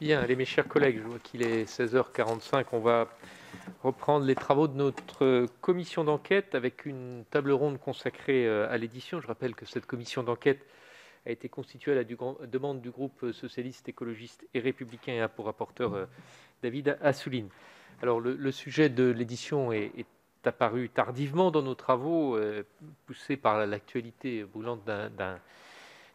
Bien, allez mes chers collègues, je vois qu'il est 16h45, on va reprendre les travaux de notre commission d'enquête avec une table ronde consacrée euh, à l'édition. Je rappelle que cette commission d'enquête a été constituée à la demande du groupe socialiste, écologiste et républicain et a pour rapporteur euh, David Assouline. Alors le, sujet de l'édition est, apparu tardivement dans nos travaux, euh, poussé par l'actualité brûlante d'un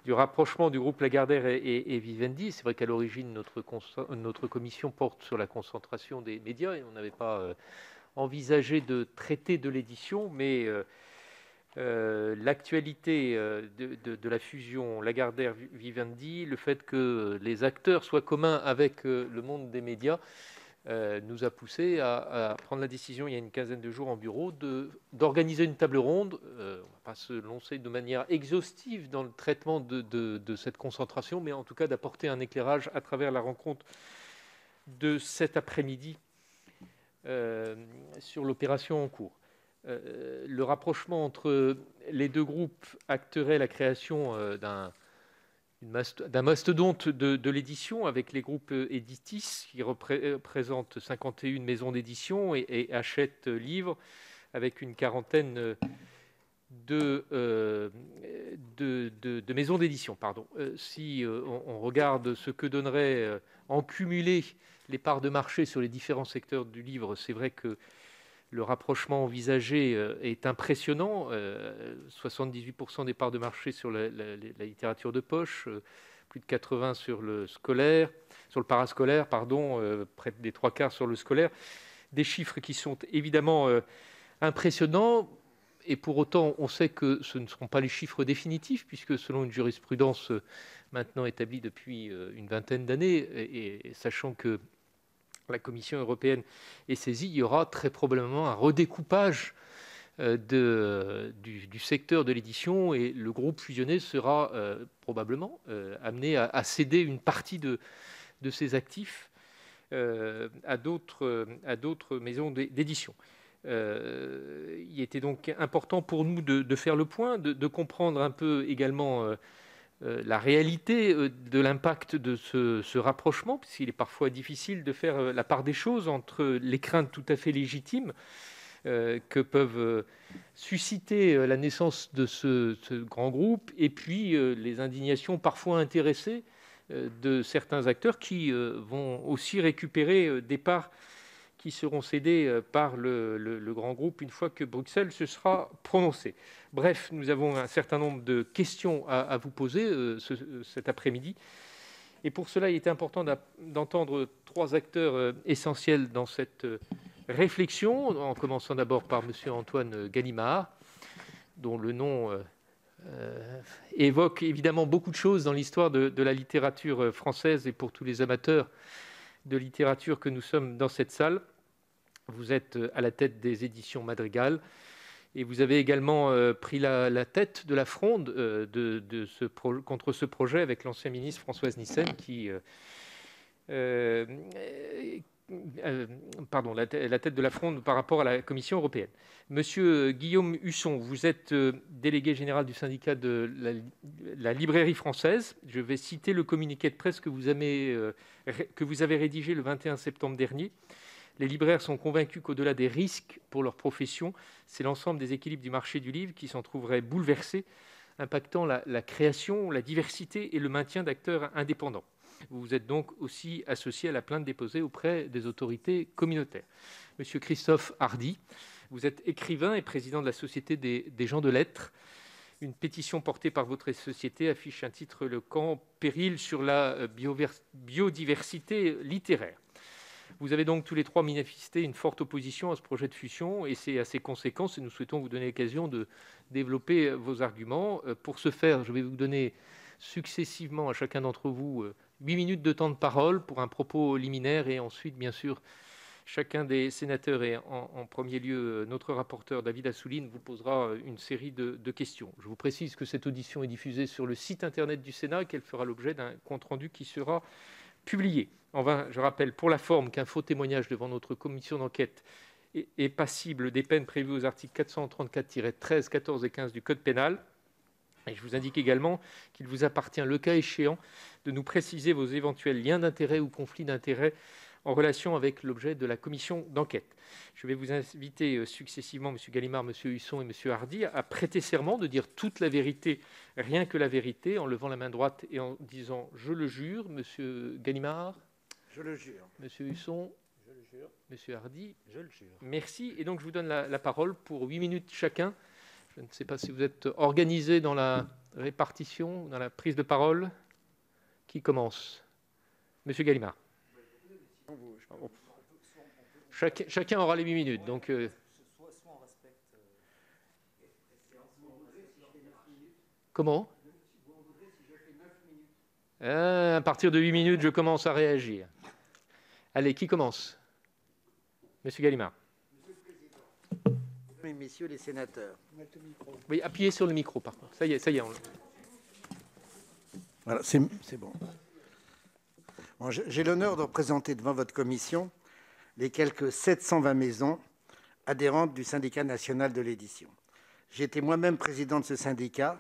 du rapprochement du groupe Lagardère et, Vivendi. C'est vrai qu'à l'origine, notre, commission porte sur la concentration des médias et on n'avait pas euh, envisagé de traiter de l'édition, mais euh, euh, l'actualité de, la fusion Lagardère-Vivendi, le fait que les acteurs soient communs avec le monde des médias, euh, nous a poussé à, prendre la décision il y a une quinzaine de jours en bureau d'organiser une table ronde. Euh, on ne va pas se lancer de manière exhaustive dans le traitement de, cette concentration, mais en tout cas d'apporter un éclairage à travers la rencontre de cet après-midi euh, sur l'opération en cours. le rapprochement entre les deux groupes acterait la création d'un d'un mastodonte de, l'édition avec les groupes Editis qui représentent 51 maisons d'édition et, achètent livres avec une quarantaine de, euh, de, maisons d'édition. Pardon. Euh, si euh, on, regarde ce que donnerait en cumulé les parts de marché sur les différents secteurs du livre, c'est vrai que le rapprochement envisagé euh, est impressionnant. 78% euh, des parts de marché sur la, littérature de poche, euh, plus de 80% sur le scolaire, sur le parascolaire, pardon, près des trois quarts sur le scolaire. Des chiffres qui sont évidemment impressionnants. Et pour autant, on sait que ce ne seront pas les chiffres définitifs, puisque selon une jurisprudence maintenant établie depuis une vingtaine d'années, et, sachant que la Commission européenne est saisie, il y aura très probablement un redécoupage euh, du, secteur de l'édition et le groupe fusionné sera euh, probablement euh, amené à, céder une partie de, ses actifs à d'autres maisons d'édition. il était donc important pour nous de, faire le point, de, comprendre un peu également la réalité euh, de l'impact de ce, rapprochement, puisqu'il est parfois difficile de faire euh, la part des choses entre les craintes tout à fait légitimes que peuvent susciter la naissance de ce, grand groupe et puis les indignations parfois intéressées de certains acteurs qui vont aussi récupérer des parts qui seront cédées euh, par le, grand groupe une fois que Bruxelles se sera prononcé. Bref, nous avons un certain nombre de questions à, vous poser euh, cet après-midi. Et pour cela, il est important d'entendre trois acteurs euh, essentiels dans cette réflexion, en commençant d'abord par M. Antoine Gallimard, dont le nom évoque évidemment beaucoup de choses dans l'histoire de, la littérature française et pour tous les amateurs de littérature que nous sommes dans cette salle. Vous êtes euh, à la tête des éditions Madrigal et vous avez également euh, pris la, tête de la fronde euh, contre ce projet avec l'ancien ministre Françoise Nissen qui... pardon, la, tête de la fronde par rapport à la Commission européenne. Monsieur Guillaume Husson, vous êtes délégué général du syndicat de la, librairie française. Je vais citer le communiqué de presse que vous avez rédigé le 21 septembre dernier. Les libraires sont convaincus qu'au-delà des risques pour leur profession, c'est l'ensemble des équilibres du marché du livre qui s'en trouverait bouleversé, impactant la, création, la diversité et le maintien d'acteurs indépendants. Vous vous êtes donc aussi associé à la plainte déposée auprès des autorités communautaires. Monsieur Christophe Hardy, vous êtes écrivain et président de la Société des, gens de lettres. Une pétition portée par votre société affiche un titre Le camp péril sur la biodiversité littéraire. Vous avez donc tous les trois manifesté une forte opposition à ce projet de fusion et c'est à ces conséquences et nous souhaitons vous donner l'occasion de développer vos arguments. Euh, pour ce faire, je vais vous donner successivement à chacun d'entre vous euh, huit minutes de temps de parole pour un propos liminaire et ensuite, bien sûr, chacun des sénateurs et en, premier lieu euh, notre rapporteur David Assouline vous posera une série de, de, questions. Je vous précise que cette audition est diffusée sur le site internet du Sénat et qu'elle fera l'objet d'un compte-rendu qui sera publié. Enfin, je rappelle pour la forme qu'un faux témoignage devant notre commission d'enquête est, passible des peines prévues aux articles 434-13, 14 et 15 du Code pénal. Et je vous indique également qu'il vous appartient, le cas échéant, de nous préciser vos éventuels liens d'intérêt ou conflits d'intérêts en relation avec l'objet de la commission d'enquête. Je vais vous inviter euh, successivement, M. Gallimard, M. Husson et M. Hardy, à prêter serment de dire toute la vérité, rien que la vérité, en levant la main droite et en disant « je le jure ». M. Gallimard Je le jure. M. Husson Je le jure. M. Hardy Je le jure. Merci. Et donc, je vous donne la, la parole pour huit minutes chacun. Je ne sais pas si vous êtes organisé dans la répartition, dans la prise de parole. Qui commence? Monsieur Gallimard. Chacun, chacun aura les 8 minutes. Donc, euh, Comment? Ah, À partir de 8 minutes, je commence à réagir. Allez, qui commence? Monsieur Gallimard. Mesdames et messieurs les sénateurs, Oui, appuyez sur le micro, par contre. Ça y est, ça y est. on- voilà, c'est bon. J'ai l'honneur de représenter devant votre commission les quelques 720 maisons adhérentes du syndicat national de l'édition. J'ai été moi-même président de ce syndicat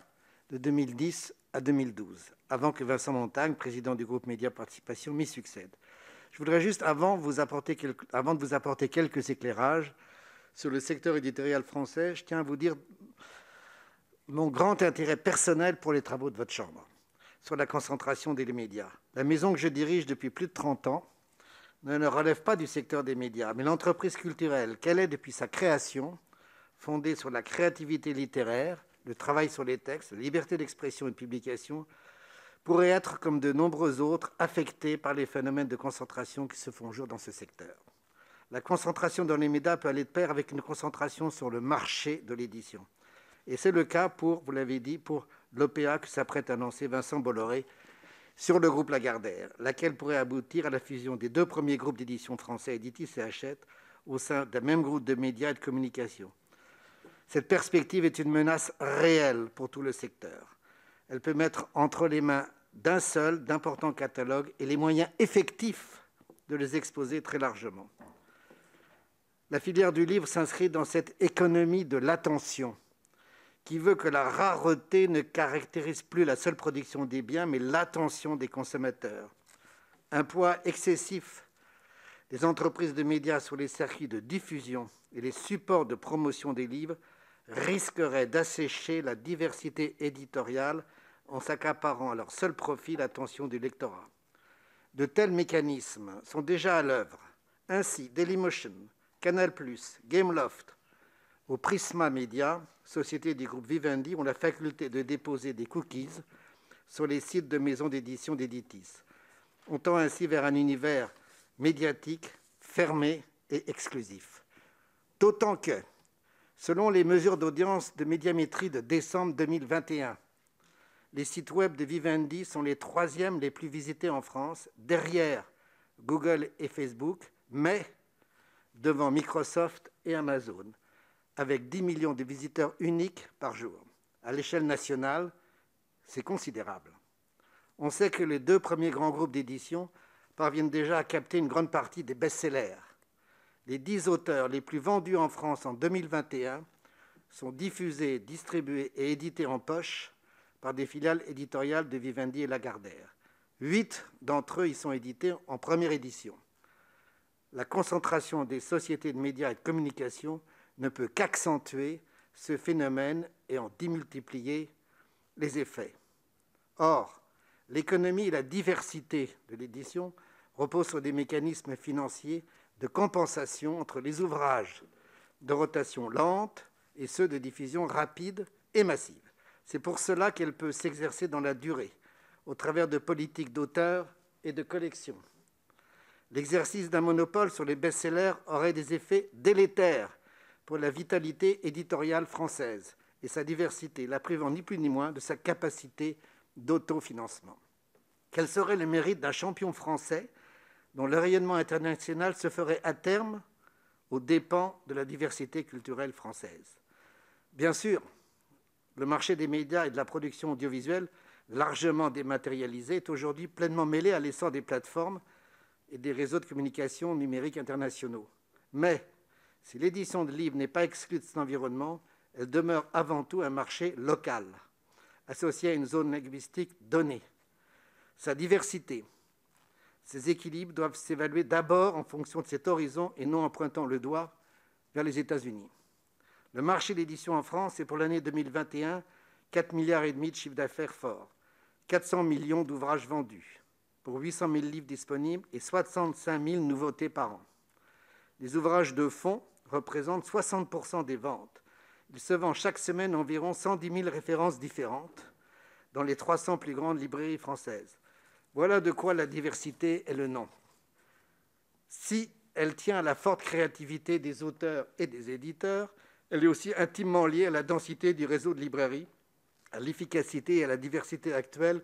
de 2010 à 2012, avant que Vincent Montagne, président du groupe Média Participation, m'y succède. Je voudrais juste, avant de vous apporter quelques éclairages sur le secteur éditorial français, je tiens à vous dire mon grand intérêt personnel pour les travaux de votre Chambre sur la concentration des médias. La maison que je dirige depuis plus de 30 ans ne relève pas du secteur des médias, mais l'entreprise culturelle qu'elle est depuis sa création, fondée sur la créativité littéraire, le travail sur les textes, la liberté d'expression et de publication, pourrait être, comme de nombreux autres, affectée par les phénomènes de concentration qui se font jour dans ce secteur. La concentration dans les médias peut aller de pair avec une concentration sur le marché de l'édition. Et c'est le cas pour, vous l'avez dit, pour l'OPA que s'apprête à annoncer Vincent Bolloré sur le groupe Lagardère, laquelle pourrait aboutir à la fusion des deux premiers groupes d'édition français, Editis et Hachette, au sein d'un même groupe de médias et de communication. Cette perspective est une menace réelle pour tout le secteur. Elle peut mettre entre les mains d'un seul d'importants catalogues et les moyens effectifs de les exposer très largement. La filière du livre s'inscrit dans cette économie de l'attention qui veut que la rareté ne caractérise plus la seule production des biens, mais l'attention des consommateurs. Un poids excessif des entreprises de médias sur les circuits de diffusion et les supports de promotion des livres risquerait d'assécher la diversité éditoriale en s'accaparant à leur seul profit l'attention du lectorat. De tels mécanismes sont déjà à l'œuvre. Ainsi, Dailymotion, Canal+, Gameloft ou Prisma Media, société du groupe Vivendi, ont la faculté de déposer des cookies sur les sites de maisons d'édition d'Editis. On tend ainsi vers un univers médiatique, fermé et exclusif. D'autant que, selon les mesures d'audience de médiamétrie de décembre 2021, les sites web de Vivendi sont les troisièmes les plus visités en France, derrière Google et Facebook, mais devant Microsoft et Amazon, avec 10 millions de visiteurs uniques par jour. À l'échelle nationale, c'est considérable. On sait que les deux premiers grands groupes d'édition parviennent déjà à capter une grande partie des best-sellers. Les 10 auteurs les plus vendus en France en 2021 sont diffusés, distribués et édités en poche par des filiales éditoriales de Vivendi et Lagardère. Huit d'entre eux y sont édités en première édition. La concentration des sociétés de médias et de communication ne peut qu'accentuer ce phénomène et en démultiplier les effets. Or, l'économie et la diversité de l'édition reposent sur des mécanismes financiers de compensation entre les ouvrages de rotation lente et ceux de diffusion rapide et massive. C'est pour cela qu'elle peut s'exercer dans la durée, au travers de politiques d'auteur et de collection. L'exercice d'un monopole sur les best-sellers aurait des effets délétères pour la vitalité éditoriale française et sa diversité, la privant ni plus ni moins de sa capacité d'autofinancement. Quel serait le mérite d'un champion français dont le rayonnement international se ferait à terme aux dépens de la diversité culturelle française? Bien sûr, le marché des médias et de la production audiovisuelle, largement dématérialisé, est aujourd'hui pleinement mêlé à l'essor des plateformes et des réseaux de communication numériques internationaux. Mais si l'édition de livres n'est pas exclue de cet environnement, elle demeure avant tout un marché local, associé à une zone linguistique donnée. sa diversité. Ces équilibres doivent s'évaluer d'abord en fonction de cet horizon et non en pointant le doigt vers les États-Unis. Le marché d'édition en France est pour l'année 2021 4 milliards de chiffre d'affaires fort, 400 millions d'ouvrages vendus pour 800 000 livres disponibles et 65 000 nouveautés par an. Les ouvrages de fond représentent 60% des ventes. Il se vend chaque semaine environ 110 000 références différentes dans les 300 plus grandes librairies françaises. Voilà de quoi la diversité est le nom. Si elle tient à la forte créativité des auteurs et des éditeurs, elle est aussi intimement liée à la densité du réseau de librairies, à l'efficacité et à la diversité actuelle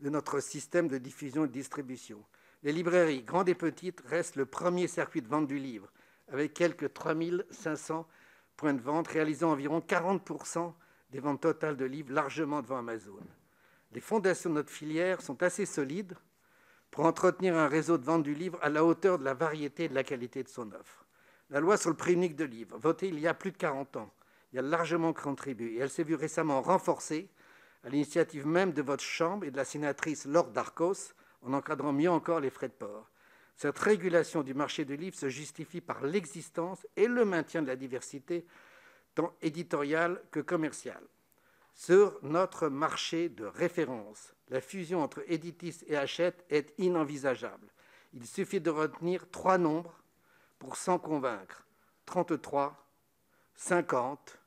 de notre système de diffusion et de distribution. Les librairies, grandes et petites, restent le premier circuit de vente du livre, avec quelques 3500 points de vente, réalisant environ 40% des ventes totales de livres, largement devant Amazon. Les fondations de notre filière sont assez solides pour entretenir un réseau de vente du livre à la hauteur de la variété et de la qualité de son offre. La loi sur le prix unique de livres, votée il y a plus de 40 ans, y a largement contribué et elle s'est vue récemment renforcée à l'initiative même de votre Chambre et de la sénatrice Laure Darcos, en encadrant mieux encore les frais de port. Cette régulation du marché du livre se justifie par l'existence et le maintien de la diversité, tant éditoriale que commerciale. Sur notre marché de référence, la fusion entre Editis et Hachette est inenvisageable. Il suffit de retenir trois nombres pour s'en convaincre 33, 50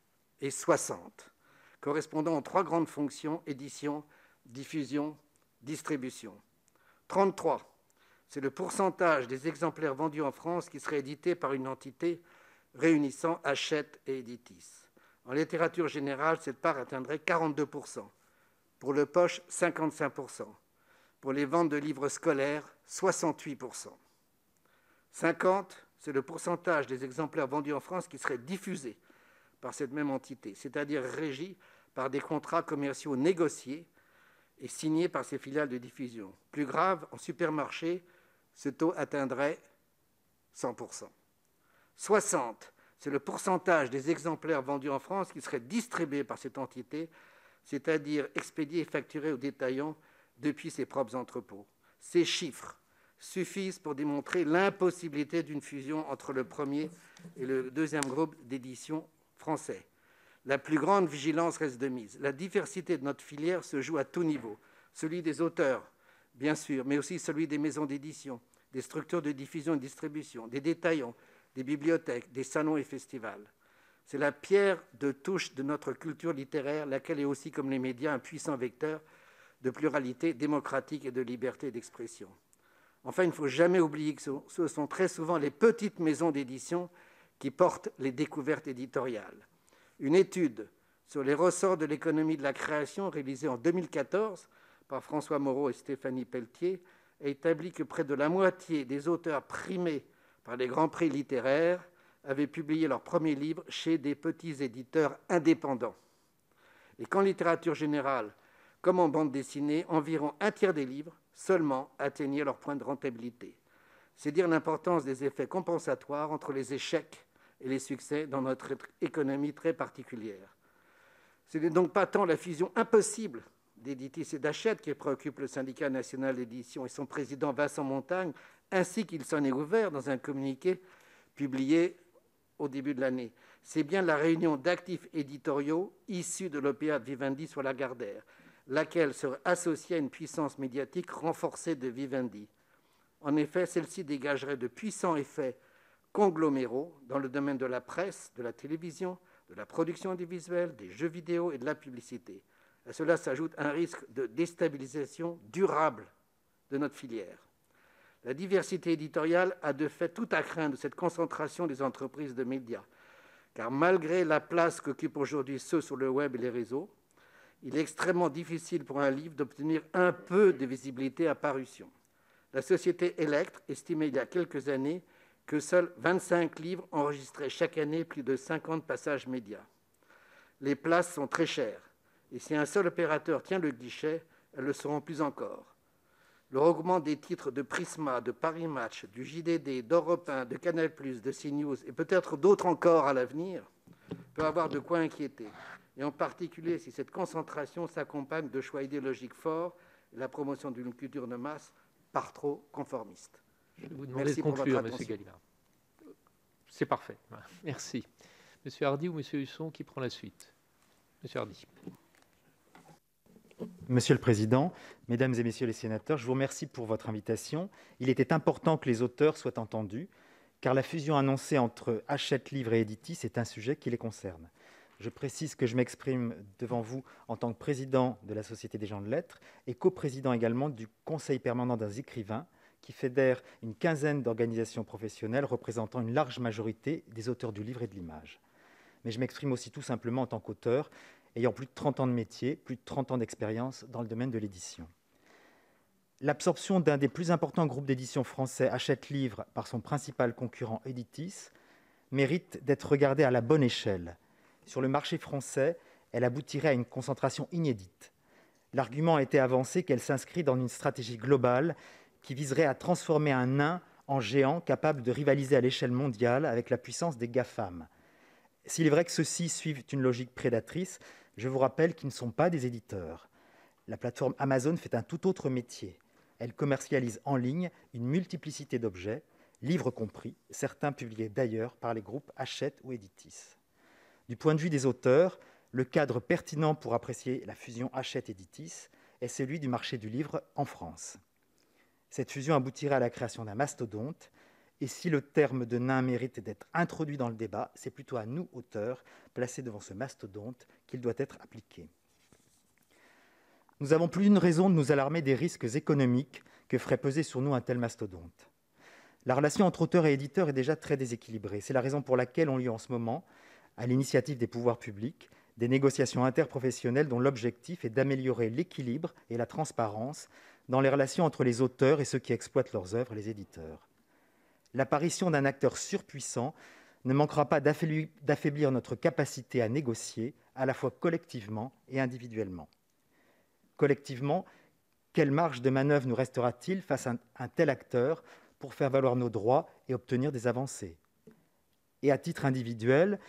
et 60, correspondant aux trois grandes fonctions édition, diffusion, distribution. 33, c'est le pourcentage des exemplaires vendus en France qui seraient édités par une entité réunissant Hachette et Editis. En littérature générale, cette part atteindrait 42%. Pour le poche, 55%. Pour les ventes de livres scolaires, 68%. 50%, c'est le pourcentage des exemplaires vendus en France qui seraient diffusés par cette même entité, c'est-à-dire régis par des contrats commerciaux négociés et signés par ses filiales de diffusion. Plus grave, en supermarché, ce taux atteindrait 100%. 60, c'est le pourcentage des exemplaires vendus en France qui seraient distribués par cette entité, c'est-à-dire expédiés et facturés aux détaillants depuis ses propres entrepôts. Ces chiffres suffisent pour démontrer l'impossibilité d'une fusion entre le premier et le deuxième groupe d'édition français. La plus grande vigilance reste de mise. La diversité de notre filière se joue à tout niveau, celui des auteurs, bien sûr, mais aussi celui des maisons d'édition, des structures de diffusion et distribution, des détaillants, des bibliothèques, des salons et festivals. C'est la pierre de touche de notre culture littéraire, laquelle est aussi, comme les médias, un puissant vecteur de pluralité démocratique et de liberté d'expression. Enfin, il ne faut jamais oublier que ce sont très souvent les petites maisons d'édition qui portent les découvertes éditoriales. Une étude sur les ressorts de l'économie de la création réalisée en 2014 par François Moreau et Stéphanie Pelletier a établi que près de la moitié des auteurs primés par les grands prix littéraires avaient publié leur premier livre chez des petits éditeurs indépendants. Et qu'en littérature générale, comme en bande dessinée, environ un tiers des livres seulement atteignaient leur point de rentabilité. C'est dire l'importance des effets compensatoires entre les échecs et les succès dans notre économie très particulière. Ce n'est donc pas tant la fusion impossible d'Éditis et d'Achète qui préoccupe le syndicat national d'édition et son président Vincent Montagne, ainsi qu'il s'en est ouvert dans un communiqué publié au début de l'année. C'est bien la réunion d'actifs éditoriaux issus de l'OPA Vivendi sur Lagardère, laquelle serait associée à une puissance médiatique renforcée de Vivendi. En effet, celle-ci dégagerait de puissants effets congloméraux dans le domaine de la presse, de la télévision, de la production audiovisuelle, des jeux vidéo et de la publicité. À cela s'ajoute un risque de déstabilisation durable de notre filière. La diversité éditoriale a de fait tout à craindre de cette concentration des entreprises de médias, car malgré la place qu'occupent aujourd'hui ceux sur le web et les réseaux, il est extrêmement difficile pour un livre d'obtenir un peu de visibilité à parution. La société Electre estimait il y a quelques années que seuls 25 livres enregistraient chaque année plus de 50 passages médias. Les places sont très chères, et si un seul opérateur tient le guichet, elles le seront plus encore. Le regroupement des titres de Prisma, de Paris Match, du JDD, d'Europe 1, de Canal+, de CNews et peut-être d'autres encore à l'avenir peut avoir de quoi inquiéter, et en particulier si cette concentration s'accompagne de choix idéologiques forts la promotion d'une culture de masse par trop conformiste. Je vous demander Merci de conclure, M. Gallimard. C'est parfait. Merci. Monsieur Hardy ou Monsieur Husson, qui prend la suite? Monsieur Hardy. Monsieur le Président, Mesdames et Messieurs les sénateurs, je vous remercie pour votre invitation. Il était important que les auteurs soient entendus, car la fusion annoncée entre Hachette Livre et Editis est un sujet qui les concerne. Je précise que je m'exprime devant vous en tant que président de la Société des gens de lettres et coprésident également du Conseil permanent des écrivains, qui fédère une quinzaine d'organisations professionnelles représentant une large majorité des auteurs du livre et de l'image. Mais je m'exprime aussi tout simplement en tant qu'auteur ayant plus de 30 ans de métier, plus de 30 ans d'expérience dans le domaine de l'édition. L'absorption d'un des plus importants groupes d'édition français, Hachette Livre, par son principal concurrent Editis, mérite d'être regardée à la bonne échelle. Sur le marché français, elle aboutirait à une concentration inédite. L'argument a été avancé qu'elle s'inscrit dans une stratégie globale qui viserait à transformer un nain en géant capable de rivaliser à l'échelle mondiale avec la puissance des GAFAM. S'il est vrai que ceux-ci suivent une logique prédatrice, je vous rappelle qu'ils ne sont pas des éditeurs. La plateforme Amazon fait un tout autre métier. Elle commercialise en ligne une multiplicité d'objets, livres compris, certains publiés d'ailleurs par les groupes Hachette ou Editis. Du point de vue des auteurs, le cadre pertinent pour apprécier la fusion Hachette-Editis est celui du marché du livre en France. Cette fusion aboutirait à la création d'un mastodonte, et si le terme de nain mérite d'être introduit dans le débat, c'est plutôt à nous, auteurs, placés devant ce mastodonte, qu'il doit être appliqué. Nous avons plus d'une raison de nous alarmer des risques économiques que ferait peser sur nous un tel mastodonte. La relation entre auteur et éditeur est déjà très déséquilibrée. C'est la raison pour laquelle on lit en ce moment, à l'initiative des pouvoirs publics, des négociations interprofessionnelles dont l'objectif est d'améliorer l'équilibre et la transparence dans les relations entre les auteurs et ceux qui exploitent leurs œuvres, les éditeurs. L'apparition d'un acteur surpuissant ne manquera pas d'affaiblir notre capacité à négocier, à la fois collectivement et individuellement. Collectivement, quelle marge de manœuvre nous restera-t-il face à un tel acteur pour faire valoir nos droits et obtenir des avancées? Et à titre individuel,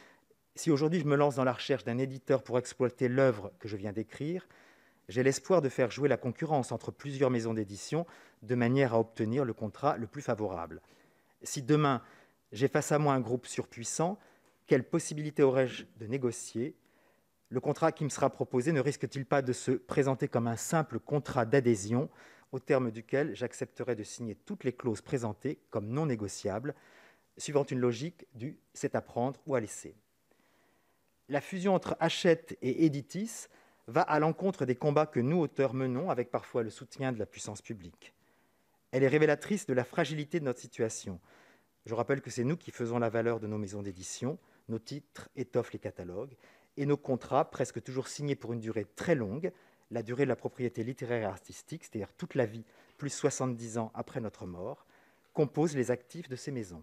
si aujourd'hui je me lance dans la recherche d'un éditeur pour exploiter l'œuvre que je viens d'écrire, j'ai l'espoir de faire jouer la concurrence entre plusieurs maisons d'édition de manière à obtenir le contrat le plus favorable. Si demain j'ai face à moi un groupe surpuissant, quelle possibilité aurais-je de négocier Le contrat qui me sera proposé ne risque-t-il pas de se présenter comme un simple contrat d'adhésion au terme duquel j'accepterai de signer toutes les clauses présentées comme non négociables, suivant une logique du c'est à prendre ou à laisser La fusion entre Hachette et Editis va à l'encontre des combats que nous, auteurs, menons avec parfois le soutien de la puissance publique. Elle est révélatrice de la fragilité de notre situation. Je rappelle que c'est nous qui faisons la valeur de nos maisons d'édition, nos titres étoffent les catalogues, et nos contrats, presque toujours signés pour une durée très longue, la durée de la propriété littéraire et artistique, c'est-à-dire toute la vie, plus 70 ans après notre mort, composent les actifs de ces maisons.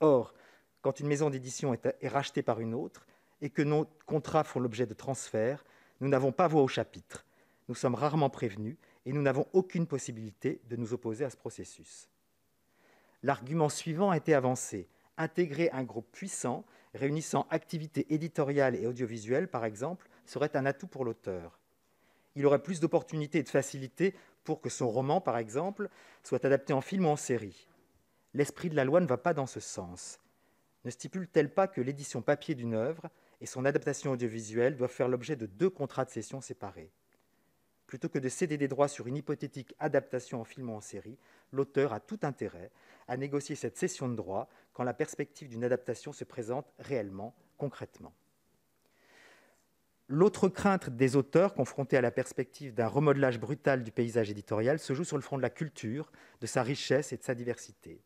Or, quand une maison d'édition est, rachetée par une autre et que nos contrats font l'objet de transferts, nous n'avons pas voix au chapitre. Nous sommes rarement prévenus et nous n'avons aucune possibilité de nous opposer à ce processus. L'argument suivant a été avancé. Intégrer un groupe puissant, réunissant activités éditoriales et audiovisuelles, par exemple, serait un atout pour l'auteur. Il aurait plus d'opportunités et de facilité pour que son roman, par exemple, soit adapté en film ou en série. L'esprit de la loi ne va pas dans ce sens. Ne stipule-t-elle pas que l'édition papier d'une œuvre et son adaptation audiovisuelle doivent faire l'objet de deux contrats de cession séparés? Plutôt que de céder des droits sur une hypothétique adaptation en film ou en série, l'auteur a tout intérêt à négocier cette cession de droits quand la perspective d'une adaptation se présente réellement, concrètement. L'autre crainte des auteurs confrontés à la perspective d'un remodelage brutal du paysage éditorial se joue sur le front de la culture, de sa richesse et de sa diversité.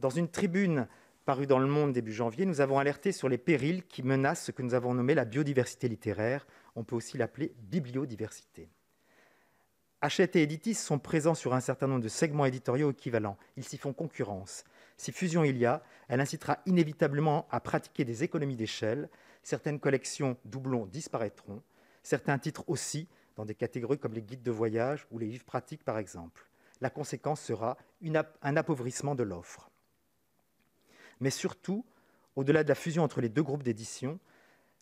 Dans une tribune parue dans Le Monde début janvier, nous avons alerté sur les périls qui menacent ce que nous avons nommé la biodiversité littéraire on peut aussi l'appeler bibliodiversité. Hachette et Editis sont présents sur un certain nombre de segments éditoriaux équivalents. Ils s'y font concurrence. Si fusion il y a, elle incitera inévitablement à pratiquer des économies d'échelle. Certaines collections doublons disparaîtront, certains titres aussi, dans des catégories comme les guides de voyage ou les livres pratiques par exemple. La conséquence sera un appauvrissement de l'offre. Mais surtout, au-delà de la fusion entre les deux groupes d'édition,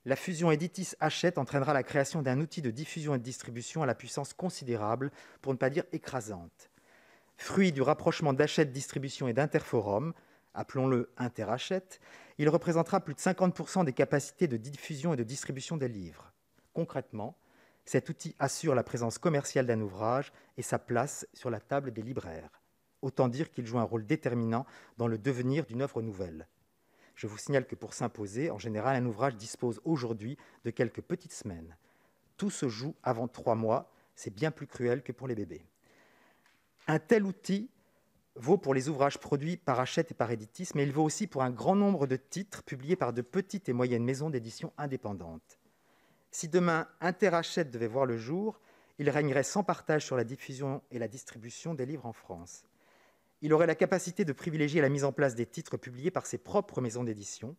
la fusion Editis-Hachette entraînera la création d'un outil de diffusion et de distribution à la puissance considérable, pour ne pas dire écrasante. Fruit du rapprochement d'Hachette Distribution et d'Interforum, appelons-le Interhachette, il représentera plus de 50% des capacités de diffusion et de distribution des livres. Concrètement, cet outil assure la présence commerciale d'un ouvrage et sa place sur la table des libraires. Autant dire qu'il joue un rôle déterminant dans le devenir d'une œuvre nouvelle. Je vous signale que pour s'imposer, en général, un ouvrage dispose aujourd'hui de quelques petites semaines. Tout se joue avant trois mois, c'est bien plus cruel que pour les bébés. Un tel outil vaut pour les ouvrages produits par Hachette et par Editis, mais il vaut aussi pour un grand nombre de titres publiés par de petites et moyennes maisons d'édition indépendantes. Si demain Interhachette devait voir le jour, il régnerait sans partage sur la diffusion et la distribution des livres en France. Il aurait la capacité de privilégier la mise en place des titres publiés par ses propres maisons d'édition.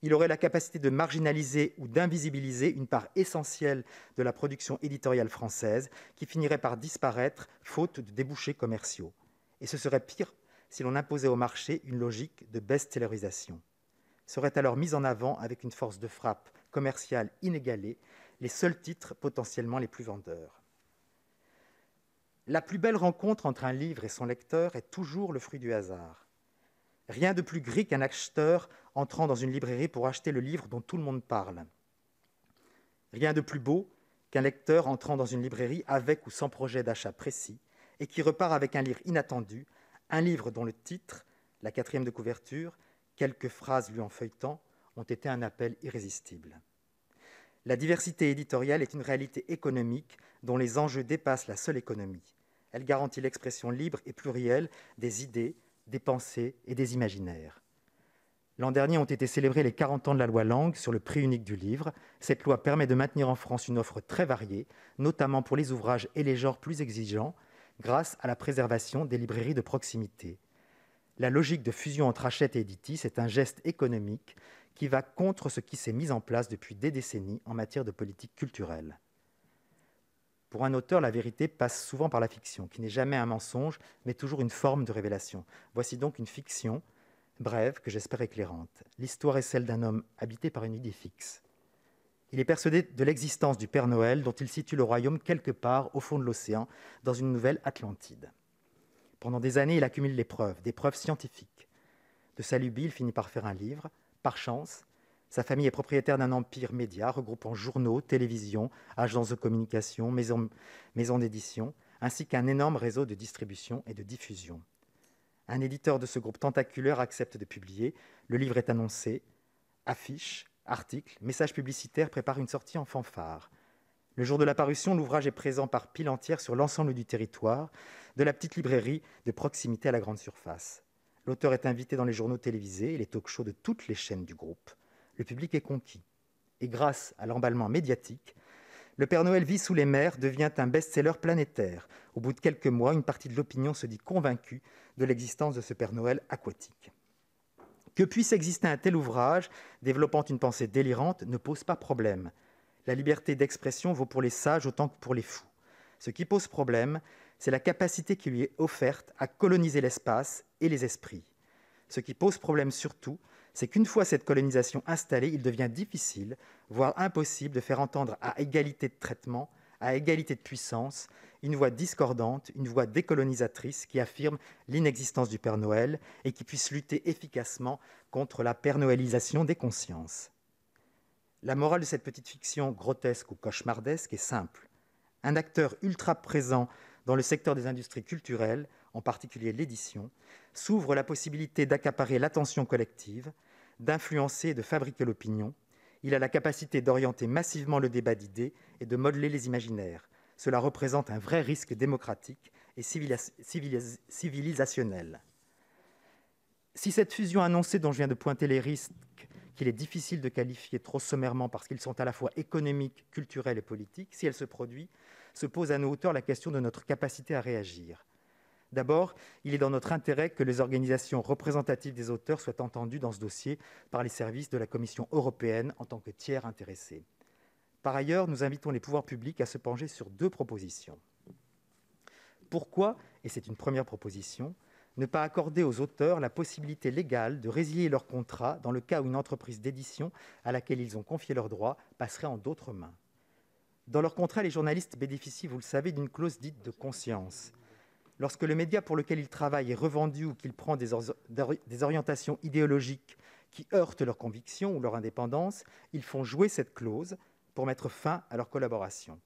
Il aurait la capacité de marginaliser ou d'invisibiliser une part essentielle de la production éditoriale française qui finirait par disparaître faute de débouchés commerciaux. Et ce serait pire si l'on imposait au marché une logique de best-sellerisation. Seraient alors mis en avant avec une force de frappe commerciale inégalée les seuls titres potentiellement les plus vendeurs. La plus belle rencontre entre un livre et son lecteur est toujours le fruit du hasard. Rien de plus gris qu'un acheteur entrant dans une librairie pour acheter le livre dont tout le monde parle. Rien de plus beau qu'un lecteur entrant dans une librairie avec ou sans projet d'achat précis et qui repart avec un livre inattendu, un livre dont le titre, la quatrième de couverture, quelques phrases lui en feuilletant, ont été un appel irrésistible. La diversité éditoriale est une réalité économique dont les enjeux dépassent la seule économie. Elle garantit l'expression libre et plurielle des idées, des pensées et des imaginaires. L'an dernier ont été célébrés les 40 ans de la loi Langue sur le prix unique du livre. Cette loi permet de maintenir en France une offre très variée, notamment pour les ouvrages et les genres plus exigeants, grâce à la préservation des librairies de proximité. La logique de fusion entre Hachette et Editis est un geste économique qui va contre ce qui s'est mis en place depuis des décennies en matière de politique culturelle. Pour un auteur, la vérité passe souvent par la fiction, qui n'est jamais un mensonge, mais toujours une forme de révélation. Voici donc une fiction, brève, que j'espère éclairante. L'histoire est celle d'un homme habité par une idée fixe. Il est persuadé de l'existence du Père Noël, dont il situe le royaume quelque part au fond de l'océan, dans une nouvelle Atlantide. Pendant des années, il accumule les preuves, des preuves scientifiques. De sa lubie, il finit par faire un livre. Par chance, sa famille est propriétaire d'un empire média regroupant journaux, télévisions, agences de communication, maisons, d'édition, ainsi qu'un énorme réseau de distribution et de diffusion. Un éditeur de ce groupe tentaculaire accepte de publier. Le livre est annoncé. Affiches, articles, messages publicitaires préparent une sortie en fanfare. Le jour de la parution, l'ouvrage est présent par pile entière sur l'ensemble du territoire, de la petite librairie de proximité à la grande surface. L'auteur est invité dans les journaux télévisés et les talk-shows de toutes les chaînes du groupe le public est conquis. Et grâce à l'emballement médiatique, Le Père Noël vit sous les mers devient un best-seller planétaire. Au bout de quelques mois, une partie de l'opinion se dit convaincue de l'existence de ce Père Noël aquatique. Que puisse exister un tel ouvrage, développant une pensée délirante, ne pose pas problème. La liberté d'expression vaut pour les sages autant que pour les fous. Ce qui pose problème, c'est la capacité qui lui est offerte à coloniser l'espace et les esprits. Ce qui pose problème surtout, c'est qu'une fois cette colonisation installée, il devient difficile, voire impossible, de faire entendre à égalité de traitement, à égalité de puissance, une voix discordante, une voix décolonisatrice qui affirme l'inexistence du Père Noël et qui puisse lutter efficacement contre la pernoëlisation des consciences. La morale de cette petite fiction grotesque ou cauchemardesque est simple. Un acteur ultra présent dans le secteur des industries culturelles en particulier l'édition, s'ouvre la possibilité d'accaparer l'attention collective, d'influencer et de fabriquer l'opinion. Il a la capacité d'orienter massivement le débat d'idées et de modeler les imaginaires. Cela représente un vrai risque démocratique et civilisationnel. Si cette fusion annoncée dont je viens de pointer les risques, qu'il est difficile de qualifier trop sommairement parce qu'ils sont à la fois économiques, culturels et politiques, si elle se produit, se pose à nos auteurs la question de notre capacité à réagir. D'abord, il est dans notre intérêt que les organisations représentatives des auteurs soient entendues dans ce dossier par les services de la Commission européenne en tant que tiers intéressés. Par ailleurs, nous invitons les pouvoirs publics à se pencher sur deux propositions. Pourquoi, et c'est une première proposition, ne pas accorder aux auteurs la possibilité légale de résilier leur contrat dans le cas où une entreprise d'édition à laquelle ils ont confié leurs droits passerait en d'autres mains? Dans leur contrat, les journalistes bénéficient, vous le savez, d'une clause dite de conscience. Lorsque le média pour lequel ils travaillent est revendu ou qu'il prend des, orientations idéologiques qui heurtent leurs convictions ou leur indépendance, ils font jouer cette clause pour mettre fin à leur collaboration.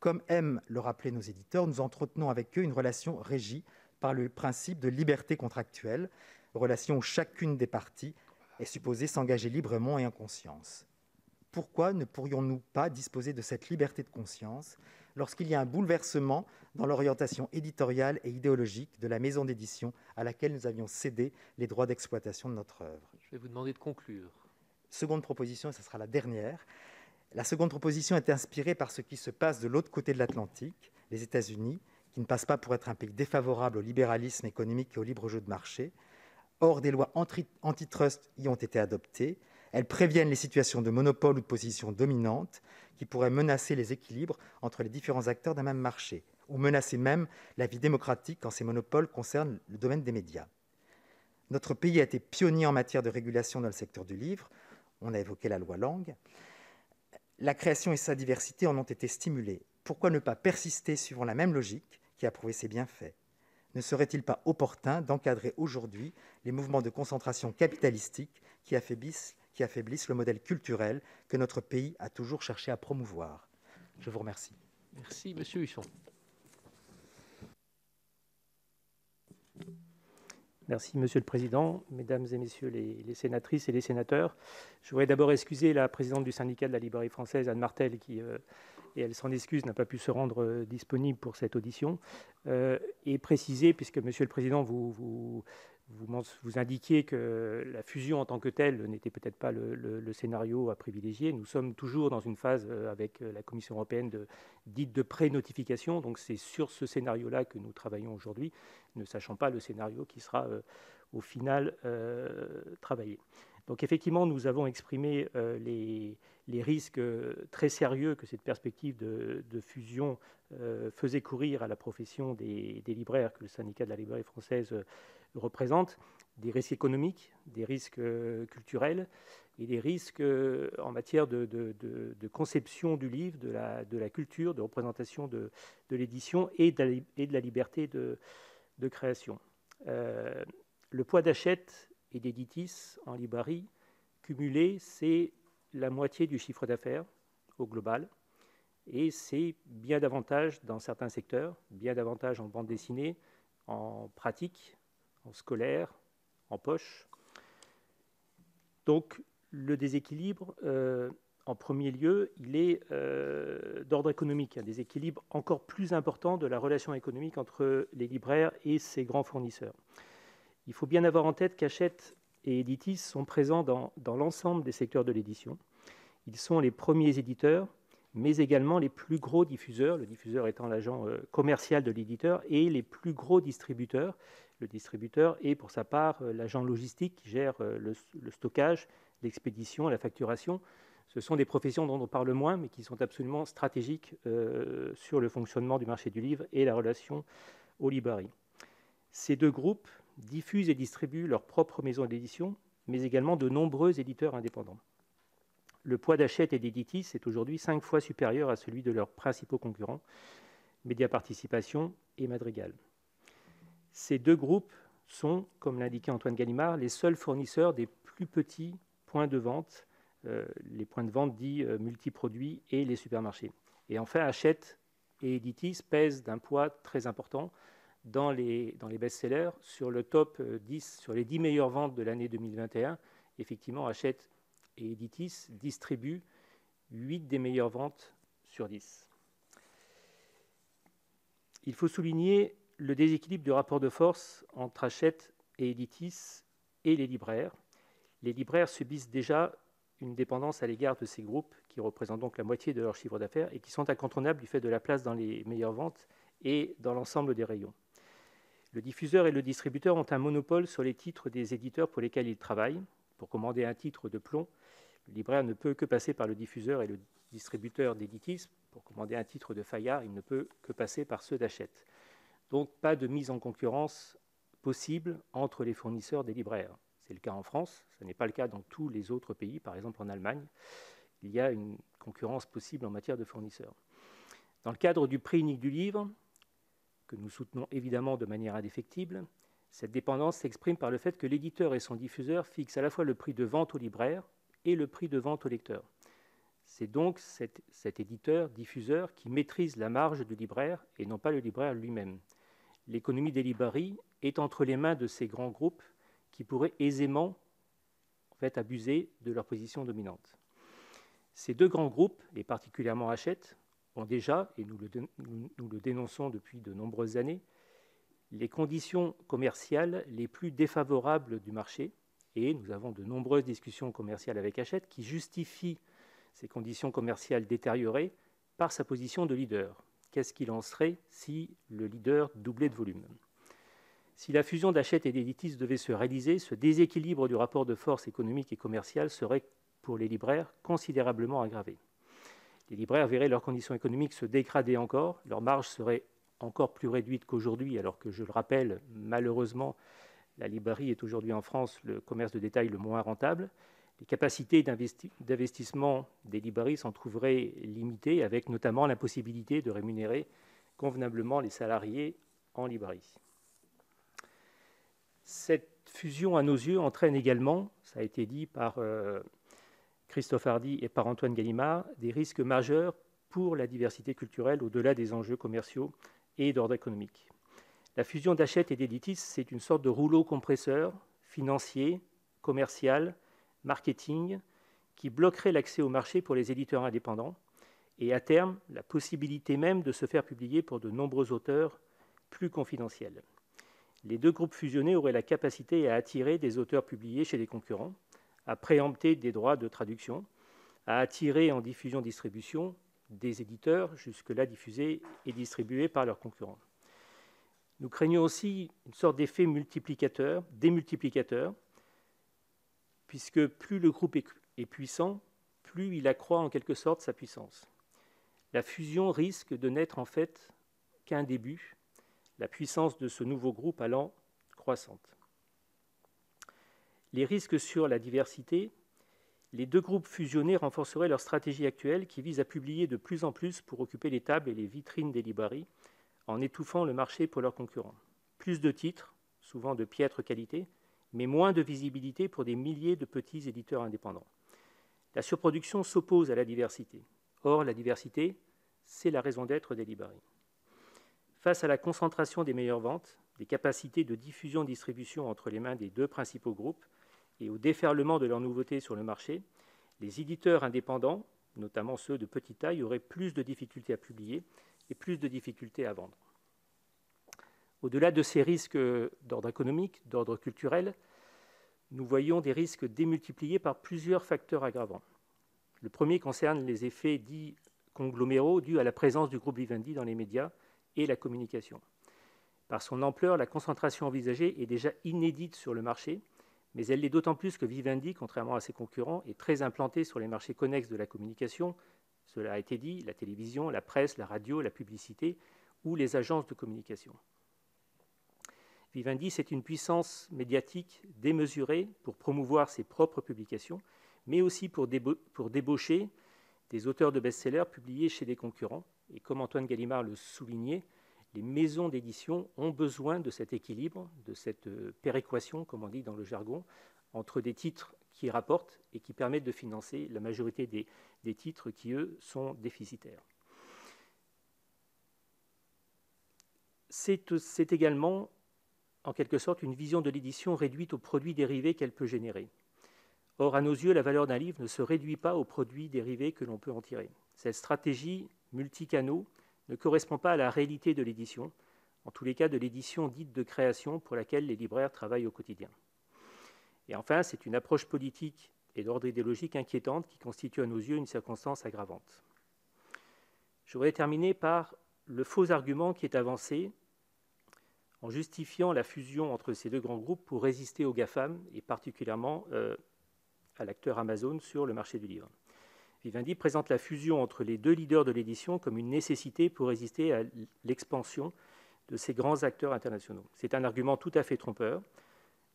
Comme aiment le rappeler nos éditeurs, nous entretenons avec eux une relation régie par le principe de liberté contractuelle, relation où chacune des parties est supposée s'engager librement et en conscience. Pourquoi ne pourrions-nous pas disposer de cette liberté de conscience lorsqu'il y a un bouleversement dans l'orientation éditoriale et idéologique de la maison d'édition à laquelle nous avions cédé les droits d'exploitation de notre œuvre? Je vais vous demander de conclure. Seconde proposition, et ce sera la dernière. La seconde proposition est inspirée par ce qui se passe de l'autre côté de l'Atlantique, les États-Unis, qui ne passe pas pour être un pays défavorable au libéralisme économique et au libre jeu de marché. Or, des lois antitrust y ont été adoptées. Elles préviennent les situations de monopole ou de position dominante qui pourraient menacer les équilibres entre les différents acteurs d'un même marché, ou menacer même la vie démocratique quand ces monopoles concernent le domaine des médias. Notre pays a été pionnier en matière de régulation dans le secteur du livre. On a évoqué la loi Langue. La création et sa diversité en ont été stimulées. Pourquoi ne pas persister suivant la même logique qui a prouvé ses bienfaits? Ne serait-il pas opportun d'encadrer aujourd'hui les mouvements de concentration capitalistique qui affaiblissent, qui affaiblissent le modèle culturel que notre pays a toujours cherché à promouvoir Je vous remercie. Merci, Monsieur Husson. Merci, Monsieur le Président, Mesdames et Messieurs les, sénatrices et les sénateurs. Je voudrais d'abord excuser la présidente du syndicat de la librairie française, Anne Martel, qui euh, et elle s'en excuse, n'a pas pu se rendre euh, disponible pour cette audition, euh, et préciser, puisque Monsieur le Président, vous, vous, vous, indiquiez que la fusion en tant que telle n'était peut-être pas le, scénario à privilégier. Nous sommes toujours dans une phase euh, avec la Commission européenne de, dite de pré-notification, donc c'est sur ce scénario-là que nous travaillons aujourd'hui, ne sachant pas le scénario qui sera au final travaillé. Donc effectivement, nous avons exprimé les, risques euh, très sérieux que cette perspective de, fusion euh, faisait courir à la profession des, libraires que le syndicat de la librairie française euh, représente, des risques économiques, des risques culturels et des risques en matière de, conception du livre, de la, culture, de représentation de, l'édition et, de la liberté de, création. le poids d'achète et d'éditis en librairie cumulé, c'est la moitié du chiffre d'affaires au global. Et c'est bien davantage dans certains secteurs, bien davantage en bande dessinée, en pratique, en scolaire, en poche. Donc le déséquilibre, euh, en premier lieu, il est euh, d'ordre économique, un déséquilibre encore plus important de la relation économique entre les libraires et ses grands fournisseurs. Il faut bien avoir en tête qu'Hachette et Editis sont présents dans, l'ensemble des secteurs de l'édition. Ils sont les premiers éditeurs, mais également les plus gros diffuseurs, le diffuseur étant l'agent euh, commercial de l'éditeur, et les plus gros distributeurs. Le distributeur est pour sa part euh, l'agent logistique qui gère euh, le, stockage, l'expédition, la facturation. Ce sont des professions dont on parle moins, mais qui sont absolument stratégiques sur le fonctionnement du marché du livre et la relation aux librairies. Ces deux groupes diffusent et distribuent leurs propres maisons d'édition, mais également de nombreux éditeurs indépendants. Le poids d'Achète et d'Editis est aujourd'hui cinq fois supérieur à celui de leurs principaux concurrents, Média Participation et Madrigal. Ces deux groupes sont, comme l'indiquait Antoine Gallimard, les seuls fournisseurs des plus petits points de vente, euh, les points de vente dits euh, multiproduits et les supermarchés. Et enfin, Hachette et Editis pèsent d'un poids très important dans les, dans les best-sellers. Sur le top 10, euh, sur les 10 meilleures ventes de l'année 2021, effectivement, Hachette et Editis distribuent 8 des meilleures ventes sur 10. Il faut souligner le déséquilibre du rapport de force entre Hachette et Editis et les libraires. Les libraires subissent déjà une dépendance à l'égard de ces groupes qui représentent donc la moitié de leur chiffre d'affaires et qui sont incontournables du fait de la place dans les meilleures ventes et dans l'ensemble des rayons. Le diffuseur et le distributeur ont un monopole sur les titres des éditeurs pour lesquels ils travaillent. Pour commander un titre de plomb, le libraire ne peut que passer par le diffuseur et le distributeur d'éditis. Pour commander un titre de Fayard, il ne peut que passer par ceux d'Achète. Donc pas de mise en concurrence possible entre les fournisseurs des libraires. C'est le cas en France, ce n'est pas le cas dans tous les autres pays, par exemple en Allemagne. Il y a une concurrence possible en matière de fournisseurs. Dans le cadre du prix unique du livre, que nous soutenons évidemment de manière indéfectible, cette dépendance s'exprime par le fait que l'éditeur et son diffuseur fixent à la fois le prix de vente au libraire et le prix de vente au lecteur. C'est donc cet, éditeur, diffuseur, qui maîtrise la marge du libraire et non pas le libraire lui-même. L'économie des librairies est entre les mains de ces grands groupes qui pourraient aisément abuser de leur position dominante. Ces deux grands groupes, et particulièrement Hachette, ont déjà, et nous le dénonçons depuis de nombreuses années, les conditions commerciales les plus défavorables du marché. Et nous avons de nombreuses discussions commerciales avec Hachette qui justifient ces conditions commerciales détériorées par sa position de leader. Qu'est-ce qu'il en serait si le leader doublait de volume? Si la fusion d'Hachette et d'Editis devait se réaliser, ce déséquilibre du rapport de force économique et commerciale serait pour les libraires considérablement aggravé. Les libraires verraient leurs conditions économiques se dégrader encore, leur marge serait encore plus réduite qu'aujourd'hui, alors que, je le rappelle, malheureusement, la librairie est aujourd'hui en France le commerce de détail le moins rentable. Les capacités d'investissement des librairies s'en trouveraient limitées, avec notamment l'impossibilité de rémunérer convenablement les salariés en librairie. Cette fusion, à nos yeux, entraîne également, ça a été dit par euh, Christophe Hardy et par Antoine Gallimard, des risques majeurs pour la diversité culturelle au-delà des enjeux commerciaux et d'ordre économique. La fusion d'Hachette et d'Editis, c'est une sorte de rouleau compresseur financier, commercial, marketing, qui bloquerait l'accès au marché pour les éditeurs indépendants et à terme la possibilité même de se faire publier pour de nombreux auteurs plus confidentiels. Les deux groupes fusionnés auraient la capacité à attirer des auteurs publiés chez des concurrents, à préempter des droits de traduction, à attirer en diffusion-distribution des éditeurs jusque-là diffusés et distribués par leurs concurrents. Nous craignons aussi une sorte d'effet multiplicateur, démultiplicateur, puisque plus le groupe est puissant, plus il accroît en quelque sorte sa puissance. La fusion risque de n'être en fait qu'un début, la puissance de ce nouveau groupe allant croissante. Les risques sur la diversité les deux groupes fusionnés renforceraient leur stratégie actuelle qui vise à publier de plus en plus pour occuper les tables et les vitrines des librairies, en étouffant le marché pour leurs concurrents. Plus de titres, souvent de piètre qualité, mais moins de visibilité pour des milliers de petits éditeurs indépendants. La surproduction s'oppose à la diversité. Or, la diversité, c'est la raison d'être des librairies. Face à la concentration des meilleures ventes, des capacités de diffusion-distribution entre les mains des deux principaux groupes, et au déferlement de leurs nouveautés sur le marché, les éditeurs indépendants, notamment ceux de petite taille, auraient plus de difficultés à publier et plus de difficultés à vendre. Au-delà de ces risques d'ordre économique, d'ordre culturel, nous voyons des risques démultipliés par plusieurs facteurs aggravants. Le premier concerne les effets dits congloméraux dus à la présence du groupe Vivendi dans les médias et la communication. Par son ampleur, la concentration envisagée est déjà inédite sur le marché mais elle l'est d'autant plus que Vivendi, contrairement à ses concurrents, est très implanté sur les marchés connexes de la communication, cela a été dit, la télévision, la presse, la radio, la publicité ou les agences de communication. Vivendi, c'est une puissance médiatique démesurée pour promouvoir ses propres publications, mais aussi pour, débaucher des auteurs de best-sellers publiés chez des concurrents. Et comme Antoine Gallimard le soulignait, les maisons d'édition ont besoin de cet équilibre, de cette euh, péréquation, comme on dit dans le jargon, entre des titres qui rapportent et qui permettent de financer la majorité des, des titres qui, eux, sont déficitaires. C'est également, en quelque sorte, une vision de l'édition réduite aux produits dérivés qu'elle peut générer. Or, à nos yeux, la valeur d'un livre ne se réduit pas aux produits dérivés que l'on peut en tirer. Cette stratégie multicanaux ne correspond pas à la réalité de l'édition, en tous les cas de l'édition dite de création pour laquelle les libraires travaillent au quotidien. Et enfin, c'est une approche politique et d'ordre idéologique inquiétante qui constitue à nos yeux une circonstance aggravante. Je voudrais terminer par le faux argument qui est avancé en justifiant la fusion entre ces deux grands groupes pour résister aux GAFAM et particulièrement euh, à l'acteur Amazon sur le marché du livre. Vivendi présente la fusion entre les deux leaders de l'édition comme une nécessité pour résister à l'expansion de ces grands acteurs internationaux. C'est un argument tout à fait trompeur.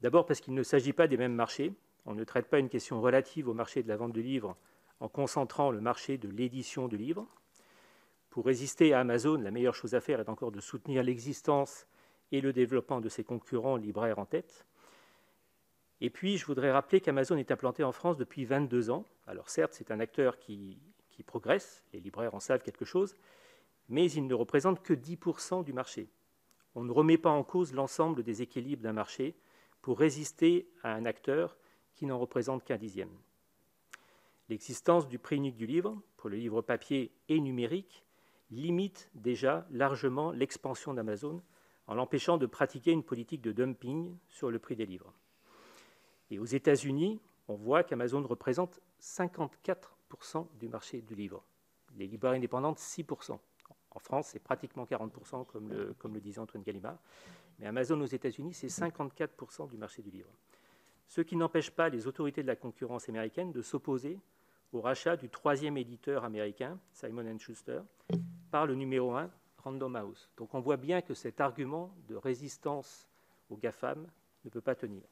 D'abord parce qu'il ne s'agit pas des mêmes marchés. On ne traite pas une question relative au marché de la vente de livres en concentrant le marché de l'édition de livres. Pour résister à Amazon, la meilleure chose à faire est encore de soutenir l'existence et le développement de ses concurrents libraires en tête. Et puis, je voudrais rappeler qu'Amazon est implanté en France depuis 22 ans. Alors certes, c'est un acteur qui, qui, progresse, les libraires en savent quelque chose, mais il ne représente que 10% du marché. On ne remet pas en cause l'ensemble des équilibres d'un marché pour résister à un acteur qui n'en représente qu'un dixième. L'existence du prix unique du livre, pour le livre papier et numérique, limite déjà largement l'expansion d'Amazon en l'empêchant de pratiquer une politique de dumping sur le prix des livres. Et aux États-Unis, on voit qu'Amazon représente 54% du marché du livre. Les libraires indépendantes, 6%. En France, c'est pratiquement 40%, comme le, comme le disait Antoine Gallimard. Mais Amazon aux États-Unis, c'est 54% du marché du livre. Ce qui n'empêche pas les autorités de la concurrence américaine de s'opposer au rachat du troisième éditeur américain, Simon Schuster, par le numéro 1, Random House. Donc on voit bien que cet argument de résistance aux GAFAM ne peut pas tenir.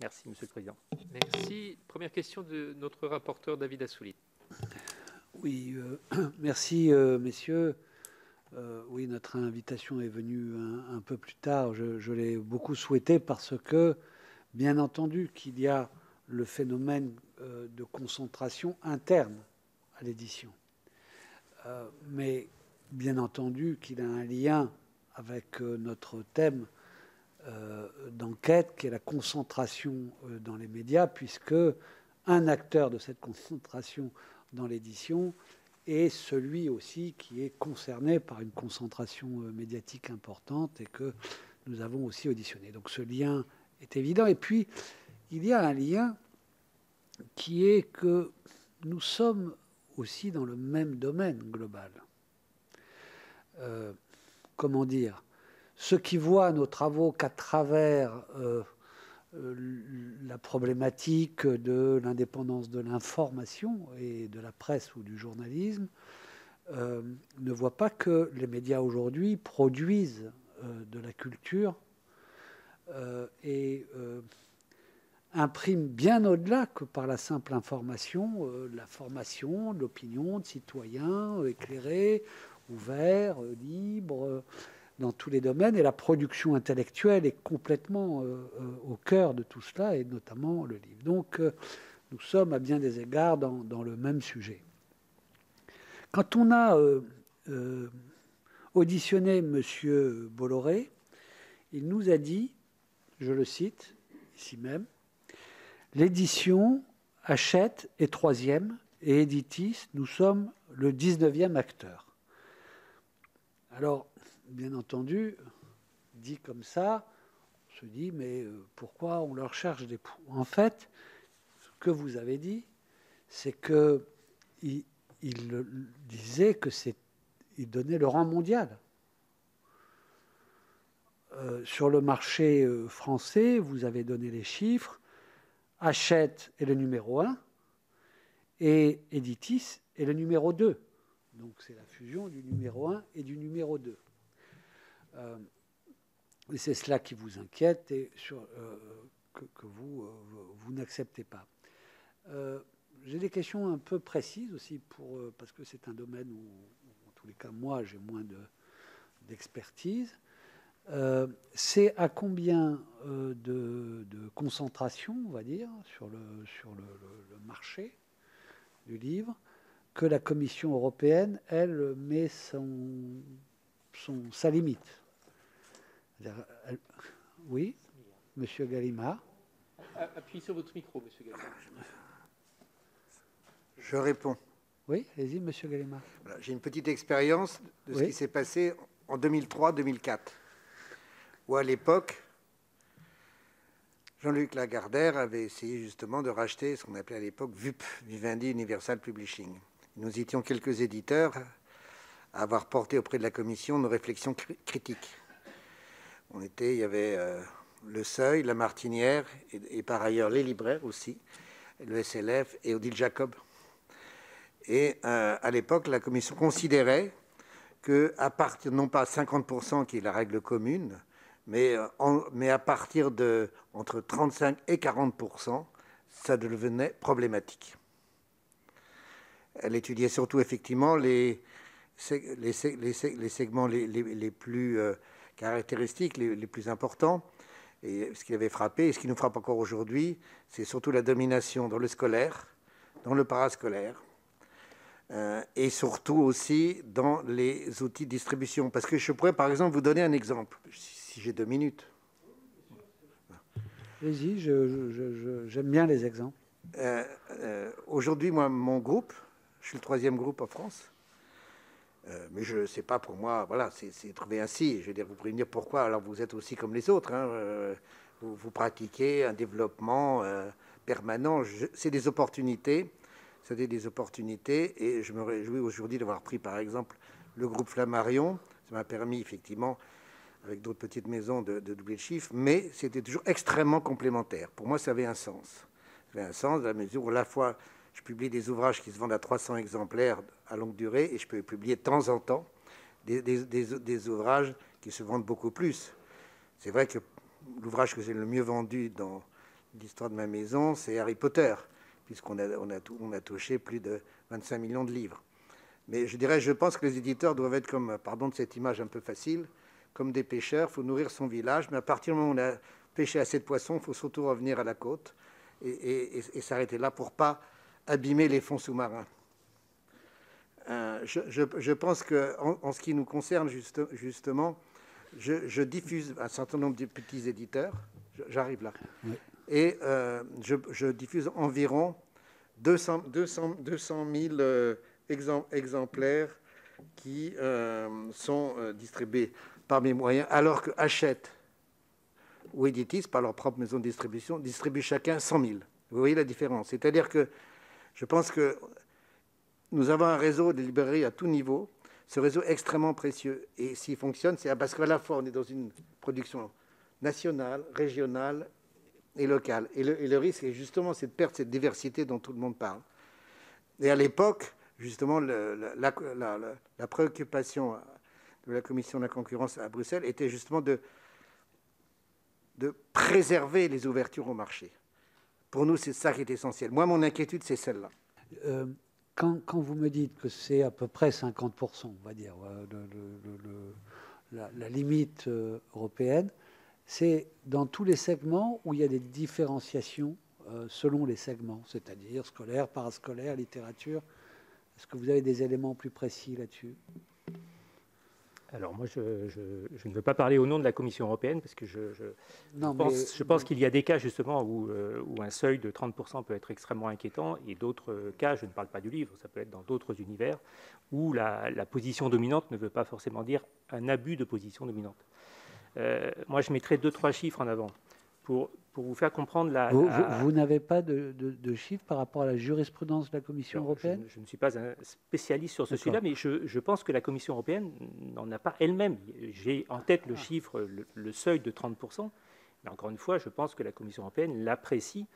Merci, Monsieur le Président. Merci. Première question de notre rapporteur David Assouline. Oui, euh, merci, euh, messieurs. Euh, oui, notre invitation est venue un, peu plus tard. Je, l'ai beaucoup souhaité parce que, bien entendu, qu'il y a le phénomène de concentration interne à l'édition. mais bien entendu qu'il a un lien avec notre thème euh, d'enquête, qui est la concentration euh, dans les médias, puisque un acteur de cette concentration dans l'édition est celui aussi qui est concerné par une concentration euh, médiatique importante et que nous avons aussi auditionné. Donc ce lien est évident. Et puis, il y a un lien qui est que nous sommes aussi dans le même domaine global. comment dire? Ceux qui voient nos travaux qu'à travers euh, euh, la problématique de l'indépendance de l'information et de la presse ou du journalisme euh, ne voient pas que les médias aujourd'hui produisent de la culture et impriment bien au-delà que par la simple information, la formation, l'opinion de citoyens éclairés, ouverts, libres dans tous les domaines, et la production intellectuelle est complètement euh, euh, au cœur de tout cela, et notamment le livre. Donc, euh, nous sommes à bien des égards dans, le même sujet. Quand on a auditionné M. Bolloré, il nous a dit, je le cite ici même, l'édition achète et troisième, et Editis, nous sommes le 19e acteur. Alors, bien entendu, dit comme ça, on se dit, mais euh, pourquoi on leur cherche des poux? En fait, ce que vous avez dit, c'est que il, disait que c'est, il donnait le rang mondial. Euh, sur le marché euh, français, vous avez donné les chiffres. Hachette est le numéro 1 et Editis est le numéro 2. Donc c'est la fusion du numéro 1 et du numéro 2. Euh, et c'est cela qui vous inquiète et euh, que, vous, euh, vous n'acceptez pas. j'ai des questions un peu précises aussi, pour, parce que c'est un domaine où, en tous les cas, moi, j'ai moins de, d'expertise. c'est à combien de, concentration, on va dire, sur le, marché du livre que la Commission européenne, elle, met son, sa limite? Oui, Monsieur Gallimard. Appuyez sur votre micro, Monsieur Gallimard. Je réponds. Oui, allez-y, Monsieur Gallimard. J'ai une petite expérience de ce qui s'est passé en 2003-2004, où à l'époque, Jean-Luc Lagardère avait essayé justement de racheter ce qu'on appelait à l'époque VUP, Vivendi Universal Publishing. Nous étions quelques éditeurs à avoir porté auprès de la Commission nos réflexions critiques. On était, il y avait euh, le Seuil, la Martinière et, par ailleurs les libraires aussi, le SLF et Odile Jacob. Et euh, à l'époque, la commission considérait que à partir, non pas 50% qui est la règle commune, mais, euh, mais à partir de entre 35 et 40%, ça devenait problématique. Elle étudiait surtout effectivement les, les, segments les, plus caractéristiques, les, plus importants. Et ce qui avait frappé, et ce qui nous frappe encore aujourd'hui, c'est surtout la domination dans le scolaire, dans le parascolaire, euh, et surtout aussi dans les outils de distribution. Parce que je pourrais par exemple vous donner un exemple, si j'ai deux minutes. Allez-y, j'aime bien les exemples. Euh, euh, aujourd'hui, moi, mon groupe, je suis le troisième groupe en France, mais je ne sais pas pour moi, voilà, c'est trouvé ainsi. Je veux dire, vous dire pourquoi, alors vous êtes aussi comme les autres, hein, vous, vous, pratiquez un développement permanent, c'est des opportunités c'était des opportunités et je me réjouis aujourd'hui d'avoir pris par exemple le groupe Flammarion. Ça m'a permis effectivement, avec d'autres petites maisons, de, doubler le chiffre, mais c'était toujours extrêmement complémentaire. Pour moi, ça avait un sens. Ça avait un sens dans la mesure où à la fois je publie des ouvrages qui se vendent à 300 exemplaires à longue durée et je peux publier de temps en temps des, ouvrages qui se vendent beaucoup plus. C'est vrai que l'ouvrage que j'ai le mieux vendu dans l'histoire de ma maison, c'est Harry Potter puisqu'on a, on a, on a touché plus de 25 millions de livres. Mais je dirais, je pense que les éditeurs doivent être comme, pardon de cette image un peu facile, comme des pêcheurs. Il faut nourrir son village, mais à partir du moment où on a pêché assez de poissons, il faut surtout revenir à la côte et, s'arrêter là pour pas abîmer les fonds sous-marins. Euh, je, pense qu'en en, ce qui nous concerne, justement, je, diffuse un certain nombre de petits éditeurs. J'arrive là et euh, je, diffuse environ 200, 200, 200 000 exemplaires qui euh, sont distribués par mes moyens, alors que Hachette ou Editis, par leur propre maison de distribution, distribuent chacun 100 000. Vous voyez la différence C'est-à-dire que je pense que nous avons un réseau de librairies à tout niveau, ce réseau extrêmement précieux. Et s'il fonctionne, c'est parce qu'à la fois on est dans une production nationale, régionale et local. Et le, risque est justement cette perte, cette diversité dont tout le monde parle. Et à l'époque, justement, la, préoccupation de la Commission de la concurrence à Bruxelles était justement de, de préserver les ouvertures au marché. Pour nous, c'est ça qui est essentiel. Moi, mon inquiétude, c'est celle-là. Euh, quand, quand, vous me dites que c'est à peu près 50%, on va dire, euh, la, la, limite euh, européenne, c'est dans tous les segments où il y a des différenciations selon les segments, c'est-à-dire scolaire, parascolaire, littérature. Est-ce que vous avez des éléments plus précis là-dessus? Alors moi, je, ne veux pas parler au nom de la Commission européenne parce que je, je pense, qu'il y a des cas justement où, euh, où, un seuil de 30% peut être extrêmement inquiétant et d'autres cas, je ne parle pas du livre, ça peut être dans d'autres univers, où la, la, position dominante ne veut pas forcément dire un abus de position dominante. Euh, moi, je mettrai deux, trois chiffres en avant pour, pour vous faire comprendre la. Vous, n'avez pas de, de, chiffres par rapport à la jurisprudence de la Commission européenne je, ne suis pas un spécialiste sur ce sujet-là, mais je, je, pense que la Commission européenne n'en a pas elle-même. J'ai en tête le ah. chiffre, le, seuil de 30%, mais encore une fois, je pense que la Commission européenne l'apprécie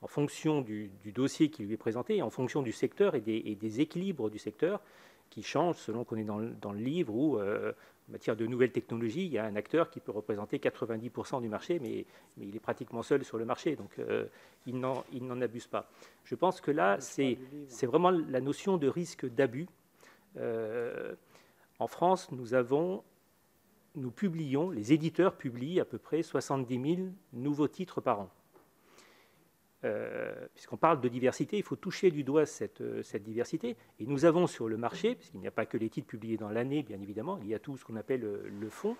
en fonction du, du, dossier qui lui est présenté, en fonction du secteur et des, et des équilibres du secteur qui changent selon qu'on est dans, dans, le livre ou euh, en matière de nouvelles technologies, il y a un acteur qui peut représenter 90% du marché, mais, il est pratiquement seul sur le marché, donc euh, il n'en abuse pas. Je pense que là, c'est vraiment la notion de risque d'abus. Euh, en France, nous avons, nous publions, les éditeurs publient à peu près 70 000 nouveaux titres par an. Euh, puisqu'on parle de diversité, il faut toucher du doigt euh, cette, diversité. Et nous avons sur le marché, puisqu'il n'y a pas que les titres publiés dans l'année, bien évidemment, il y a tout ce qu'on appelle euh, le, fonds,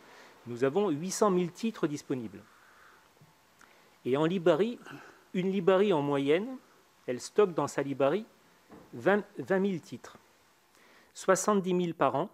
nous avons 800 000 titres disponibles. Et en librairie, une librairie en moyenne, elle stocke dans sa librairie 20, 20 000 titres. 70 000 par an,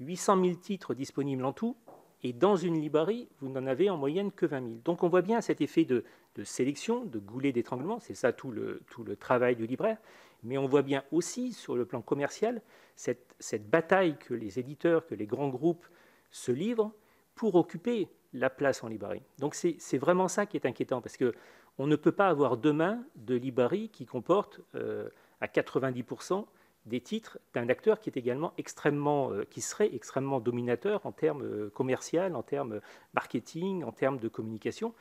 800 000 titres disponibles en tout, et dans une librairie, vous n'en avez en moyenne que 20 000. Donc on voit bien cet effet de, sélection, de goulet d'étranglement, c'est ça tout le, tout le travail du libraire, mais on voit bien aussi sur le plan commercial cette, cette bataille que les éditeurs, que les grands groupes se livrent pour occuper la place en librairie. Donc c'est vraiment ça qui est inquiétant, parce qu'on ne peut pas avoir demain de librairie qui comporte euh, à 90% des titres d'un acteur qui est également extrêmement, qui serait extrêmement dominateur en termes commerciaux, en termes marketing, en termes de communication.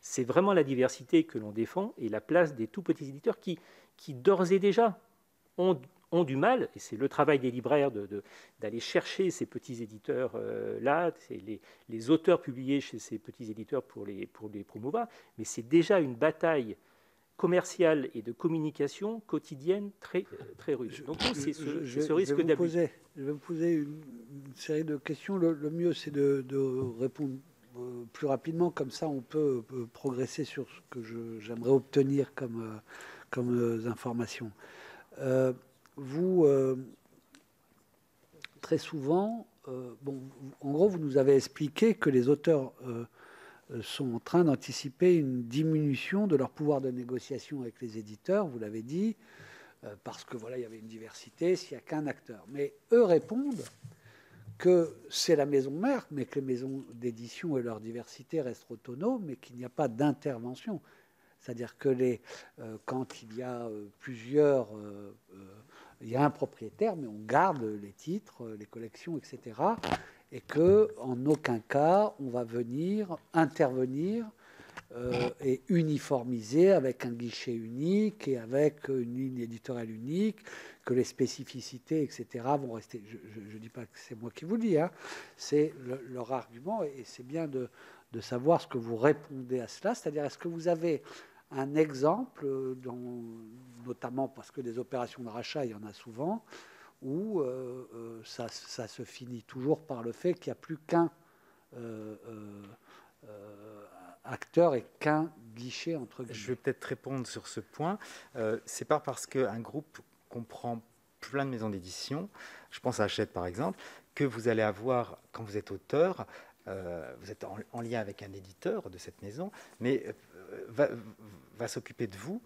C'est vraiment la diversité que l'on défend et la place des tout petits éditeurs qui, qui d'ores et déjà ont, ont, du mal, et c'est le travail des libraires d'aller de, chercher ces petits éditeurs-là, c'est les, les, auteurs publiés chez ces petits éditeurs pour les, pour les promouvoir, mais c'est déjà une bataille commerciale et de communication quotidienne très, très rude. Donc c'est ce, ce, risque d'abus. Je vais vous poser une, série de questions. Le, le mieux, c'est de, de, répondre euh, plus rapidement, comme ça on peut, progresser sur ce que j'aimerais obtenir comme, euh, comme euh, information. vous, très souvent, bon, en gros, vous nous avez expliqué que les auteurs sont en train d'anticiper une diminution de leur pouvoir de négociation avec les éditeurs, vous l'avez dit, parce que voilà, il y avait une diversité, s'il n'y a qu'un acteur. Mais eux répondent que c'est la maison mère, mais que les maisons d'édition et leur diversité restent autonomes, mais qu'il n'y a pas d'intervention. C'est-à-dire que les, euh, quand il y a euh, plusieurs, euh, il y a un propriétaire, mais on garde les titres, les collections, etc. Et que en aucun cas on va venir intervenir euh, et uniformisé avec un guichet unique et avec une ligne éditoriale unique, que les spécificités, etc., vont rester. Je ne dis pas que c'est moi qui vous le dis, hein. c'est leur argument et c'est bien de, de, savoir ce que vous répondez à cela. C'est-à-dire, est-ce que vous avez un exemple, dans, notamment parce que des opérations de rachat, il y en a souvent, où euh, euh, ça, ça, se finit toujours par le fait qu'il n'y a plus qu'un acteur et qu'un guichet entre guillemets. Je vais peut-être répondre sur ce point. Euh, c'est pas parce qu'un groupe comprend plein de maisons d'édition, je pense à Hachette par exemple, que vous allez avoir, quand vous êtes auteur, euh, vous êtes en, lien avec un éditeur de cette maison, mais euh, va, va s'occuper de vous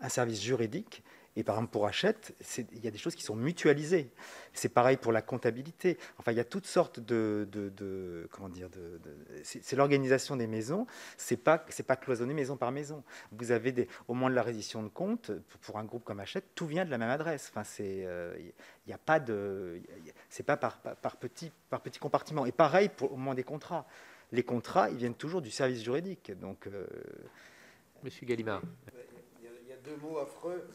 un service juridique et par exemple, pour Hachette, il y a des choses qui sont mutualisées. C'est pareil pour la comptabilité. Enfin, il y a toutes sortes de, de, comment dire, de, c'est l'organisation des maisons. C'est pas, c'est pas cloisonné maison par maison. Vous avez des, au moins de la reddition de compte pour un groupe comme Hachette, tout vient de la même adresse. Enfin, c'est, euh, il n'y a pas de, c'est pas par, par, petit, par petit compartiment. Et pareil pour au moins des contrats. Les contrats, ils viennent toujours du service juridique. Donc, euh, Monsieur Gallimard. Il y a deux mots affreux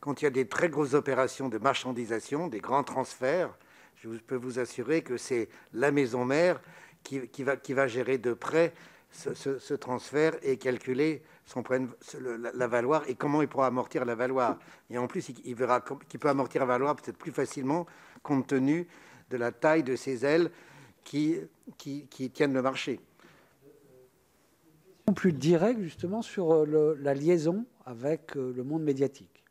quand il y a des très grosses opérations de marchandisation, des grands transferts, je peux vous assurer que c'est la maison mère qui, va, gérer de près ce, transfert et calculer son la, valoir et comment il pourra amortir la valoir. Et en plus, il, verra qu'il peut amortir la valoir peut-être plus facilement compte tenu de la taille de ses ailes qui tiennent le marché. Plus direct justement sur euh, la liaison avec euh, le monde médiatique.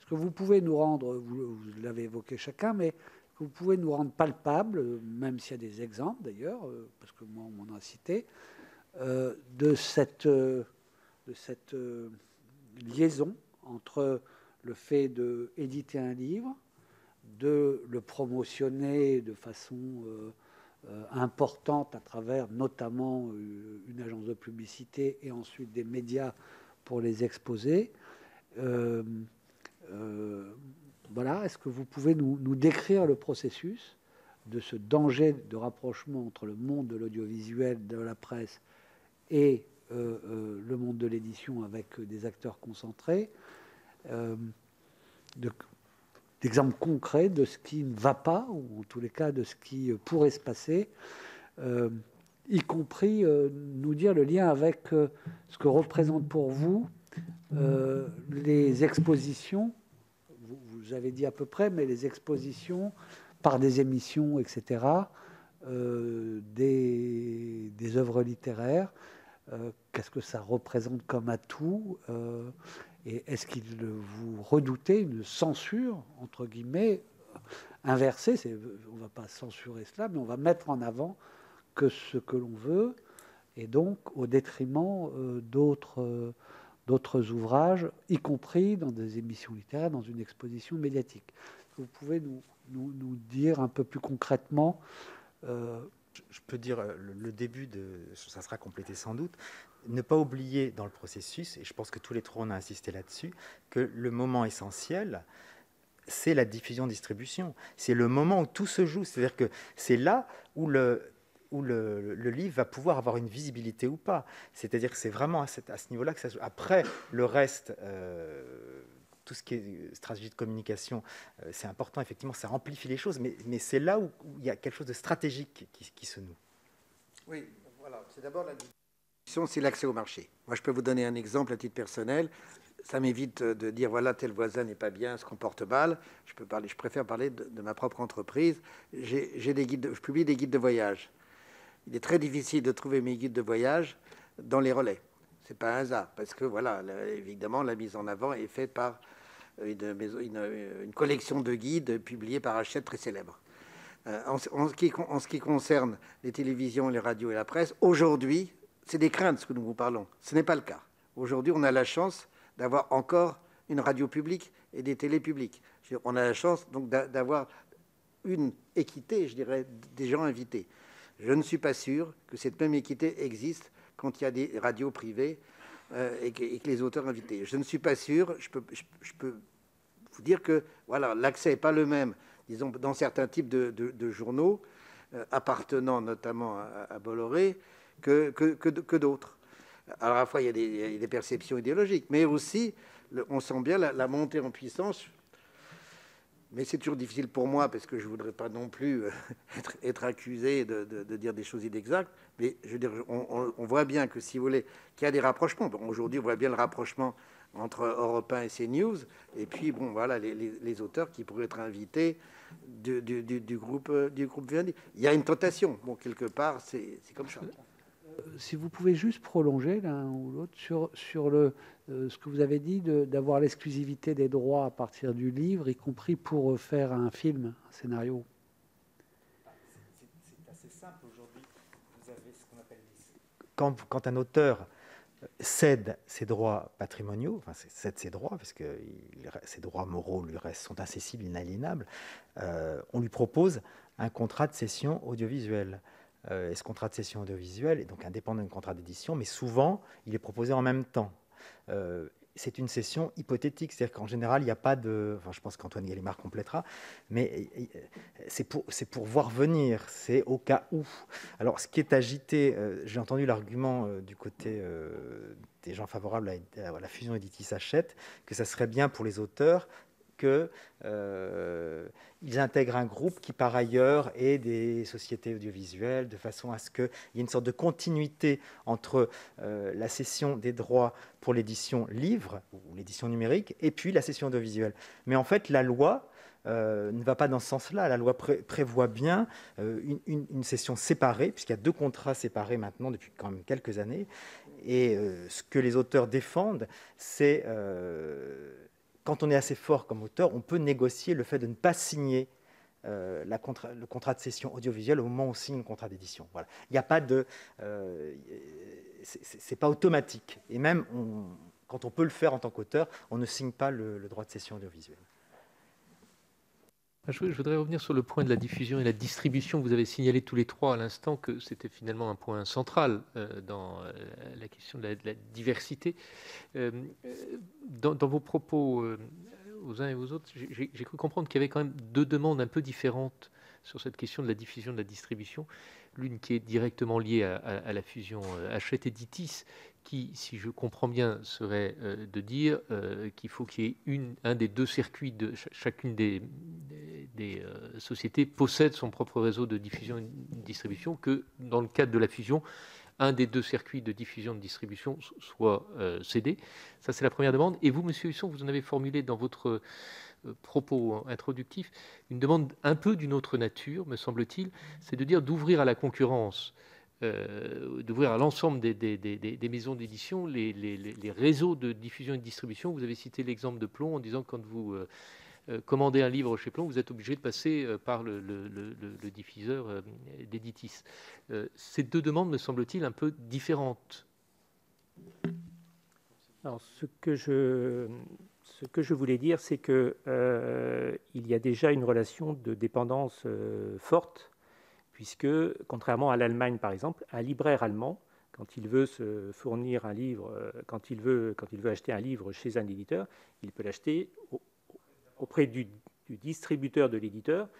Ce que vous pouvez nous rendre, vous, l'avez évoqué chacun, mais vous pouvez nous rendre palpable, même s'il y a des exemples d'ailleurs, euh, parce que moi on m'en a cité, euh, de cette, de cette liaison entre le fait d'éditer un livre, de le promotionner de façon importante à travers notamment une agence de publicité et ensuite des médias pour les exposer. Euh, euh, voilà, est-ce que vous pouvez nous, décrire le processus de ce danger de rapprochement entre le monde de l'audiovisuel, de la presse et euh, le monde de l'édition avec des acteurs concentrés D'exemples concrets de ce qui ne va pas, ou en tous les cas de ce qui pourrait se passer y compris euh, nous dire le lien avec euh, ce que représentent pour vous euh, les expositions, vous, avez dit à peu près, mais les expositions par des émissions, etc., des, œuvres littéraires. Qu'est-ce que ça représente comme atout Et est-ce qu'il vous redoutez une censure, entre guillemets, inversée On ne va pas censurer cela, mais on va mettre en avant que ce que l'on veut, et donc au détriment euh, d'autres euh, d'autres ouvrages, y compris dans des émissions littéraires, dans une exposition médiatique. Vous pouvez nous, nous, dire un peu plus concrètement euh, Je peux dire le début de, ça sera complété sans doute, ne pas oublier dans le processus, et je pense que tous les trois on a insisté là-dessus, que le moment essentiel, c'est la diffusion-distribution. C'est le moment où tout se joue. C'est-à-dire que c'est là où le, où le, livre va pouvoir avoir une visibilité ou pas. C'est-à-dire que c'est vraiment à, ce niveau-là que ça se joue. Après, le reste, euh, tout ce qui est stratégie de communication, euh, c'est important, effectivement, ça amplifie les choses, mais, c'est là où, il y a quelque chose de stratégique qui, se noue. Oui, voilà. C'est d'abord la c'est l'accès au marché. Moi, je peux vous donner un exemple à titre personnel ça m'évite de dire voilà tel voisin n'est pas bien, se comporte mal. Je peux parler, je préfère parler de, ma propre entreprise. J'ai des guides, je publie des guides de voyage. Il est très difficile de trouver mes guides de voyage dans les relais. C'est pas un hasard parce que voilà, évidemment, la mise en avant est faite par une, collection de guides publiés par Hachette très célèbre. Euh, en, ce qui, en, ce qui, concerne les télévisions, les radios et la presse, aujourd'hui, c'est des craintes ce que nous vous parlons. Ce n'est pas le cas. Aujourd'hui, on a la chance d'avoir encore une radio publique et des télés publiques. On a la chance donc d'avoir une équité, je dirais, des gens invités. Je ne suis pas sûr que cette même équité existe quand il y a des radios privées euh, et, que, les auteurs invités. Je ne suis pas sûr, je peux, vous dire que voilà, l'accès n'est pas le même, disons, dans certains types de, journaux, euh, appartenant notamment à, Bolloré, que d'autres. Alors à la fois, il y a des, perceptions idéologiques, mais aussi, on sent bien la, montée en puissance. Mais c'est toujours difficile pour moi, parce que je ne voudrais pas non plus euh, être, accusé de, dire des choses inexactes. Mais je veux dire, on, voit bien que, si vous voulez, qu'il y a des rapprochements. Aujourd'hui, on voit bien le rapprochement entre Europe 1 et CNews. Et puis, bon, voilà, les, auteurs qui pourraient être invités du, groupe, du groupe Il y a une tentation. Bon, quelque part, c'est comme ça si vous pouvez juste prolonger l'un ou l'autre sur, sur le, euh, ce que vous avez dit d'avoir l'exclusivité des droits à partir du livre, y compris pour faire un film, un scénario. C'est assez simple aujourd'hui. Vous avez ce qu'on appelle quand, quand, un auteur cède ses droits patrimoniaux, enfin cède ses droits, parce que ses droits moraux lui restent, sont incessibles, inaliénables, euh, on lui propose un contrat de cession audiovisuelle. Euh, et ce contrat de cession audiovisuelle est donc indépendant d'un contrat d'édition, mais souvent, il est proposé en même temps. Euh, c'est une cession hypothétique, c'est-à-dire qu'en général, il n'y a pas de... Enfin, je pense qu'Antoine Gallimard complétera, mais c'est pour, pour voir venir, c'est au cas où. Alors, ce qui est agité, euh, j'ai entendu l'argument du côté des gens favorables à, la fusion Editis-Hachette, que ça serait bien pour les auteurs qu'ils euh, intègrent un groupe qui, par ailleurs, est des sociétés audiovisuelles, de façon à ce qu'il y ait une sorte de continuité entre euh, la cession des droits pour l'édition livre, ou l'édition numérique, et puis la cession audiovisuelle. Mais en fait, la loi euh, ne va pas dans ce sens-là. La loi prévoit bien une, une, cession séparée, puisqu'il y a deux contrats séparés maintenant depuis quand même quelques années. Et ce que les auteurs défendent, c'est quand on est assez fort comme auteur, on peut négocier le fait de ne pas signer euh, le contrat de cession audiovisuelle au moment où on signe le contrat d'édition. Voilà. Il pas euh, c'est pas automatique. Et même quand on peut le faire en tant qu'auteur, on ne signe pas le droit de cession audiovisuelle. Je voudrais revenir sur le point de la diffusion et la distribution. Vous avez signalé tous les trois à l'instant que c'était finalement un point central euh, dans euh, la question de la, diversité. Euh, dans, vos propos aux uns et aux autres, j'ai cru comprendre qu'il y avait quand même deux demandes un peu différentes sur cette question de la diffusion et de la distribution. L'une qui est directement liée à, la fusion Hachette-Editis, qui, si je comprends bien, serait euh, de dire euh, qu'il faut qu'il y ait un des deux circuits de chacune des, euh, sociétés possède son propre réseau de diffusion et de distribution, que dans le cadre de la fusion, un des deux circuits de diffusion et de distribution soit cédé. Ça, c'est la première demande. Et vous, Monsieur Husson, vous en avez formulé dans votre propos introductif une demande un peu d'une autre nature, me semble-t-il, c'est de dire d'ouvrir à la concurrence euh, d'ouvrir à l'ensemble des, maisons d'édition les, réseaux de diffusion et de distribution. Vous avez cité l'exemple de Plomb en disant que quand vous euh, euh, commandez un livre chez Plomb, vous êtes obligé de passer par le, diffuseur d'Editis. ces deux demandes me semblent-ils un peu différentes? Alors, ce que je, ce que je voulais dire, c'est qu'il y a déjà une relation de dépendance forte puisque, contrairement à l'Allemagne par exemple, un libraire allemand, quand il veut se fournir un livre, euh, quand il veut, quand il veut acheter un livre chez un éditeur, il peut l'acheter auprès du, distributeur de l'éditeur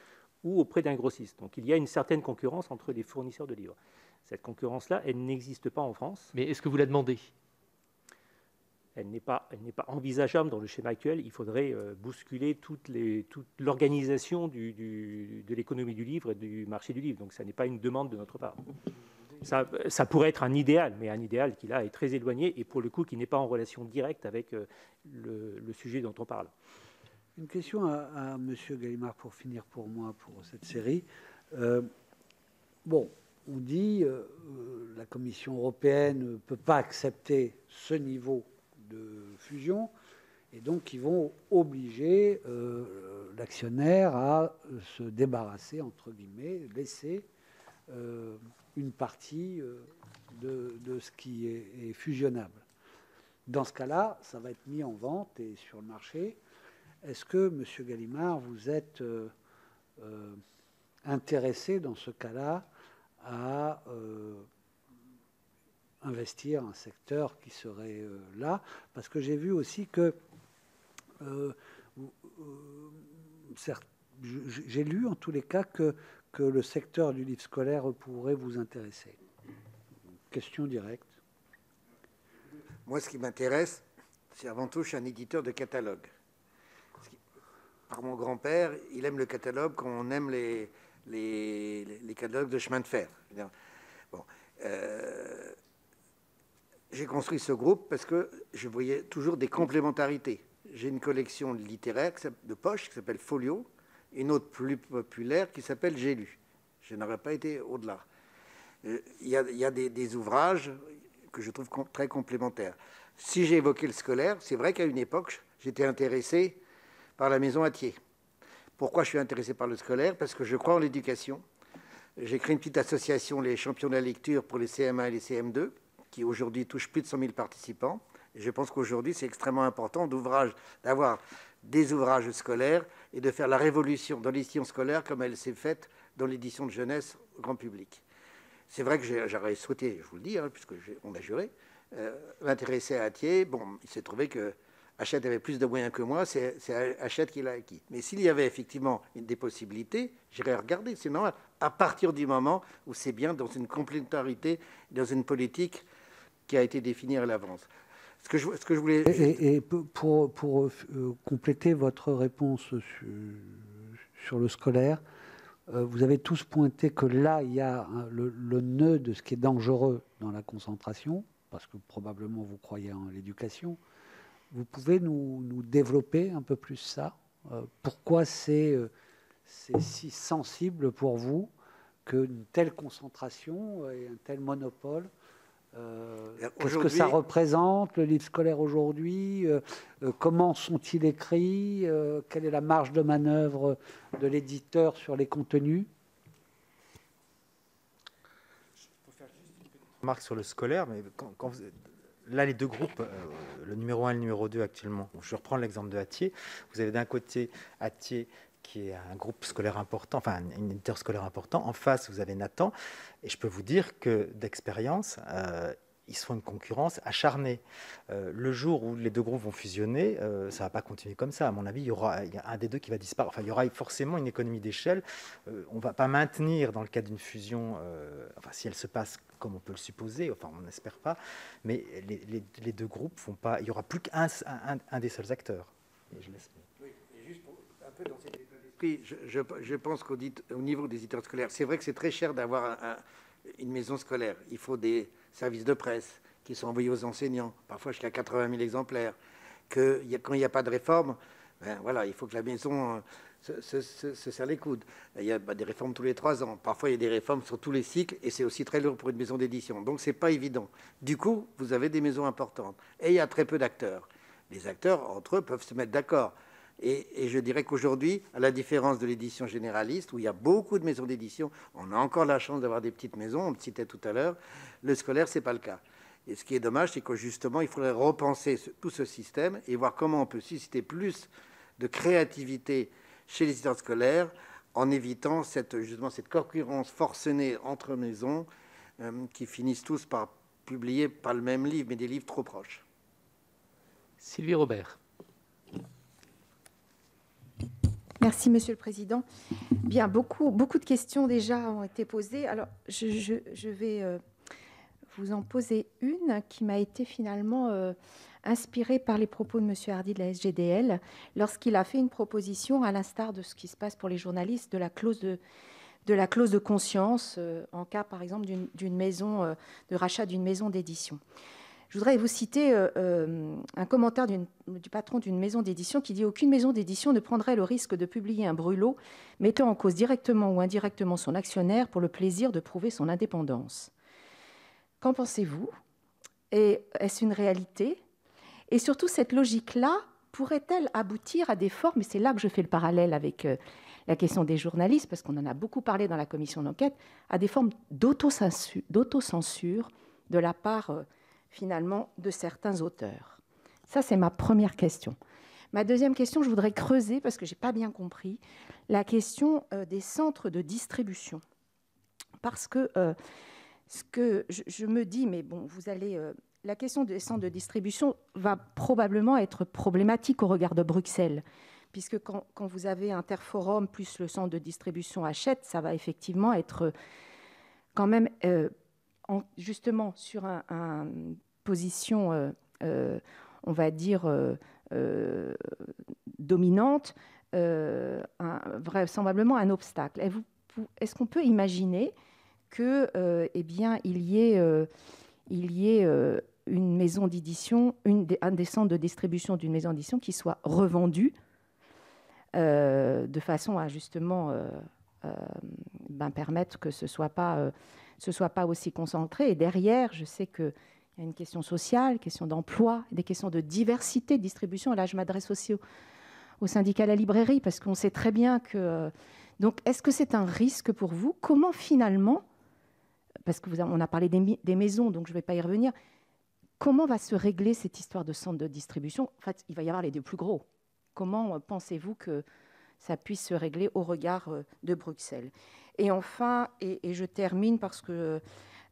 ou auprès d'un grossiste. Donc il y a une certaine concurrence entre les fournisseurs de livres. Cette concurrence-là, elle n'existe pas en France. Mais est-ce que vous la demandez? Elle n'est pas, envisageable dans le schéma actuel. Il faudrait euh, bousculer toute l'organisation de l'économie du livre et du marché du livre. Donc, ça n'est pas une demande de notre part. Ça, pourrait être un idéal, mais un idéal qui là est très éloigné et pour le coup qui n'est pas en relation directe avec euh, le, sujet dont on parle. Une question à, à M. Gallimard pour finir pour moi pour cette série. Euh, bon, on dit euh, la Commission européenne ne peut pas accepter ce niveau de fusion, et donc ils vont obliger euh, l'actionnaire à se débarrasser, entre guillemets, laisser euh, une partie euh, de, ce qui est, fusionnable. Dans ce cas-là, ça va être mis en vente et sur le marché. Est-ce que, M. Gallimard, vous êtes intéressé dans ce cas-là à investir un secteur qui serait euh, là, parce que j'ai vu aussi que euh, euh, j'ai lu en tous les cas que, que le secteur du livre scolaire pourrait vous intéresser. Question directe. Moi, ce qui m'intéresse, c'est avant tout, je suis un éditeur de catalogue. Par mon grand-père, il aime le catalogue quand on aime les, les, catalogues de chemin de fer. Bon, j'ai construit ce groupe parce que je voyais toujours des complémentarités. J'ai une collection littéraire de poche qui s'appelle Folio, une autre plus populaire qui s'appelle J'ai lu. Je n'aurais pas été au-delà. Euh, il y a, des, ouvrages que je trouve très complémentaires. Si j'ai évoqué le scolaire, c'est vrai qu'à une époque, j'étais intéressé par la maison Atier. Pourquoi je suis intéressé par le scolaire? Parce que je crois en l'éducation. J'ai créé une petite association, les champions de la lecture pour les CM1 et les CM2 qui aujourd'hui touche plus de 100 000 participants. Je pense qu'aujourd'hui, c'est extrêmement important d'avoir des ouvrages scolaires et de faire la révolution dans l'édition scolaire comme elle s'est faite dans l'édition de jeunesse grand public. C'est vrai que j'aurais souhaité, je vous le dis, hein, puisque on a juré, euh, m'intéresser à Atier. Bon, il s'est trouvé que Hachette avait plus de moyens que moi, c'est Hachette qui l'a acquis. Mais s'il y avait effectivement des possibilités, j'irais regarder, c'est normal. À partir du moment où c'est bien dans une complémentarité, dans une politique qui a été défini à l'avance. Ce que, je, voulais... Et, pour, pour euh, compléter votre réponse sur, sur le scolaire, euh, vous avez tous pointé que là, il y a le, le, nœud de ce qui est dangereux dans la concentration, parce que probablement vous croyez en l'éducation. Vous pouvez nous, développer un peu plus ça euh, Pourquoi c'est si sensible pour vous qu'une telle concentration et un tel monopole euh, qu'est-ce que ça représente, le livre scolaire aujourd'hui? Euh, euh, Comment sont-ils écrits? Quelle est la marge de manœuvre de l'éditeur sur les contenus? Je faire juste une petite remarque sur le scolaire, mais quand, là, les deux groupes, le numéro 1 et le numéro 2 actuellement, je reprends l'exemple de Atier. Vous avez d'un côté Atier qui est un groupe scolaire important, enfin un éditeur scolaire important. En face, vous avez Nathan. Et je peux vous dire que d'expérience, euh, ils sont une concurrence acharnée. Euh, le jour où les deux groupes vont fusionner, euh, ça ne va pas continuer comme ça. À mon avis, il y aura y un des deux qui va disparaître. Enfin, il y aura forcément une économie d'échelle. on ne va pas maintenir dans le cas d'une fusion, enfin, si elle se passe comme on peut le supposer, enfin, on n'espère pas, mais les, deux groupes vont pas. Il n'y aura plus qu'un un, des seuls acteurs. Je, pense qu'au niveau des éditeurs scolaires, c'est vrai que c'est très cher d'avoir une maison scolaire. Il faut des services de presse qui sont envoyés aux enseignants, parfois jusqu'à 80 000 exemplaires. Quand il n'y a pas de réforme, ben voilà, il faut que la maison euh, se, serre les coudes. Il y a bah, des réformes tous les trois ans. Parfois, il y a des réformes sur tous les cycles, et c'est aussi très lourd pour une maison d'édition. Donc, c'est pas évident. Du coup, vous avez des maisons importantes, et il y a très peu d'acteurs. Les acteurs, entre eux, peuvent se mettre d'accord. Et, je dirais qu'aujourd'hui, à la différence de l'édition généraliste, où il y a beaucoup de maisons d'édition, on a encore la chance d'avoir des petites maisons, on le citait tout à l'heure, le scolaire, ce n'est pas le cas. Et ce qui est dommage, c'est que justement, il faudrait repenser tout ce système et voir comment on peut susciter plus de créativité chez les éditeurs scolaires en évitant cette, justement cette concurrence forcenée entre maisons qui finissent tous par publier pas le même livre, mais des livres trop proches. Sylvie Robert. Merci, Monsieur le Président. Beaucoup, de questions déjà ont été posées. Alors, je, vais euh, vous en poser une qui m'a été finalement euh, inspirée par les propos de Monsieur Hardy de la SGDL lorsqu'il a fait une proposition, à l'instar de ce qui se passe pour les journalistes, de la clause de, de la clause de conscience euh, en cas, par exemple, d'une maison de rachat d'une maison d'édition. Je voudrais vous citer euh, euh, un commentaire du patron d'une maison d'édition qui dit Aucune maison d'édition ne prendrait le risque de publier un brûlot mettant en cause directement ou indirectement son actionnaire pour le plaisir de prouver son indépendance. Qu'en pensez-vous? Et est-ce une réalité? Et surtout, cette logique-là pourrait-elle aboutir à des formes, et c'est là que je fais le parallèle avec euh, la question des journalistes, parce qu'on en a beaucoup parlé dans la commission d'enquête, à des formes d'autocensure de la part finalement de certains auteurs Ça, c'est ma première question. Ma deuxième question, je voudrais creuser, parce que je n'ai pas bien compris, la question euh, des centres de distribution. Parce que euh, ce que je, me dis, mais bon, vous allez. Euh, la question des centres de distribution va probablement être problématique au regard de Bruxelles, puisque quand, vous avez Interforum plus le centre de distribution achète, ça va effectivement être quand même justement sur un, position, euh, euh, on va dire, euh, dominante, vraisemblablement un obstacle. Est-ce qu'on peut imaginer que, eh bien, il y ait, il y ait une maison d'édition, un des centres de distribution d'une maison d'édition qui soit revendu de façon à justement ben, permettre que ce soit pas ce soit pas aussi concentré. Et derrière, je sais qu'il y a une question sociale, question d'emploi, des questions de diversité de distribution. Et là, je m'adresse aussi au, syndicat de la librairie, parce qu'on sait très bien que... Euh, donc, est-ce que c'est un risque pour vous? Comment finalement, parce qu'on a parlé des, maisons, donc je ne vais pas y revenir, comment va se régler cette histoire de centre de distribution? En fait, il va y avoir les deux plus gros. Comment euh, pensez-vous que ça puisse se régler au regard euh, de Bruxelles? Et enfin, et, je termine parce que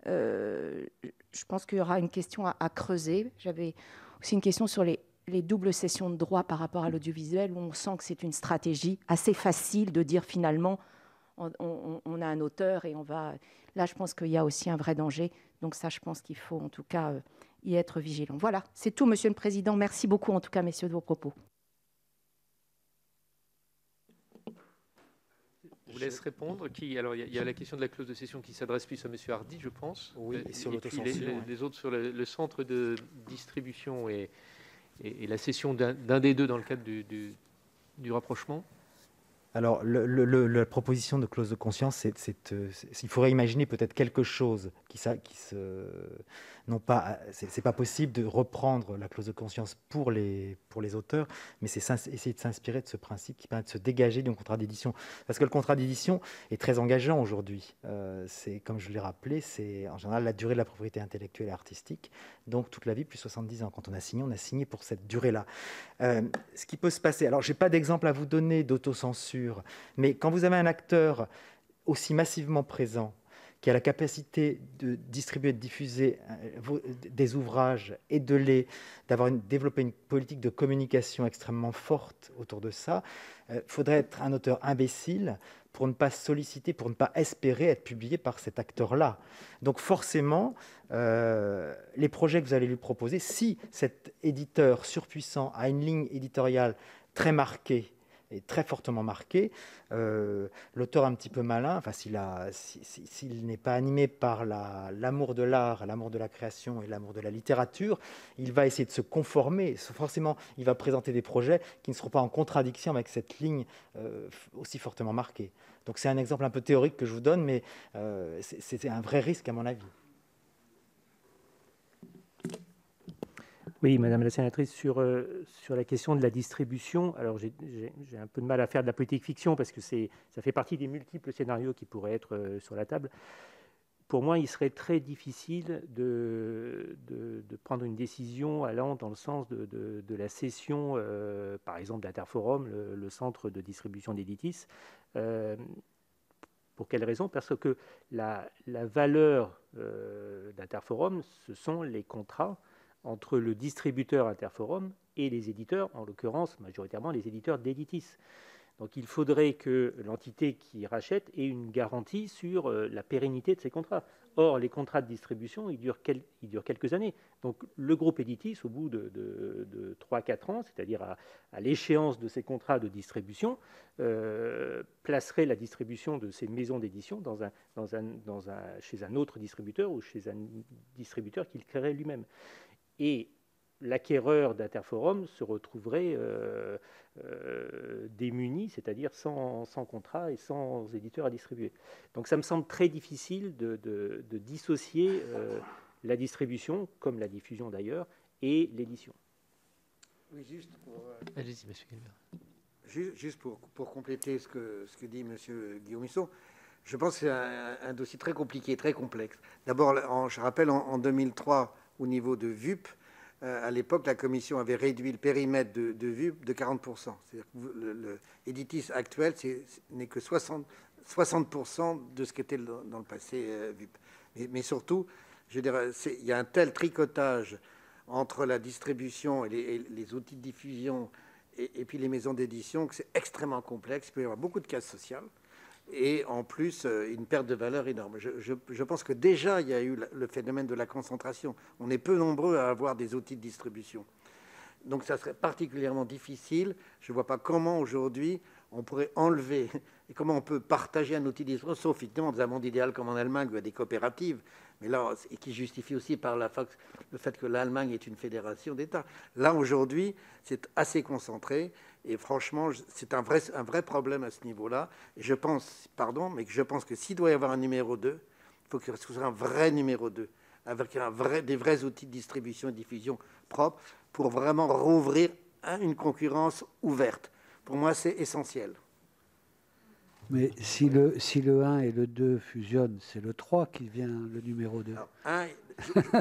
euh, je pense qu'il y aura une question à, creuser. J'avais aussi une question sur les, doubles sessions de droit par rapport à l'audiovisuel, où on sent que c'est une stratégie assez facile de dire finalement, on, a un auteur et on va... Là, je pense qu'il y a aussi un vrai danger. Donc ça, je pense qu'il faut en tout cas euh, y être vigilant. Voilà, c'est tout, Monsieur le Président. Merci beaucoup, en tout cas, messieurs, de vos propos. Vous laisse répondre. Qui, alors, il y, a la question de la clause de cession qui s'adresse plus à M. Hardy, je pense. Oui, et, sur les, autres sur le, centre de distribution et, et la cession d'un des deux dans le cadre du, du rapprochement. Alors, la proposition de clause de conscience, c'est, euh, il faudrait imaginer peut-être quelque chose qui, ça, qui se, non pas, c'est, pas possible de reprendre la clause de conscience pour les, pour les auteurs, mais c'est essayer de s'inspirer de ce principe qui permet de se dégager d'un contrat d'édition. Parce que le contrat d'édition est très engageant aujourd'hui. Euh, comme je l'ai rappelé, c'est en général la durée de la propriété intellectuelle et artistique, donc toute la vie plus 70 ans. Quand on a signé, on a signé pour cette durée-là. Euh, ce qui peut se passer, alors j'ai pas d'exemple à vous donner d'autocensure mais quand vous avez un acteur aussi massivement présent, qui a la capacité de distribuer, de diffuser euh, des ouvrages et de les, d'avoir développé une politique de communication extrêmement forte autour de ça, euh, faudrait être un auteur imbécile pour ne pas solliciter, pour ne pas espérer être publié par cet acteur-là. Donc forcément, euh, les projets que vous allez lui proposer, si cet éditeur surpuissant a une ligne éditoriale très marquée très fortement marqué. Euh, l'auteur un petit peu malin, enfin, s'il n'est pas animé par l'amour de l'art, l'amour de la création et l'amour de la littérature, il va essayer de se conformer. Forcément, il va présenter des projets qui ne seront pas en contradiction avec cette ligne euh, aussi fortement marquée. Donc c'est un exemple un peu théorique que je vous donne, mais euh, c'est un vrai risque à mon avis. Oui, Madame la sénatrice, sur, euh, sur la question de la distribution, alors j'ai un peu de mal à faire de la politique fiction parce que ça fait partie des multiples scénarios qui pourraient être euh, sur la table. pour moi, il serait très difficile de, de, prendre une décision allant dans le sens de, de la cession, euh, par exemple, d'Interforum, le, centre de distribution d'Editis. Pour quelle raison? Parce que la, valeur d'Interforum, ce sont les contrats entre le distributeur Interforum et les éditeurs, en l'occurrence majoritairement les éditeurs d'Editis. Donc il faudrait que l'entité qui rachète ait une garantie sur euh, la pérennité de ces contrats. Or, les contrats de distribution, ils durent, quelques années. Donc le groupe Editis, au bout de, 3-4 ans, c'est-à-dire à, l'échéance de ces contrats de distribution, euh, placerait la distribution de ces maisons d'édition chez un autre distributeur ou chez un distributeur qu'il créerait lui-même. Et l'acquéreur d'Interforum se retrouverait euh, euh, démuni, c'est-à-dire sans, contrat et sans éditeur à distribuer. Donc ça me semble très difficile de, dissocier euh, la distribution, comme la diffusion d'ailleurs, et l'édition. Oui, juste pour, Allez-y, monsieur Juste, pour, compléter ce que, ce que dit monsieur Guillaume je pense que c'est un, dossier très compliqué, très complexe. D'abord, je rappelle, en, en 2003, au niveau de VUP, euh, à l'époque, la Commission avait réduit le périmètre de, VUP de 40%. C'est-à-dire que l'éditis actuel n'est que 60, 60 de ce qu'était dans le passé euh, VUP. Mais, surtout, il y a un tel tricotage entre la distribution et les, outils de diffusion et, et, puis les maisons d'édition que c'est extrêmement complexe. Il peut y avoir beaucoup de cases sociales et en plus euh, une perte de valeur énorme. Je, pense que déjà il y a eu le phénomène de la concentration. On est peu nombreux à avoir des outils de distribution. Donc ça serait particulièrement difficile. Je ne vois pas comment aujourd'hui on pourrait enlever et comment on peut partager un outil de distribution, sauf effectivement dans un monde idéal comme en Allemagne où il y a des coopératives, mais là, et qui justifie aussi par la, le fait que l'Allemagne est une fédération d'États. Là aujourd'hui, c'est assez concentré et franchement, c'est un vrai, un vrai problème à ce niveau-là. Je pense, pardon, mais je pense que s'il doit y avoir un numéro 2, il faut que ce soit un vrai numéro 2, avec un vrai, des vrais outils de distribution et de diffusion propres pour vraiment rouvrir une concurrence ouverte. Pour moi, c'est essentiel. Mais si le, si le 1 et le 2 fusionnent, c'est le 3 qui devient le numéro 2.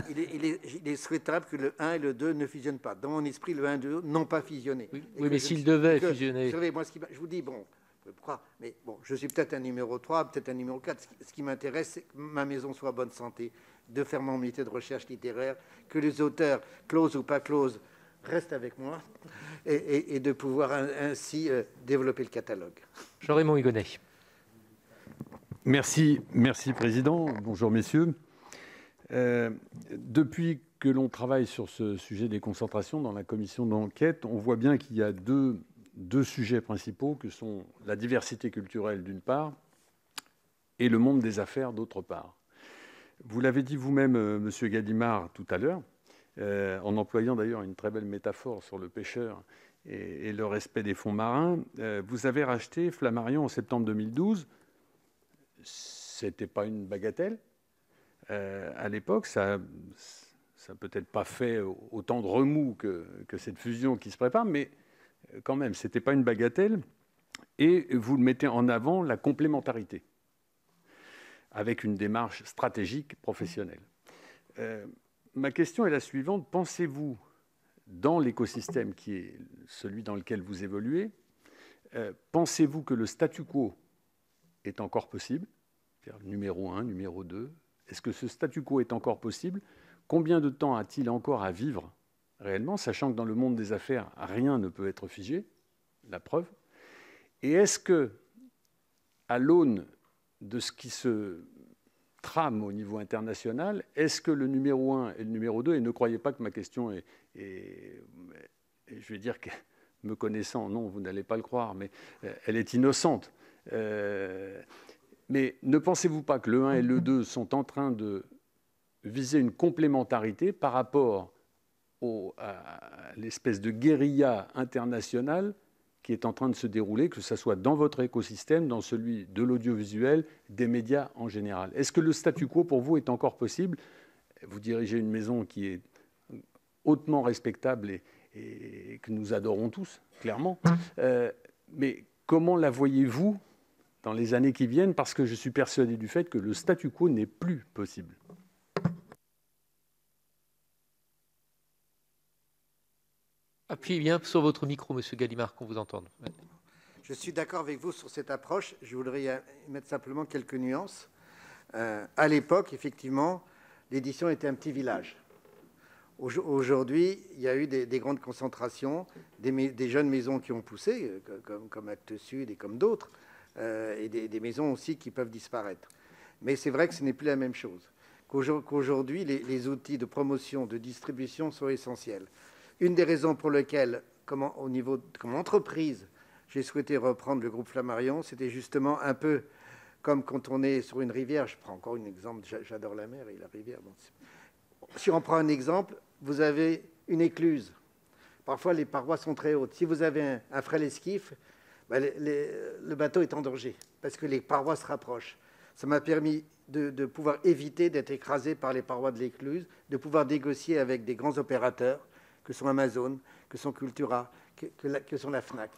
Il, est, souhaitable que le 1 et le 2 ne fusionnent pas. Dans mon esprit, le 1 et le 2 n'ont pas fusionné. Oui, mais s'ils devaient fusionner. moi, je vous dis, bon, mais bon, je suis peut-être un numéro 3, peut-être un numéro 4. Ce qui, m'intéresse, c'est que ma maison soit en bonne santé, de faire mon métier de recherche littéraire, que les auteurs, close ou pas close, restent avec moi, et, de pouvoir ainsi euh, développer le catalogue. Jean-Raymond Hugonnet. Merci, merci Président. Bonjour messieurs. Euh, depuis que l'on travaille sur ce sujet des concentrations dans la commission d'enquête, on voit bien qu'il y a deux, deux sujets principaux que sont la diversité culturelle d'une part et le monde des affaires d'autre part. Vous l'avez dit vous-même, euh, Monsieur Gallimard, tout à l'heure, euh, en employant d'ailleurs une très belle métaphore sur le pêcheur et, le respect des fonds marins. vous avez racheté Flammarion en septembre 2012. C'était pas une bagatelle, euh, à l'époque, ça n'a peut-être pas fait autant de remous que, cette fusion qui se prépare, mais euh, quand même, ce n'était pas une bagatelle. Et vous mettez en avant la complémentarité avec une démarche stratégique professionnelle. Euh, ma question est la suivante. Pensez-vous, dans l'écosystème qui est celui dans lequel vous évoluez, pensez-vous que le statu quo est encore possible? Numéro 1, numéro 2, est-ce que ce statu quo est encore possible? Combien de temps a-t-il encore à vivre réellement, sachant que dans le monde des affaires, rien ne peut être figé, la preuve Et est-ce que, à l'aune de ce qui se trame au niveau international, est-ce que le numéro 1 et le numéro 2, et ne croyez pas que ma question est, je vais dire que, me connaissant, non, vous n'allez pas le croire, mais euh, elle est innocente. Euh, mais ne pensez-vous pas que le 1 et le 2 sont en train de viser une complémentarité par rapport à l'espèce de guérilla internationale qui est en train de se dérouler, que ce soit dans votre écosystème, dans celui de l'audiovisuel, des médias en général? Est-ce que le statu quo pour vous est encore possible? Vous dirigez une maison qui est hautement respectable et, que nous adorons tous, clairement. Euh, mais comment la voyez-vous dans les années qui viennent parce que je suis persuadé du fait que le statu quo n'est plus possible. Appuyez bien sur votre micro, Monsieur Gallimard, qu'on vous entende. Je suis d'accord avec vous sur cette approche. Je voudrais mettre simplement quelques nuances. Euh, à l'époque, effectivement, l'édition était un petit village. Aujourd'hui, il y a eu des, grandes concentrations, des, jeunes maisons qui ont poussé, euh, comme, Actes Sud et comme d'autres, euh, et des, maisons aussi qui peuvent disparaître. Mais c'est vrai que ce n'est plus la même chose. Qu'aujourd'hui, les, outils de promotion, de distribution sont essentiels. Une des raisons pour lesquelles, comment, au niveau comme entreprise, j'ai souhaité reprendre le groupe Flammarion, c'était justement un peu comme quand on est sur une rivière. Je prends encore un exemple, j'adore la mer et la rivière. si on prend un exemple, vous avez une écluse. Parfois, les parois sont très hautes. Si vous avez un, frêle esquif, ben, le bateau est en danger parce que les parois se rapprochent. Ça m'a permis de, pouvoir éviter d'être écrasé par les parois de l'écluse, de pouvoir négocier avec des grands opérateurs que sont Amazon, que sont Cultura, que, sont la FNAC.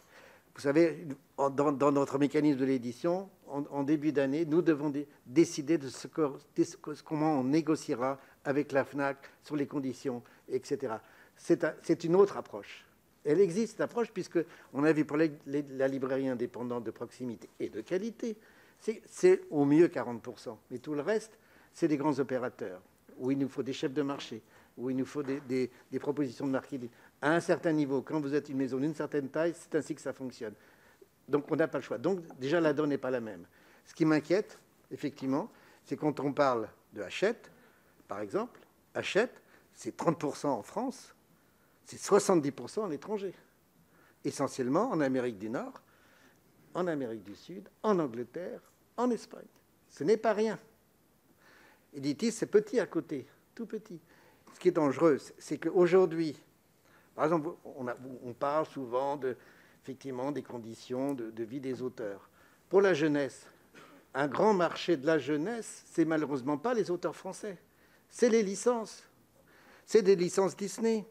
Vous savez, dans, notre mécanisme de l'édition, en, début d'année, nous devons décider de ce comment on négociera avec la FNAC sur les conditions, etc. C'est une autre approche. Elle existe, cette approche, puisqu'on a vu pour la librairie indépendante de proximité et de qualité, c'est au mieux 40%. Mais tout le reste, c'est des grands opérateurs, où il nous faut des chefs de marché, où il nous faut des, propositions de marketing. À un certain niveau, quand vous êtes une maison d'une certaine taille, c'est ainsi que ça fonctionne. Donc on n'a pas le choix. Donc déjà, la donne n'est pas la même. Ce qui m'inquiète, effectivement, c'est quand on parle de Hachette, par exemple, Hachette, c'est 30% en France, c'est 70% à l'étranger. Essentiellement en Amérique du Nord, en Amérique du Sud, en Angleterre, en Espagne. Ce n'est pas rien. Editis, c'est petit à côté, tout petit. Ce qui est dangereux, c'est qu'aujourd'hui, par exemple, on, parle souvent de, effectivement des conditions de, de vie des auteurs. Pour la jeunesse, un grand marché de la jeunesse, c'est malheureusement pas les auteurs français c'est les licences. C'est des licences Disney,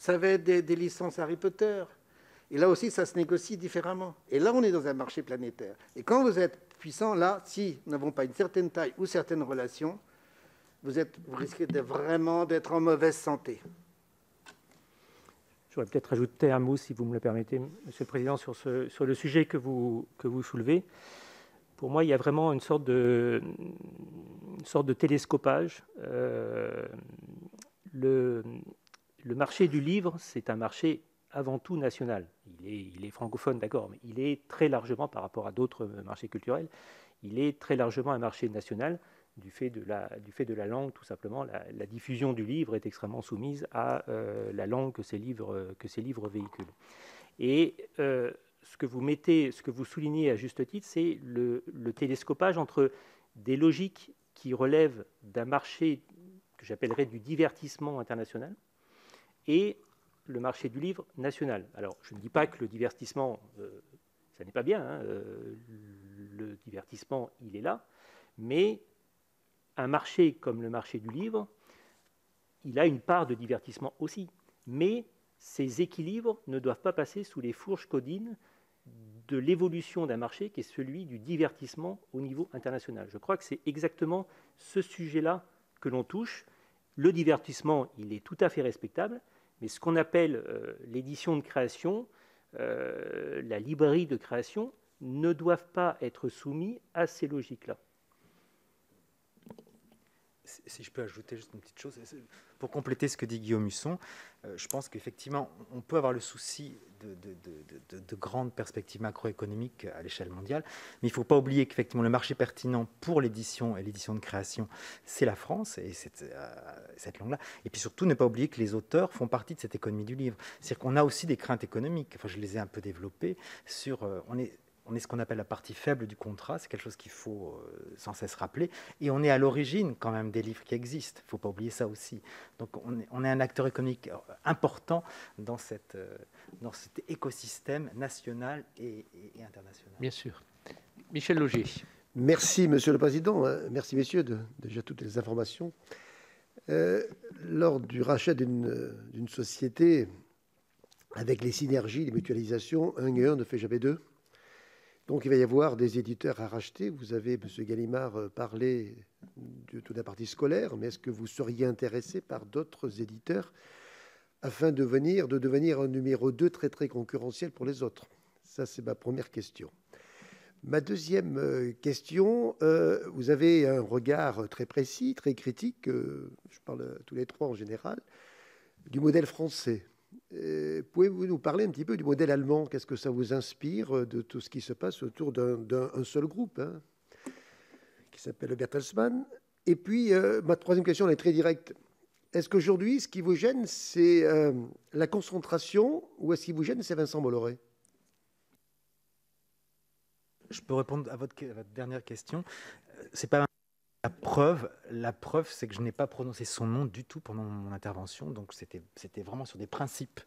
ça va être des, licences Harry Potter. Et là aussi, ça se négocie différemment. Et là, on est dans un marché planétaire. Et quand vous êtes puissant, là, si nous n'avons pas une certaine taille ou certaines relations, vous, risquez vraiment d'être en mauvaise santé. J'aurais peut-être ajouté un mot, si vous me le permettez, Monsieur le Président, sur, le sujet que vous, soulevez pour moi, il y a vraiment une sorte de, sorte de télescopage. Euh, le, marché du livre, c'est un marché avant tout national. Il est, francophone, d'accord, mais il est très largement, par rapport à d'autres marchés culturels, il est très largement un marché national du fait de la, langue, tout simplement. La, diffusion du livre est extrêmement soumise à euh, la langue que ces livres, véhiculent. Et euh, ce que vous mettez, ce que vous soulignez à juste titre, c'est le, télescopage entre des logiques qui relèvent d'un marché que j'appellerais du divertissement international et le marché du livre national. Alors, je ne dis pas que le divertissement, euh, ça n'est pas bien, hein, euh, le divertissement, il est là, mais un marché comme le marché du livre, il a une part de divertissement aussi, mais ces équilibres ne doivent pas passer sous les fourches codines de l'évolution d'un marché qui est celui du divertissement au niveau international. Je crois que c'est exactement ce sujet-là que l'on touche. Le divertissement, il est tout à fait respectable, mais ce qu'on appelle euh, l'édition de création, euh, la librairie de création, ne doivent pas être soumis à ces logiques-là si je peux ajouter juste une petite chose, pour compléter ce que dit Guillaume Husson, euh, je pense qu'effectivement, on peut avoir le souci de, grandes perspectives macroéconomiques à l'échelle mondiale, mais il ne faut pas oublier qu'effectivement, le marché pertinent pour l'édition et l'édition de création, c'est la France et cette, euh, cette langue-là. Et puis surtout, ne pas oublier que les auteurs font partie de cette économie du livre. C'est-à-dire qu'on a aussi des craintes économiques. Enfin, je les ai un peu développées sur. Euh, on est on est ce qu'on appelle la partie faible du contrat, c'est quelque chose qu'il faut euh, sans cesse rappeler, et on est à l'origine quand même des livres qui existent, il ne faut pas oublier ça aussi. Donc on est, un acteur économique euh, important dans, cette, euh, dans cet écosystème national et, international. Bien sûr. Michel Logier. Merci Monsieur le Président, merci messieurs de, déjà toutes les informations. lors du rachat d'une société, avec les synergies, les mutualisations, un et un ne fait jamais deux Donc il va y avoir des éditeurs à racheter. Vous avez, M. Gallimard, parlé de toute la partie scolaire, mais est-ce que vous seriez intéressé par d'autres éditeurs afin de, venir, de devenir un numéro 2 très concurrentiel pour les autres? Ça, c'est ma première question. Ma deuxième euh, question, euh, vous avez un regard très précis, très critique, euh, je parle tous les trois en général, du modèle français. Pouvez-vous nous parler un petit peu du modèle allemand? Qu'est-ce que ça vous inspire de tout ce qui se passe autour d'un seul groupe hein, qui s'appelle Bertelsmann? Et puis, ma troisième question, elle est très directe. Est-ce qu'aujourd'hui, ce qui vous gêne, c'est la concentration ou est-ce qui vous gêne, c'est Vincent Bolloré je peux répondre à votre, dernière question. Euh, c'est pas la preuve. La preuve, c'est que je n'ai pas prononcé son nom du tout pendant mon intervention. Donc c'était, vraiment sur des principes.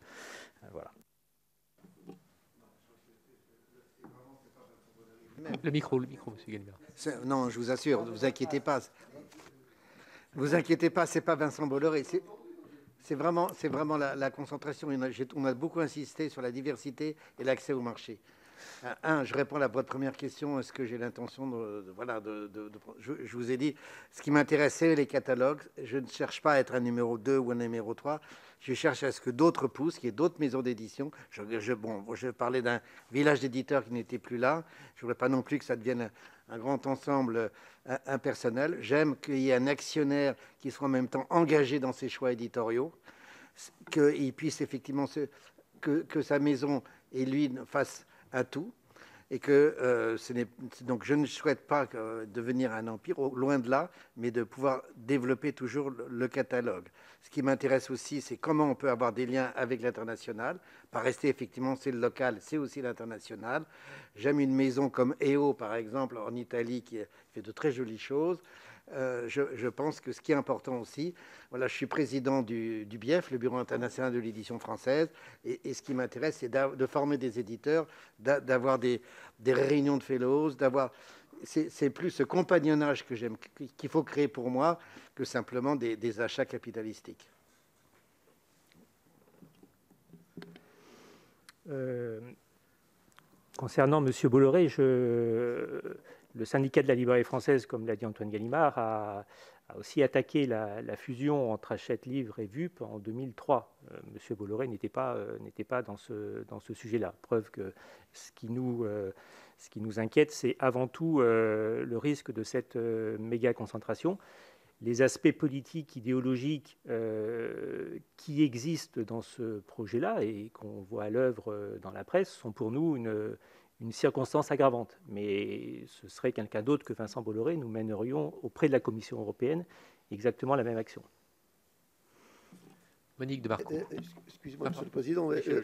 Euh, voilà. Le micro, le micro, Monsieur Gallimard. Non, je vous assure, ne vous inquiétez pas. Vous inquiétez pas, c'est pas Vincent Bolloré. C'est vraiment, c'est vraiment la, la concentration. On a beaucoup insisté sur la diversité et l'accès au marché. Euh, un, je réponds à votre première question. Est-ce que j'ai l'intention de, voilà, de, je, vous ai dit, ce qui m'intéressait, les catalogues. Je ne cherche pas à être un numéro 2 ou un numéro 3. Je cherche à ce que d'autres poussent, qu'il y ait d'autres maisons d'édition. Je, bon, je parlais d'un village d'éditeurs qui n'était plus là. Je ne voudrais pas non plus que ça devienne un, grand ensemble impersonnel. J'aime qu'il y ait un actionnaire qui soit en même temps engagé dans ses choix éditoriaux, qu'il puisse effectivement que, que sa maison et lui fassent à tout. Et que euh, donc je ne souhaite pas devenir un empire, loin de là, mais de pouvoir développer toujours le, catalogue. Ce qui m'intéresse aussi, c'est comment on peut avoir des liens avec l'international, pas rester effectivement c'est le local, c'est aussi l'international. J'aime une maison comme EO par exemple en Italie qui fait de très jolies choses. Euh, je, pense que ce qui est important aussi, voilà, je suis président du, BIEF, le Bureau international de l'édition française, et, ce qui m'intéresse, c'est de former des éditeurs, d'avoir des, réunions de fellows, d'avoir. C'est plus ce compagnonnage que j'aime, qu'il faut créer pour moi, que simplement des, achats capitalistiques. Euh, concernant M. Bolloré, je, le syndicat de la librairie française, comme l'a dit Antoine Gallimard, a, aussi attaqué la, fusion entre Hachette Livre et VUP en 2003. Euh, Monsieur Bolloré n'était pas, euh, pas dans ce, dans ce sujet-là. Preuve que ce qui nous, euh, ce qui nous inquiète, c'est avant tout le risque de cette méga concentration. Les aspects politiques, idéologiques qui existent dans ce projet-là et qu'on voit à l'œuvre dans la presse sont pour nous une une circonstance aggravante. Mais ce serait quelqu'un d'autre que Vincent Bolloré, nous mènerions auprès de la Commission européenne exactement la même action. Monique de Barco. Euh, euh, excusez-moi, Monsieur le Président. Euh,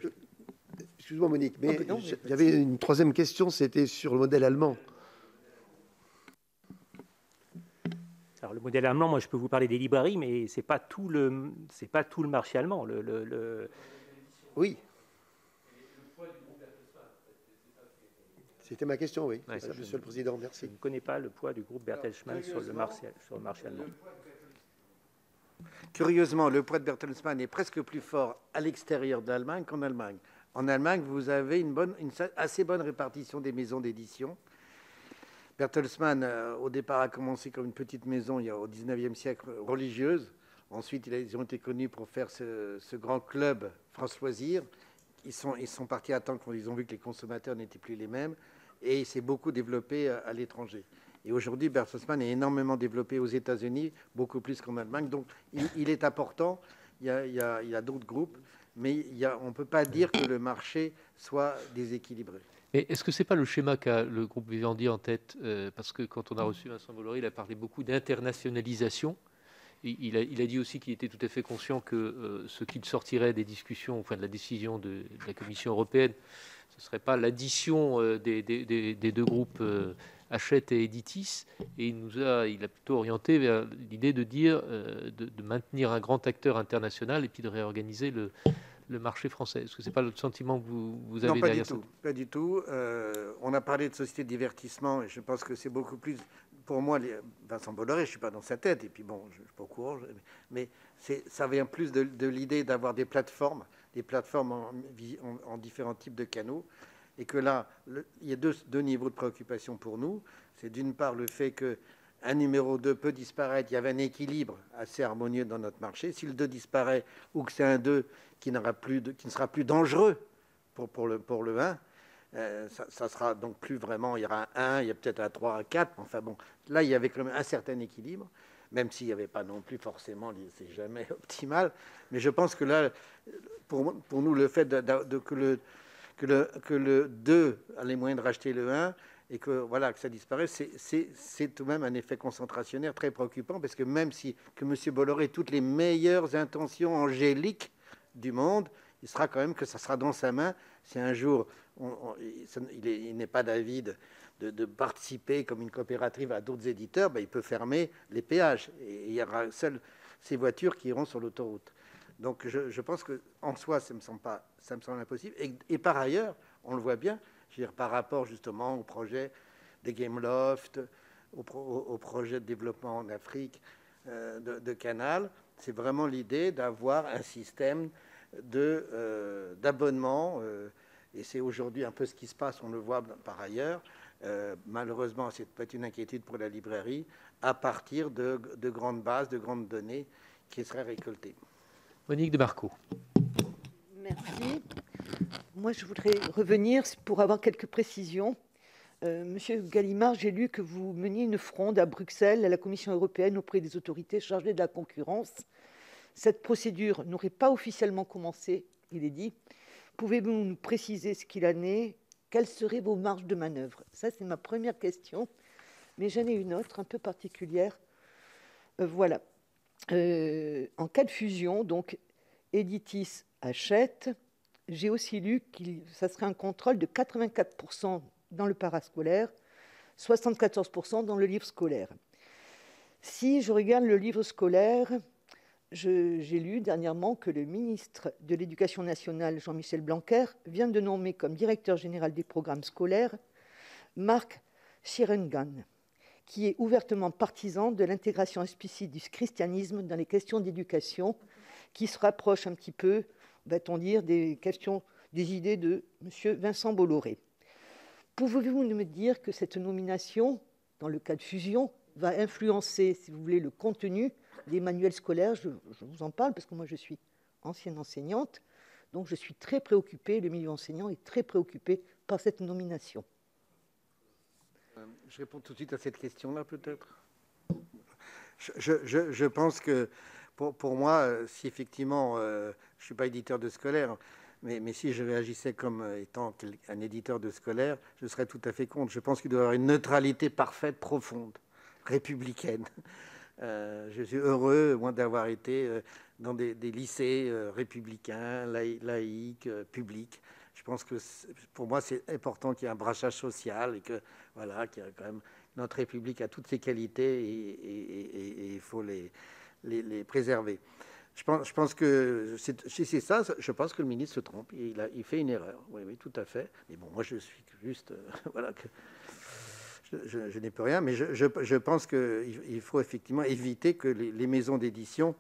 excusez-moi, Monique, mais j'avais une troisième question, c'était sur le modèle allemand. Alors, le modèle allemand, moi, je peux vous parler des librairies, mais ce n'est pas, tout le, pas tout le marché allemand. Le, le... Oui, C'était ma question, oui. Monsieur le Président, merci. Je ne connais pas le poids du groupe Bertelsmann sur le, marché, sur le marché allemand. Curieusement, le poids de Bertelsmann est presque plus fort à l'extérieur d'Allemagne qu'en Allemagne. En Allemagne, vous avez une, bonne, une assez bonne répartition des maisons d'édition. Bertelsmann, euh, au départ, a commencé comme une petite maison il y a, au 19e siècle religieuse. Ensuite, ils ont été connus pour faire ce, ce grand club France Loisirs. Ils sont, ils sont partis à temps quand ils ont vu que les consommateurs n'étaient plus les mêmes et il s'est beaucoup développé à, l'étranger. Et aujourd'hui, Bertelsmann est énormément développé aux États-Unis, beaucoup plus qu'en Allemagne. Donc, il, est important. Il y a, d'autres groupes, mais on ne peut pas dire que le marché soit déséquilibré. est-ce que ce n'est pas le schéma qu'a le groupe Vivendi en tête? Euh, Parce que quand on a reçu Vincent Bolloré, il a parlé beaucoup d'internationalisation. Il a, il a, dit aussi qu'il était tout à fait conscient que euh, ce qu'il sortirait des discussions, enfin de la décision de, de la Commission européenne, ce ne serait pas l'addition euh, des, deux groupes euh, Hachette et Editis. Et il nous a, il a plutôt orienté vers l'idée de dire de, maintenir un grand acteur international et puis de réorganiser le, marché français. Est-ce que ce n'est pas le sentiment que vous, vous avez non, pas derrière du tout, Pas du tout. on a parlé de société de divertissement et je pense que c'est beaucoup plus. Pour moi, Vincent Bolloré, je ne suis pas dans sa tête, et puis bon, je ne suis pas au courant, mais ça vient plus de l'idée d'avoir des plateformes des plateformes en, différents types de canaux. et que là, il y a deux, niveaux de préoccupation pour nous. C'est d'une part le fait que un numéro 2 peut disparaître, il y avait un équilibre assez harmonieux dans notre marché. Si le 2 disparaît ou que c'est un 2 qui, plus qui ne sera plus dangereux pour, le, pour le 1, euh, ça, sera donc plus vraiment, il y aura un 1, il y a peut-être un 3, un 4. Enfin bon, là, il y avait quand même un certain équilibre, même s'il n'y avait pas non plus forcément, c'est jamais optimal. Mais je pense que là, pour, pour nous, le fait de, que, le, que, le, que le 2 a les moyens de racheter le 1, et que voilà que ça disparaisse, c'est tout de même un effet concentrationnaire très préoccupant parce que même si que M. Bolloré ait toutes les meilleures intentions angéliques du monde, il sera quand même que ça sera dans sa main si un jour il n'est pas d'avis de, participer comme une coopérative à d'autres éditeurs, ben, il peut fermer les péages et il y aura seules ces voitures qui iront sur l'autoroute. Donc je, pense que en soi, ça me semble impossible. et par ailleurs, on le voit bien, par rapport justement au projet des Gameloft, au, au, projet de développement en Afrique euh, de, Canal, c'est vraiment l'idée d'avoir un système euh, d'abonnement. Euh, et c'est aujourd'hui un peu ce qui se passe, on le voit par ailleurs. malheureusement, c'est peut-être une inquiétude pour la librairie, à partir de, de, grandes bases, de grandes données qui seraient récoltées. Monique de Barco. Merci. Moi, je voudrais revenir pour avoir quelques précisions. Euh, Monsieur Gallimard, j'ai lu que vous meniez une fronde à Bruxelles, à la Commission européenne, auprès des autorités chargées de la concurrence. Cette procédure n'aurait pas officiellement commencé, il est dit. Pouvez-vous nous préciser ce qu'il en est? Quelles seraient vos marges de manœuvre? Ça, c'est ma première question. Mais j'en ai une autre, un peu particulière. Euh, voilà. Euh, en cas de fusion, donc, Editis achète, j'ai aussi lu que ça serait un contrôle de 84% dans le parascolaire, 74% dans le livre scolaire. Si je regarde le livre scolaire, j'ai lu dernièrement que le ministre de l'Éducation nationale, Jean-Michel Blanquer, vient de nommer comme directeur général des programmes scolaires Marc Chirengan, qui est ouvertement partisan de l'intégration explicite du christianisme dans les questions d'éducation, qui se rapproche un petit peu va-t-on dire, des questions, des idées de M. Vincent Bolloré. Pouvez-vous me dire que cette nomination, dans le cas de fusion, va influencer, si vous voulez, le contenu des manuels scolaires je, vous en parle parce que moi je suis ancienne enseignante, donc je suis très préoccupée, le milieu enseignant est très préoccupé par cette nomination. Euh, je réponds tout de suite à cette question-là peut-être. je, pense que pour, moi, euh, si effectivement, euh, je ne suis pas éditeur de scolaire, mais, mais, si je réagissais comme étant un éditeur de scolaire, je serais tout à fait contre. Je pense qu'il doit y avoir une neutralité parfaite, profonde, républicaine. Je suis heureux, moins d'avoir été dans des, lycées républicains, laïcs, publics. Je pense que pour moi, c'est important qu'il y ait un brassage social et que voilà, qu'il y a quand même notre République a toutes ses qualités et il faut les préserver. Je pense, que si c'est ça, je pense que le ministre se trompe. Il, a, fait une erreur. Oui, oui, tout à fait. Mais bon, moi, je suis juste. voilà, que je, n'ai plus rien. Mais je, je pense qu'il il faut effectivement éviter que les, maisons d'édition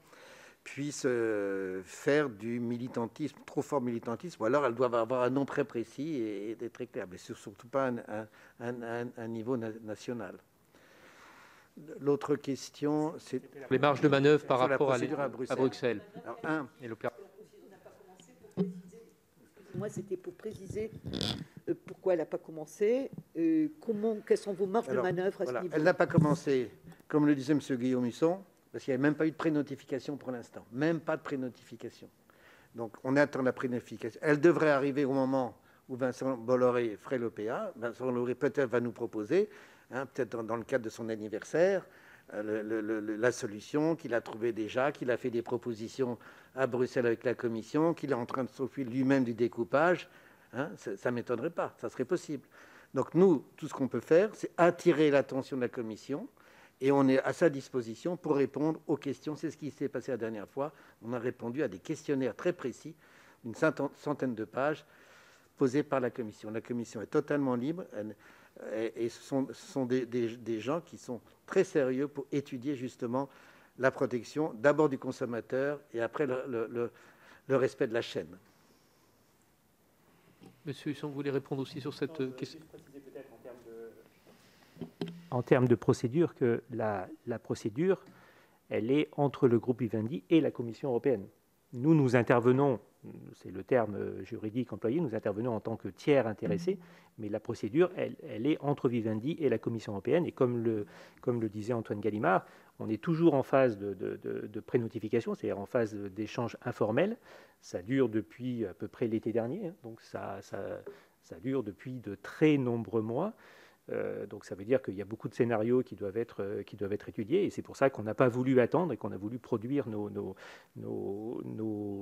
puissent euh, faire du militantisme, trop fort militantisme, ou alors elles doivent avoir un nom très précis et, et très clair, mais surtout pas un, un, un niveau national. L'autre question, c'est les marges de manœuvre par rapport à, à, Bruxelles. un, moi, c'était pour préciser euh, pourquoi elle n'a pas commencé, euh, comment, quelles sont vos marges de manœuvre à ce niveau. Elle n'a pas commencé, comme le disait M. Guillaume Husson, parce qu'il n'y a même pas eu de pré-notification pour l'instant. Même pas de pré-notification. Donc, on attend la pré-notification. Elle devrait arriver au moment où Vincent Bolloré ferait l'OPA. Vincent Bolloré peut-être va nous proposer Hein, peut-être dans, le cadre de son anniversaire, euh, la solution qu'il a trouvée déjà, qu'il a fait des propositions à Bruxelles avec la Commission, qu'il est en train de s'occuper lui-même du découpage, hein, ça ne m'étonnerait pas, ça serait possible. Donc nous, tout ce qu'on peut faire, c'est attirer l'attention de la Commission et on est à sa disposition pour répondre aux questions. C'est ce qui s'est passé la dernière fois. On a répondu à des questionnaires très précis, une centaine de pages, posés par la Commission. La Commission est totalement libre. Et, ce sont, des, gens qui sont très sérieux pour étudier justement la protection d'abord du consommateur et après le, respect de la chaîne. Monsieur Husson, vous voulez répondre aussi sur cette question? En termes de procédure que la, la, procédure, elle est entre le groupe Vivendi et la Commission européenne. Nous, nous intervenons, c'est le terme juridique employé, nous intervenons en tant que tiers intéressés, mais la procédure, elle, elle est entre Vivendi et la Commission européenne. Et comme le, comme le disait Antoine Gallimard, on est toujours en phase de, de, de, de pré-notification, c'est-à-dire en phase d'échange informel. Ça dure depuis à peu près l'été dernier, hein, donc ça, ça, ça dure depuis de très nombreux mois. Euh, donc ça veut dire qu'il y a beaucoup de scénarios qui doivent être, euh, qui doivent être étudiés et c'est pour ça qu'on n'a pas voulu attendre et qu'on a voulu produire nos, nos, nos,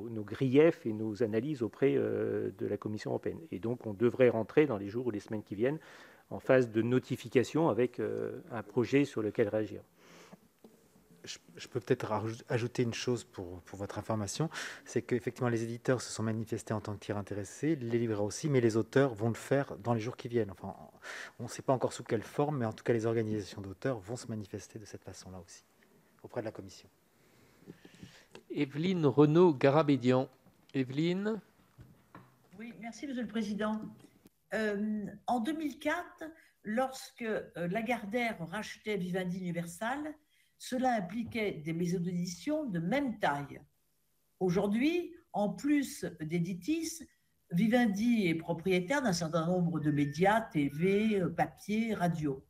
nos, griefs et nos analyses auprès euh, de la Commission européenne. Et donc on devrait rentrer dans les jours ou les semaines qui viennent en phase de notification avec un projet sur lequel réagir je, peux peut-être ajouter une chose pour, votre information, c'est qu'effectivement les éditeurs se sont manifestés en tant que tiers intéressés, les libraires aussi, mais les auteurs vont le faire dans les jours qui viennent. Enfin, on ne sait pas encore sous quelle forme, mais en tout cas les organisations d'auteurs vont se manifester de cette façon-là aussi, auprès de la Commission. Evelyne Renaud-Garabédian. Evelyne? Oui, merci Monsieur le Président. Euh, en 2004, lorsque euh, Lagardère rachetait Vivendi Universal, cela impliquait des maisons d'édition de même taille. Aujourd'hui, en plus d'Editis, Vivendi est propriétaire d'un certain nombre de médias, TV, papier, radio.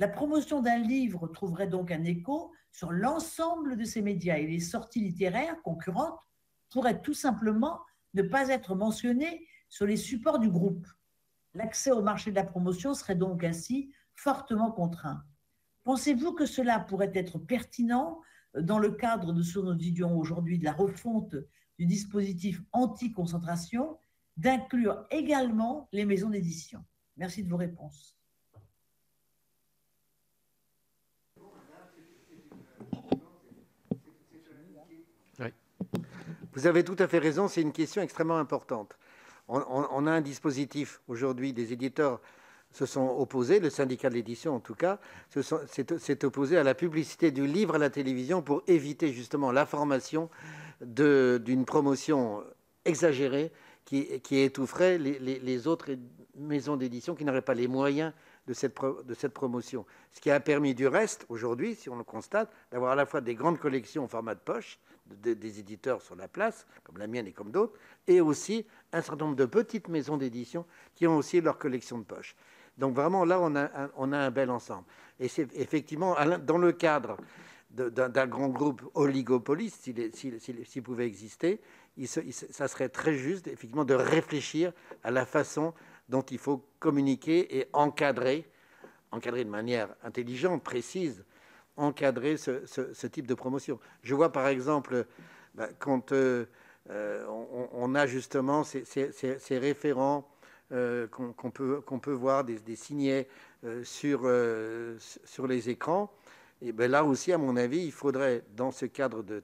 La promotion d'un livre trouverait donc un écho sur l'ensemble de ces médias et les sorties littéraires concurrentes pourraient tout simplement ne pas être mentionnées sur les supports du groupe. L'accès au marché de la promotion serait donc ainsi fortement contraint. Pensez-vous que cela pourrait être pertinent euh, dans le cadre de ce que nous disions aujourd'hui de la refonte du dispositif anti-concentration, d'inclure également les maisons d'édition? Merci de vos réponses. Vous avez tout à fait raison, c'est une question extrêmement importante. On a un dispositif aujourd'hui des éditeurs se sont opposés, le syndicat de l'édition en tout cas, s'est opposé à la publicité du livre à la télévision pour éviter justement la formation d'une promotion exagérée qui, étoufferait les, autres maisons d'édition qui n'auraient pas les moyens de cette, de cette promotion. Ce qui a permis du reste, aujourd'hui, si on le constate, d'avoir à la fois des grandes collections en format de poche, des éditeurs sur la place, comme la mienne et comme d'autres, et aussi un certain nombre de petites maisons d'édition qui ont aussi leur collection de poche. Donc vraiment, là, on a un, on a un bel ensemble. Et c'est effectivement, dans le cadre d'un grand groupe oligopoliste, s'il pouvait exister, ça serait très juste, effectivement, de réfléchir à la façon dont il faut communiquer et encadrer, encadrer de manière intelligente, précise, encadrer ce, type de promotion. Je vois par exemple, bah, quand euh, euh, on, a justement ces référents euh, qu'on peut, voir, des, signets euh, sur, euh, sur les écrans. Et bien là aussi, à mon avis, il faudrait, dans ce cadre de,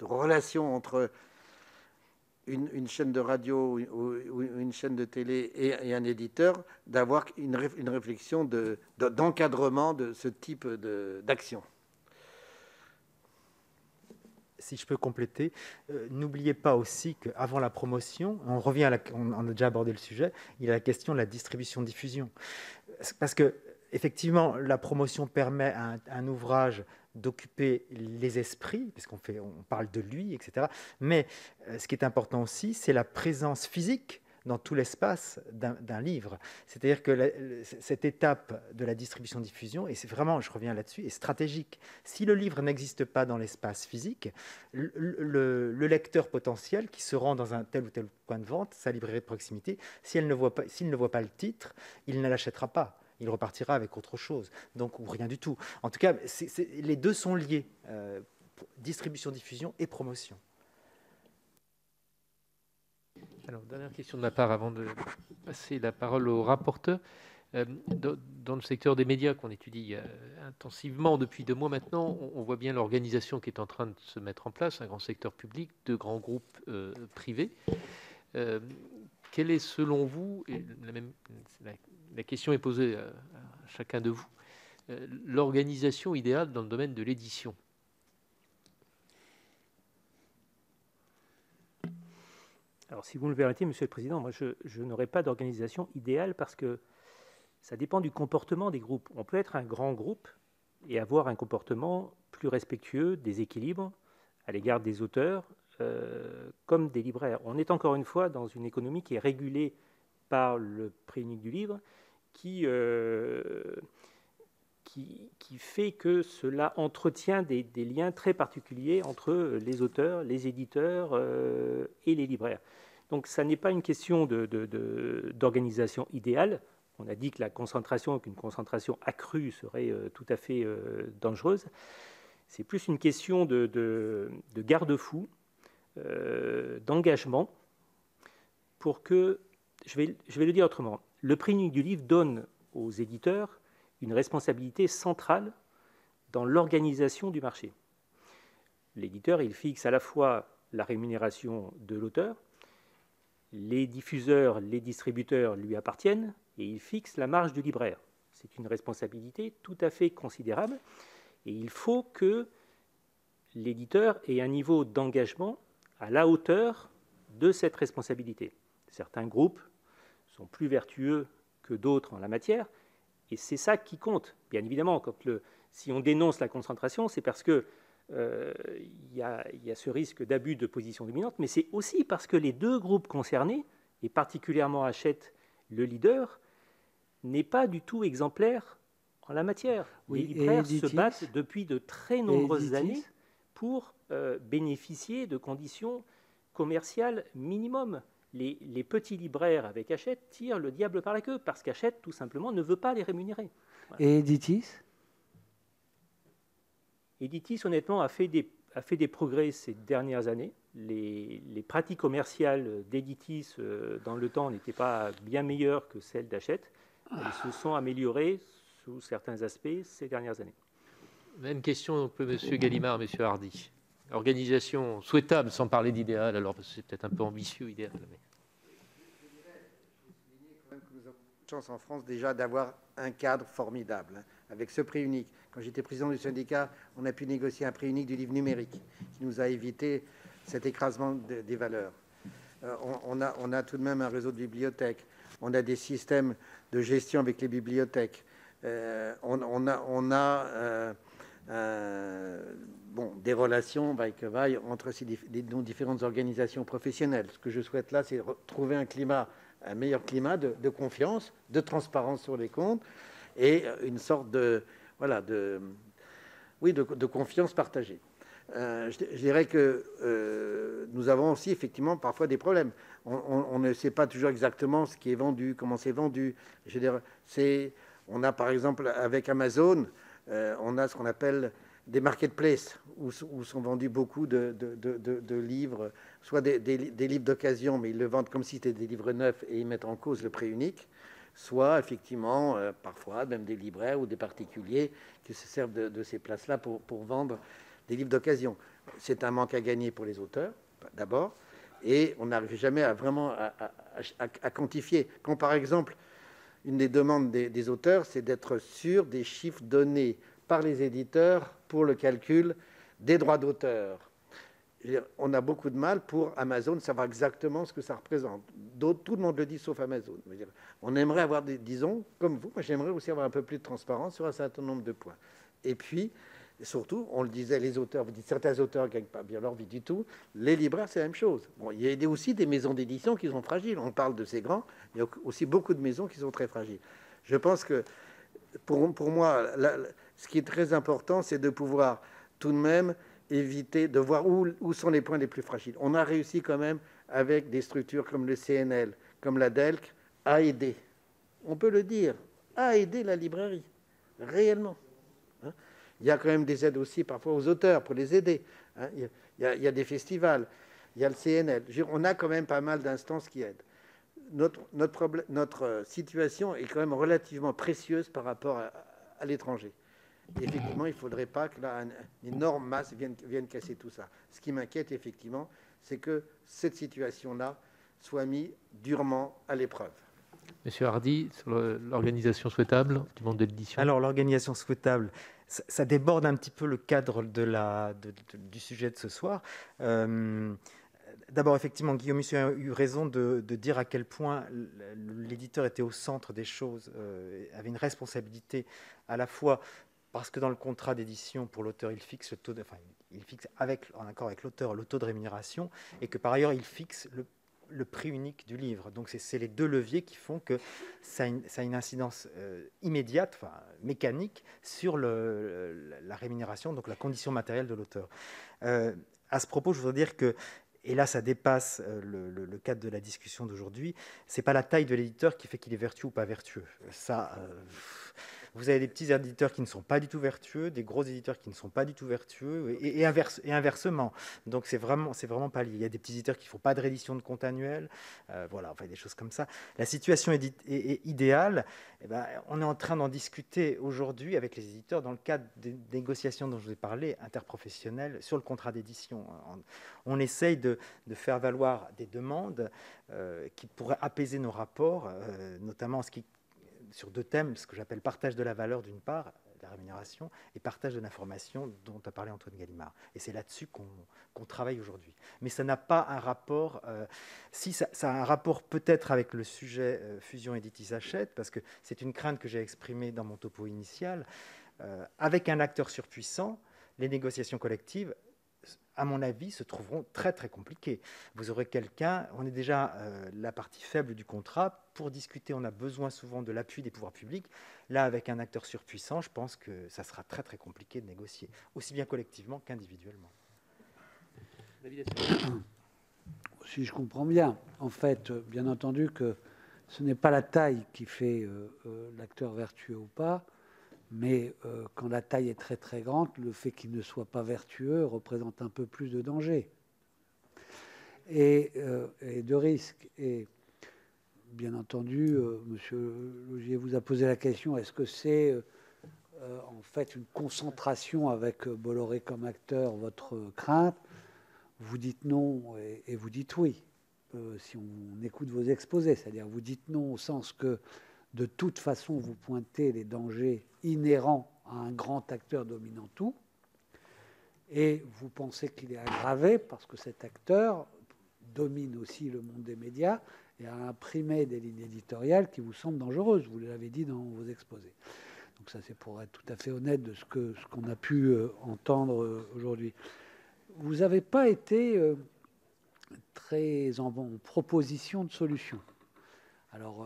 relation entre une, chaîne de radio ou, une chaîne de télé et, un éditeur, d'avoir une, réflexion d'encadrement de, de, ce type d'action si je peux compléter, euh, n'oubliez pas aussi qu'avant la promotion, on revient à on, a déjà abordé le sujet, il y a la question de la distribution-diffusion. Parce que, effectivement, la promotion permet à un, ouvrage d'occuper les esprits, puisqu'on fait, on parle de lui, etc. Mais euh, ce qui est important aussi, c'est la présence physique dans tout l'espace d'un livre. C'est-à-dire que cette étape de la distribution-diffusion, et c'est vraiment, je reviens là-dessus, est stratégique. Si le livre n'existe pas dans l'espace physique, le, lecteur potentiel qui se rend dans un tel ou tel point de vente, sa librairie de proximité, s'il ne, voit pas, ne voit pas le titre, il ne l'achètera pas il repartira avec autre chose, donc ou rien du tout. En tout cas, les deux sont liés, euh, distribution-diffusion et promotion. Alors, dernière question de ma part avant de passer la parole au rapporteur. Euh, dans, le secteur des médias qu'on étudie euh, intensivement depuis deux mois maintenant, on, voit bien l'organisation qui est en train de se mettre en place, un grand secteur public, deux grands groupes euh, privés. quelle est selon vous, et la, la, question est posée à chacun de vous, l'organisation idéale dans le domaine de l'édition? Alors, si vous me le permettez, Monsieur le Président, moi, je, je n'aurais pas d'organisation idéale parce que ça dépend du comportement des groupes. On peut être un grand groupe et avoir un comportement plus respectueux des équilibres à l'égard des auteurs euh, comme des libraires. On est encore une fois dans une économie qui est régulée par le prix unique du livre, qui, euh, qui, fait que cela entretient des, liens très particuliers entre les auteurs, les éditeurs euh, et les libraires. Donc ça n'est pas une question d'organisation idéale. On a dit que la concentration, qu'une concentration accrue serait euh, tout à fait euh, dangereuse. C'est plus une question de, de garde-fou, d'engagement, pour que, je vais, je vais le dire autrement, le prix du livre donne aux éditeurs une responsabilité centrale dans l'organisation du marché. L'éditeur, il fixe à la fois la rémunération de l'auteur, les diffuseurs, les distributeurs lui appartiennent et il fixe la marge du libraire. C'est une responsabilité tout à fait considérable et il faut que l'éditeur ait un niveau d'engagement à la hauteur de cette responsabilité. Certains groupes sont plus vertueux que d'autres en la matière et c'est ça qui compte. Bien évidemment, quand le, si on dénonce la concentration, c'est parce que il euh, y, y, a ce risque d'abus de position dominante, mais c'est aussi parce que les deux groupes concernés, et particulièrement Hachette, le leader, n'est pas du tout exemplaire en la matière. Oui, les libraires se battent depuis de très nombreuses années pour euh, bénéficier de conditions commerciales minimum. Les, les, petits libraires avec Hachette tirent le diable par la queue parce qu'Hachette, tout simplement, ne veut pas les rémunérer. Voilà. Et Editis? Editis, honnêtement, a fait, des, a fait des progrès ces dernières années. Les, les pratiques commerciales d'Editis euh, dans le temps n'étaient pas bien meilleures que celles d'Hachette. Elles se sont améliorées sous certains aspects ces dernières années. Même question donc M. Gallimard, M. Hardy. Organisation souhaitable, sans parler d'idéal, alors c'est peut-être un peu ambitieux, idéal. Mais... Nous avons chance en France déjà d'avoir un cadre formidable avec ce prix unique. Quand j'étais président du syndicat, on a pu négocier un prix unique du livre numérique qui nous a évité cet écrasement de, des valeurs. Euh, on, a, tout de même un réseau de bibliothèques, on a des systèmes de gestion avec les bibliothèques, euh, on, on, a, on a euh, euh, bon, des relations vaille que vaille entre ces différentes organisations professionnelles. Ce que je souhaite là, c'est trouver un climat, un meilleur climat de, confiance, de transparence sur les comptes et une sorte de voilà de oui de, confiance partagée. Euh, je, dirais que euh, nous avons aussi effectivement parfois des problèmes. On, ne sait pas toujours exactement ce qui est vendu, comment c'est vendu. Je veux dire, on a par exemple avec Amazon, euh, on a ce qu'on appelle des marketplaces où, où, sont vendus beaucoup de, livres, soit des, livres d'occasion, mais ils le vendent comme si c'était des livres neufs et ils mettent en cause le prix unique soit effectivement euh, parfois même des libraires ou des particuliers qui se servent de, ces places-là pour, vendre des livres d'occasion. C'est un manque à gagner pour les auteurs, d'abord, et on n'arrive jamais à vraiment à, quantifier. Quand par exemple, une des demandes des, auteurs, c'est d'être sûr des chiffres donnés par les éditeurs pour le calcul des droits d'auteur on a beaucoup de mal pour Amazon de savoir exactement ce que ça représente. Tout le monde le dit sauf Amazon. On aimerait avoir, des, disons, comme vous, moi j'aimerais aussi avoir un peu plus de transparence sur un certain nombre de points. Et puis, surtout, on le disait, les auteurs, vous dites certains auteurs ne gagnent pas bien leur vie du tout. Les libraires, c'est la même chose. Bon, il y a aussi des maisons d'édition qui sont fragiles. On parle de ces grands, il y a aussi beaucoup de maisons qui sont très fragiles. Je pense que pour, moi, ce qui est très important, c'est de pouvoir tout de même éviter de voir où, où, sont les points les plus fragiles. On a réussi quand même avec des structures comme le CNL, comme la DELC, à aider. On peut le dire, à aider la librairie, réellement. Il y a quand même des aides aussi parfois aux auteurs pour les aider. Hein il, y a, il, y a, des festivals, il y a le CNL. On a quand même pas mal d'instances qui aident. Notre, notre, problème, notre situation est quand même relativement précieuse par rapport à, à l'étranger. Effectivement, il ne faudrait pas que là, une énorme masse vienne, vienne casser tout ça. Ce qui m'inquiète, effectivement, c'est que cette situation-là soit mise durement à l'épreuve. Monsieur Hardy, sur l'organisation souhaitable du monde de l'édition? Alors, l'organisation souhaitable, ça, déborde un petit peu le cadre du sujet de ce soir. Euh, D'abord, effectivement, Guillaume Musso a eu raison de, dire à quel point l'éditeur était au centre des choses, euh, avait une responsabilité à la fois parce que dans le contrat d'édition pour l'auteur, il fixe le taux de, enfin, il fixe avec, en accord avec l'auteur le taux de rémunération et que par ailleurs il fixe le, prix unique du livre. Donc c'est les deux leviers qui font que ça a une, incidence euh, immédiate, enfin, mécanique, sur le, la rémunération, donc la condition matérielle de l'auteur. Euh, à ce propos, je voudrais dire que et là ça dépasse euh, le, cadre de la discussion d'aujourd'hui, c'est pas la taille de l'éditeur qui fait qu'il est vertueux ou pas vertueux. Ça, vous avez des petits éditeurs qui ne sont pas du tout vertueux, des gros éditeurs qui ne sont pas du tout vertueux, et, inversement. Donc c'est vraiment, c'est vraiment pas lié. Il y a des petits éditeurs qui ne font pas de réédition de compte annuel, euh, voilà, enfin des choses comme ça. La situation est, idéale. Eh ben, on est en train d'en discuter aujourd'hui avec les éditeurs dans le cadre des négociations dont je vous ai parlé, interprofessionnelles, sur le contrat d'édition. On, essaye de, faire valoir des demandes euh, qui pourraient apaiser nos rapports, euh, notamment en ce qui sur deux thèmes, ce que j'appelle partage de la valeur d'une part, la rémunération, et partage de l'information dont a parlé Antoine Gallimard. Et c'est là-dessus qu'on travaille aujourd'hui. Mais ça n'a pas un rapport, euh, si ça, a un rapport peut-être avec le sujet euh, fusion éditis achète, parce que c'est une crainte que j'ai exprimée dans mon topo initial, euh, avec un acteur surpuissant, les négociations collectives à mon avis, se trouveront très très compliquées. Vous aurez quelqu'un, on est déjà euh, la partie faible du contrat, pour discuter, on a besoin souvent de l'appui des pouvoirs publics. Là, avec un acteur surpuissant, je pense que ça sera très très compliqué de négocier, aussi bien collectivement qu'individuellement. Si je comprends bien, en fait, bien entendu que ce n'est pas la taille qui fait euh, euh, l'acteur vertueux ou pas, mais euh, quand la taille est très très grande, le fait qu'il ne soit pas vertueux représente un peu plus de danger et, euh, de risque. Et bien entendu. Euh, Monsieur Logier vous a posé la question est-ce que c'est en fait une concentration avec Bolloré comme acteur votre crainte? Vous dites non et vous dites oui. si on écoute vos exposés, c'est-à-dire vous dites non au sens que de toute façon vous pointez les dangers inhérents à un grand acteur dominant tout, et vous pensez qu'il est aggravé parce que cet acteur domine aussi le monde des médias et a imprimé des lignes éditoriales qui vous semblent dangereuses, vous l'avez dit dans vos exposés. Donc ça c'est pour être tout à fait honnête de ce qu'on ce qu'on a pu euh, entendre euh, aujourd'hui. Vous n'avez pas été euh, très en, en, proposition de solution. Alors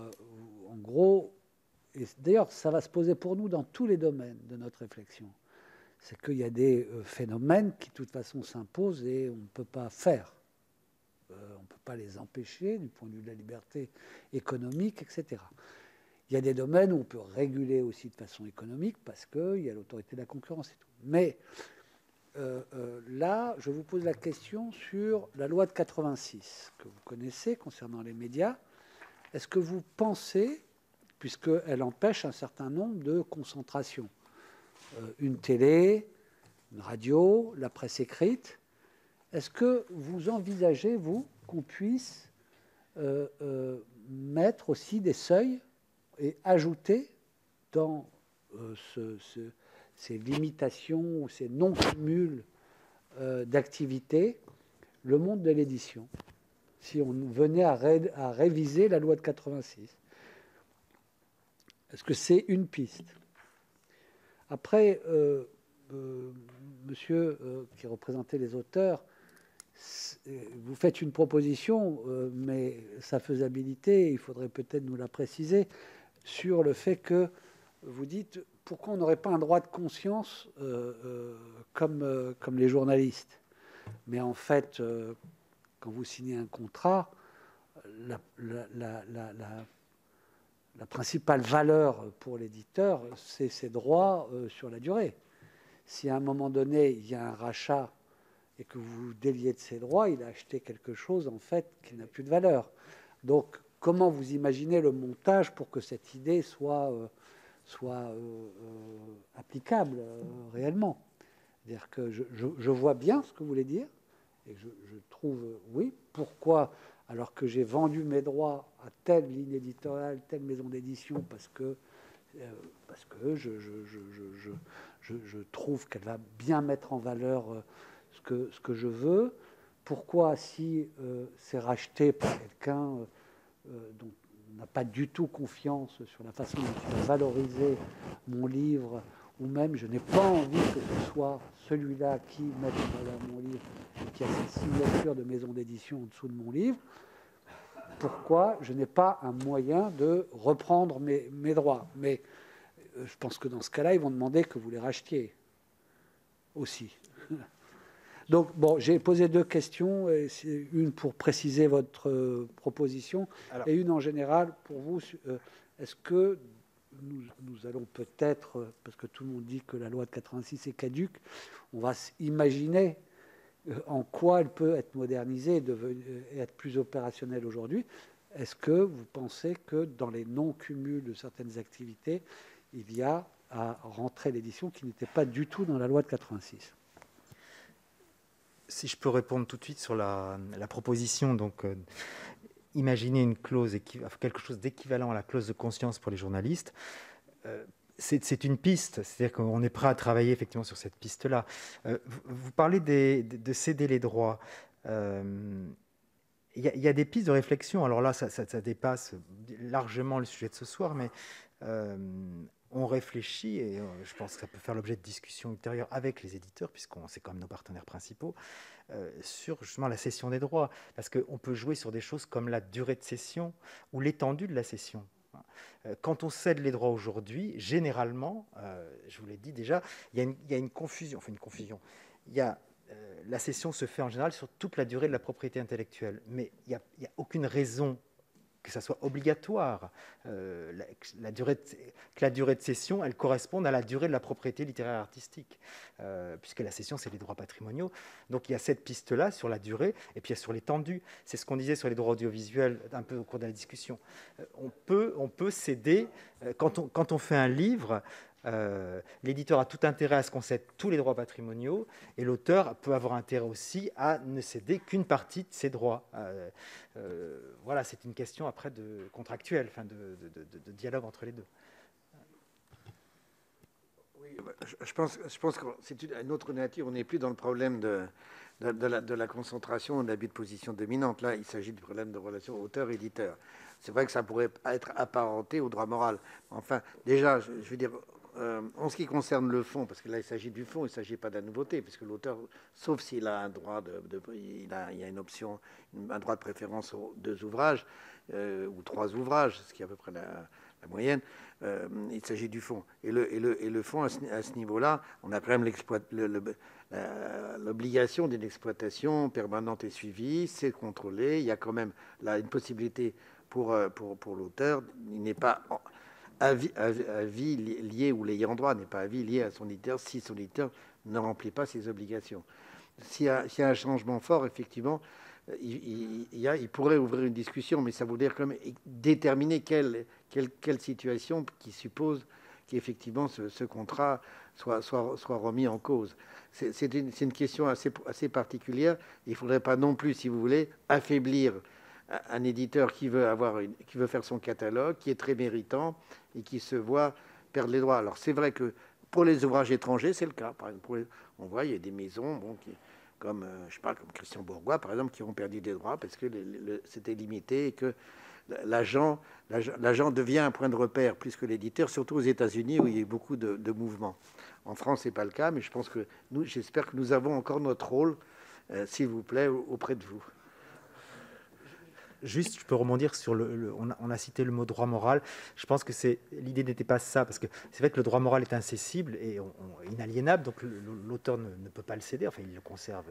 en gros, et d'ailleurs ça va se poser pour nous dans tous les domaines de notre réflexion, c'est qu'il y a des euh, phénomènes qui de toute façon s'imposent et on ne peut pas faire. Euh, on ne peut pas les empêcher du point de vue de la liberté économique, etc. Il y a des domaines où on peut réguler aussi de façon économique parce qu'il y a l'autorité de la concurrence et tout. Mais euh, là, je vous pose la question sur la loi de 86 que vous connaissez concernant les médias. Est-ce que vous pensez, puisqu'elle empêche un certain nombre de concentrations, euh, une télé, une radio, la presse écrite, est-ce que vous envisagez, vous, qu'on puisse euh, euh, mettre aussi des seuils et ajouter dans ces limitations ou ces non-cumuls d'activités le monde de l'édition? Si on venait à, réviser la loi de 86 Est-ce que c'est une piste Après, euh, euh, monsieur euh, qui représentait les auteurs, vous faites une proposition, mais sa faisabilité, il faudrait peut-être nous la préciser, sur le fait que vous dites pourquoi on n'aurait pas un droit de conscience comme, comme les journalistes? Mais en fait, quand vous signez un contrat, la, principale valeur pour l'éditeur, c'est ses droits euh, sur la durée. Si à un moment donné, il y a un rachat et que vous déliez de ses droits, il a acheté quelque chose en fait qui n'a plus de valeur. Donc, comment vous imaginez le montage pour que cette idée soit, euh, euh, applicable réellement? C'est-à-dire que je, vois bien ce que vous voulez dire, et je, trouve, oui, pourquoi alors que j'ai vendu mes droits à telle ligne éditoriale, telle maison d'édition, parce que, euh, parce que je, trouve qu'elle va bien mettre en valeur euh, ce que, ce que je veux, pourquoi, si c'est racheté par quelqu'un dont on n'a pas du tout confiance sur la façon dont il va valoriser mon livre, ou même je n'ai pas envie que ce soit celui-là qui mette en valeur mon livre et qui a cette signature de maison d'édition en dessous de mon livre, pourquoi je n'ai pas un moyen de reprendre mes, mes droits? Mais euh, je pense que dans ce cas-là, ils vont demander que vous les rachetiez aussi. Donc, bon, j'ai posé deux questions, une pour préciser votre euh, proposition et une en général pour vous. Euh, est-ce que nous, allons peut-être, parce que tout le monde dit que la loi de 86 est caduque, on va imaginer en quoi elle peut être modernisée et être plus opérationnelle aujourd'hui. Est-ce que vous pensez que dans les non-cumuls de certaines activités, il y a à rentrer l'édition qui n'était pas du tout dans la loi de 86 Si je peux répondre tout de suite sur la, proposition, donc euh, imaginer une clause, quelque chose d'équivalent à la clause de conscience pour les journalistes. Euh, c'est une piste, c'est-à-dire qu'on est prêt à travailler effectivement sur cette piste-là. Euh, vous, parlez de, céder les droits. Il y, a des pistes de réflexion. Alors là, ça, dépasse largement le sujet de ce soir, mais on réfléchit, et euh, je pense que ça peut faire l'objet de discussions ultérieures avec les éditeurs, puisqu'on c'est quand même nos partenaires principaux, euh, sur justement la cession des droits. Parce qu'on peut jouer sur des choses comme la durée de cession ou l'étendue de la cession. Euh, quand on cède les droits aujourd'hui, généralement, je vous l'ai dit déjà, il y, a une confusion. Enfin, une confusion. Il y a la cession se fait en général sur toute la durée de la propriété intellectuelle, mais il n'y a, a, aucune raison que ça soit obligatoire, euh, la, durée que la durée de cession, elle corresponde à la durée de la propriété littéraire artistique, euh, puisque la cession, c'est les droits patrimoniaux. Donc il y a cette piste-là sur la durée, et puis il y a sur l'étendue. C'est ce qu'on disait sur les droits audiovisuels un peu au cours de la discussion. Euh, on, peut, on peut céder, quand on, quand on fait un livre, euh, l'éditeur a tout intérêt à ce qu'on cède tous les droits patrimoniaux et l'auteur peut avoir intérêt aussi à ne céder qu'une partie de ses droits. Euh, euh, voilà, c'est une question après de contractuelle, enfin de, dialogue entre les deux. Oui, je pense, je pense que c'est une autre nature. On n'est plus dans le problème de, de, la, concentration de l'abus de position dominante. Là, il s'agit du problème de relation auteur-éditeur. C'est vrai que ça pourrait être apparenté au droit moral. Enfin, déjà, je veux dire, euh, en ce qui concerne le fond, parce que là il s'agit du fond, il ne s'agit pas de la nouveauté, puisque l'auteur, sauf s'il a un droit de, il, a, y a une option, un droit de préférence aux deux ouvrages euh, ou trois ouvrages, ce qui est à peu près la, moyenne, euh, il s'agit du fond. Et le, et le, et le fond, à ce, niveau-là, on a quand même l'obligation d'une exploitation permanente et suivie, c'est contrôlé, il y a quand même là une possibilité pour, pour, pour l'auteur, il n'est pas avis, vie lié ou l'ayant droit n'est pas avis lié à son éditeur si son éditeur ne remplit pas ses obligations. S'il y, a un changement fort, effectivement, il, y a, il, pourrait ouvrir une discussion, mais ça voudrait quand même déterminer quelle, situation qui suppose qu'effectivement ce, contrat soit, remis en cause. C'est une, question assez particulière. Il ne faudrait pas non plus, si vous voulez, affaiblir un éditeur qui veut, avoir qui veut faire son catalogue, qui est très méritant et qui se voit perdre les droits. Alors c'est vrai que pour les ouvrages étrangers, c'est le cas. Par exemple, on voit il y a des maisons bon, comme, euh, je sais pas, comme Christian Bourgois, par exemple, qui ont perdu des droits parce que c'était limité et que l'agent devient un point de repère plus que l'éditeur, surtout aux États-Unis où il y a beaucoup de, de mouvements. En France, c'est pas le cas, mais je que j'espère que nous avons encore notre rôle, euh, s'il vous plaît, auprès de vous. Juste, je peux rebondir sur le. on, a, cité le mot droit moral. Je pense que l'idée n'était pas ça, parce que c'est vrai que le droit moral est incessible et inaliénable, donc l'auteur ne, peut pas le céder. Enfin, il le conserve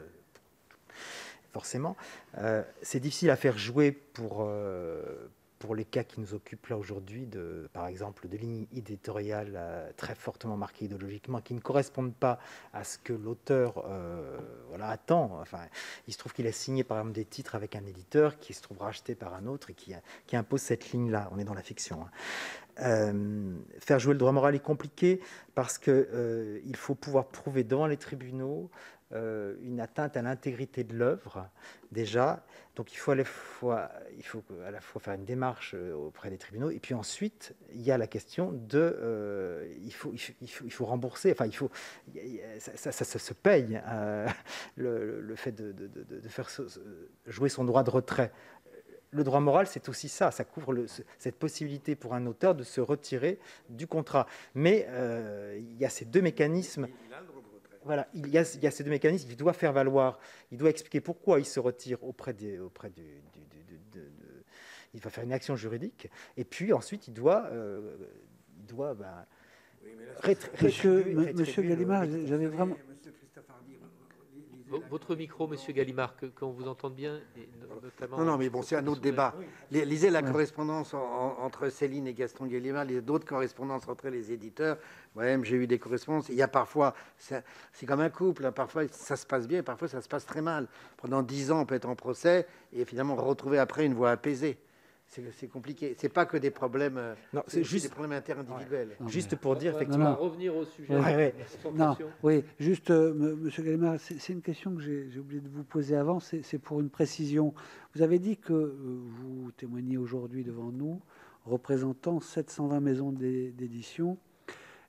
forcément. Euh, c'est difficile à faire jouer pour, euh, pour les cas qui nous occupent là aujourd'hui, de, par exemple, de lignes éditoriales euh, très fortement marquées idéologiquement, qui ne correspondent pas à ce que l'auteur euh, attend. Enfin, il se trouve qu'il a signé, par exemple, des titres avec un éditeur qui se trouve racheté par un autre et qui, impose cette ligne-là. On est dans la fiction. Hein. Euh, faire jouer le droit moral est compliqué parce qu'il il faut pouvoir prouver devant les tribunaux euh, une atteinte à l'intégrité de l'œuvre, déjà. Donc il faut, à la fois, faire une démarche euh, auprès des tribunaux, et puis ensuite, il y a la question de... Euh, il, faut, rembourser, enfin, il faut, ça, se paye, le, fait de, faire jouer son droit de retrait. Le droit moral, c'est aussi ça, ça couvre cette possibilité pour un auteur de se retirer du contrat. Mais il y a ces deux mécanismes voilà, il y, a, ces deux mécanismes. Il doit faire valoir, il doit expliquer pourquoi il se retire auprès, des, auprès du, il va faire une action juridique, et puis ensuite il doit, euh, il doit ben, Monsieur, Monsieur Gallimard, j'avais vraiment. Votre micro, Monsieur Gallimard, qu'on vous entende bien, notamment. Non, non, mais bon, c'est un autre débat. Lisez la correspondance entre Céline et Gaston Gallimard, les d'autres correspondances entre les éditeurs. Moi-même, j'ai eu des correspondances. Il y a parfois, c'est comme un couple. Hein. Parfois, ça se passe bien, parfois, ça se passe très mal. Pendant dix ans, on peut être en procès et finalement retrouver après une voie apaisée c'est compliqué. C'est pas que des problèmes. Euh, non, c'est juste des problèmes interindividuels. Juste pour dire effectivement. On va revenir au sujet. non, oui, juste, euh, Monsieur Gallimard, c'est une question que j'ai oublié de vous poser avant. C'est pour une précision. Vous avez dit que euh, vous témoignez aujourd'hui devant nous, représentant 720 maisons d'édition.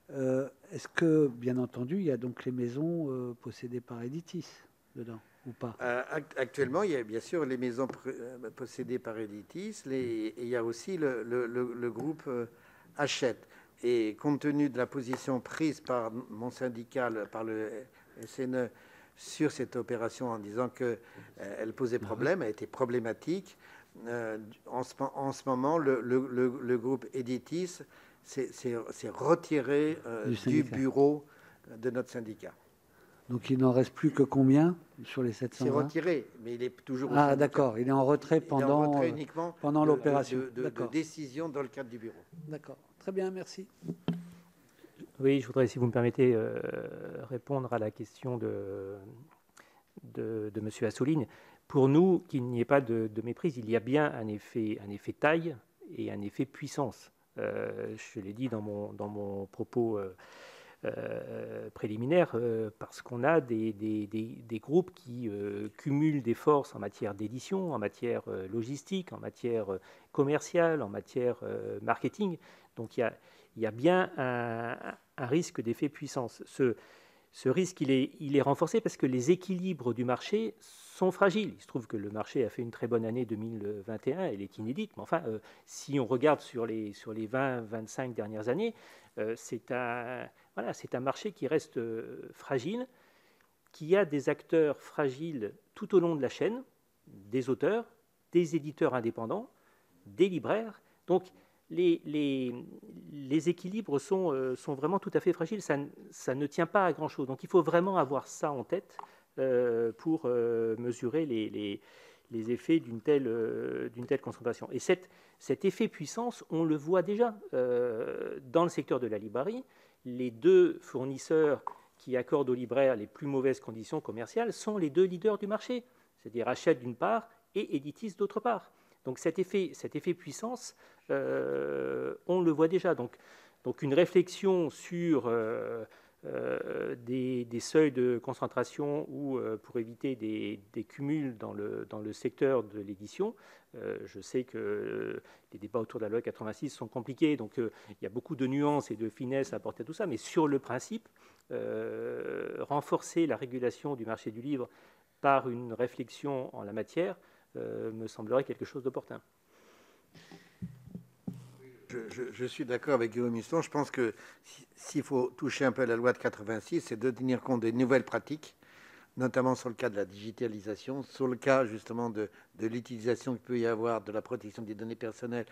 Est-ce que, bien entendu, il y a donc les maisons possédées par Editis dedans? Pas? Euh, Actuellement, il y a bien sûr les maisons euh, possédées par Editis, et il y a aussi le, groupe euh, Hachette. Et compte tenu de la position prise par mon syndicat, par le SNE, sur cette opération en disant qu'elle posait problème, elle était problématique, en, ce, moment, le, groupe Editis s'est retiré du bureau de notre syndicat. Donc il n'en reste plus que combien? Sur les 700 C'est retiré, mais il est toujours. Ah d'accord, il est en retrait pendant, uniquement pendant l'opération. De, décision dans le cadre du bureau. D'accord, très bien, merci. Oui, je voudrais, si vous me permettez, euh, répondre à la question de, de, de M. Assouline. Pour nous, qu'il n'y ait pas de, méprise, il y a bien un effet, un effet taille et un effet puissance. Euh, je l'ai dit dans mon, dans mon propos. Euh, euh, préliminaire euh, parce qu'on a des, des, groupes qui euh, cumulent des forces en matière d'édition, en matière logistique, en matière commerciale, en matière marketing. Donc il y a, y a bien un, un risque d'effet puissance. Ce, ce risque, il est, il est, renforcé parce que les équilibres du marché sont fragiles. Il se trouve que le marché a fait une très bonne année 2021, elle est inédite, mais enfin, si on regarde sur les, sur les 20-25 dernières années, c'est un, voilà, c'est un marché qui reste euh, fragile, qui a des acteurs fragiles tout au long de la chaîne, des auteurs, des éditeurs indépendants, des libraires. Donc les, équilibres sont, euh, sont, vraiment tout à fait fragiles, ça, ne tient pas à grand-chose. Donc il faut vraiment avoir ça en tête euh, pour mesurer les, effets d'une telle, concentration. Et cet effet puissance, on le voit déjà dans le secteur de la librairie les deux fournisseurs qui accordent aux libraires les plus mauvaises conditions commerciales sont les deux leaders du marché, c'est-à-dire Hachette d'une part et Editis d'autre part. Donc cet effet, cet effet puissance, euh, on le voit déjà. Donc, donc une réflexion sur euh, euh, des, seuils de concentration ou pour éviter des, cumuls dans le, dans le secteur de l'édition. je sais que les débats autour de la loi 86 sont compliqués, donc il y a beaucoup de nuances et de finesses à apporter à tout ça, mais sur le principe, renforcer la régulation du marché du livre par une réflexion en la matière me semblerait quelque chose d'opportun. Je, suis d'accord avec Guillaume. Je pense que s'il faut toucher un peu à la loi de 86, c'est de tenir compte des nouvelles pratiques, notamment sur le cas de la digitalisation, sur le cas justement de, l'utilisation qu'il peut y avoir de la protection des données personnelles.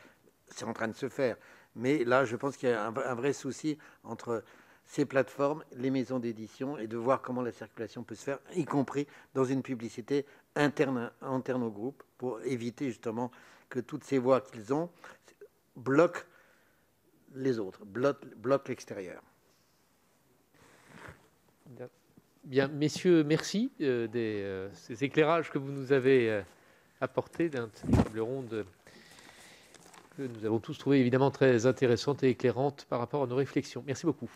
C'est en train de se faire. Mais là, je pense qu'il y a un, vrai souci entre ces plateformes, les maisons d'édition, et de voir comment la circulation peut se faire, y compris dans une publicité interne, interne au groupe, pour éviter justement que toutes ces voix qu'ils ont bloquent les autres, bloquent, l'extérieur. Bien, messieurs, merci euh, des euh, ces éclairages que vous nous avez euh, apportés d'un table ronde que nous avons tous trouvé évidemment très intéressante et éclairante par rapport à nos réflexions. Merci beaucoup.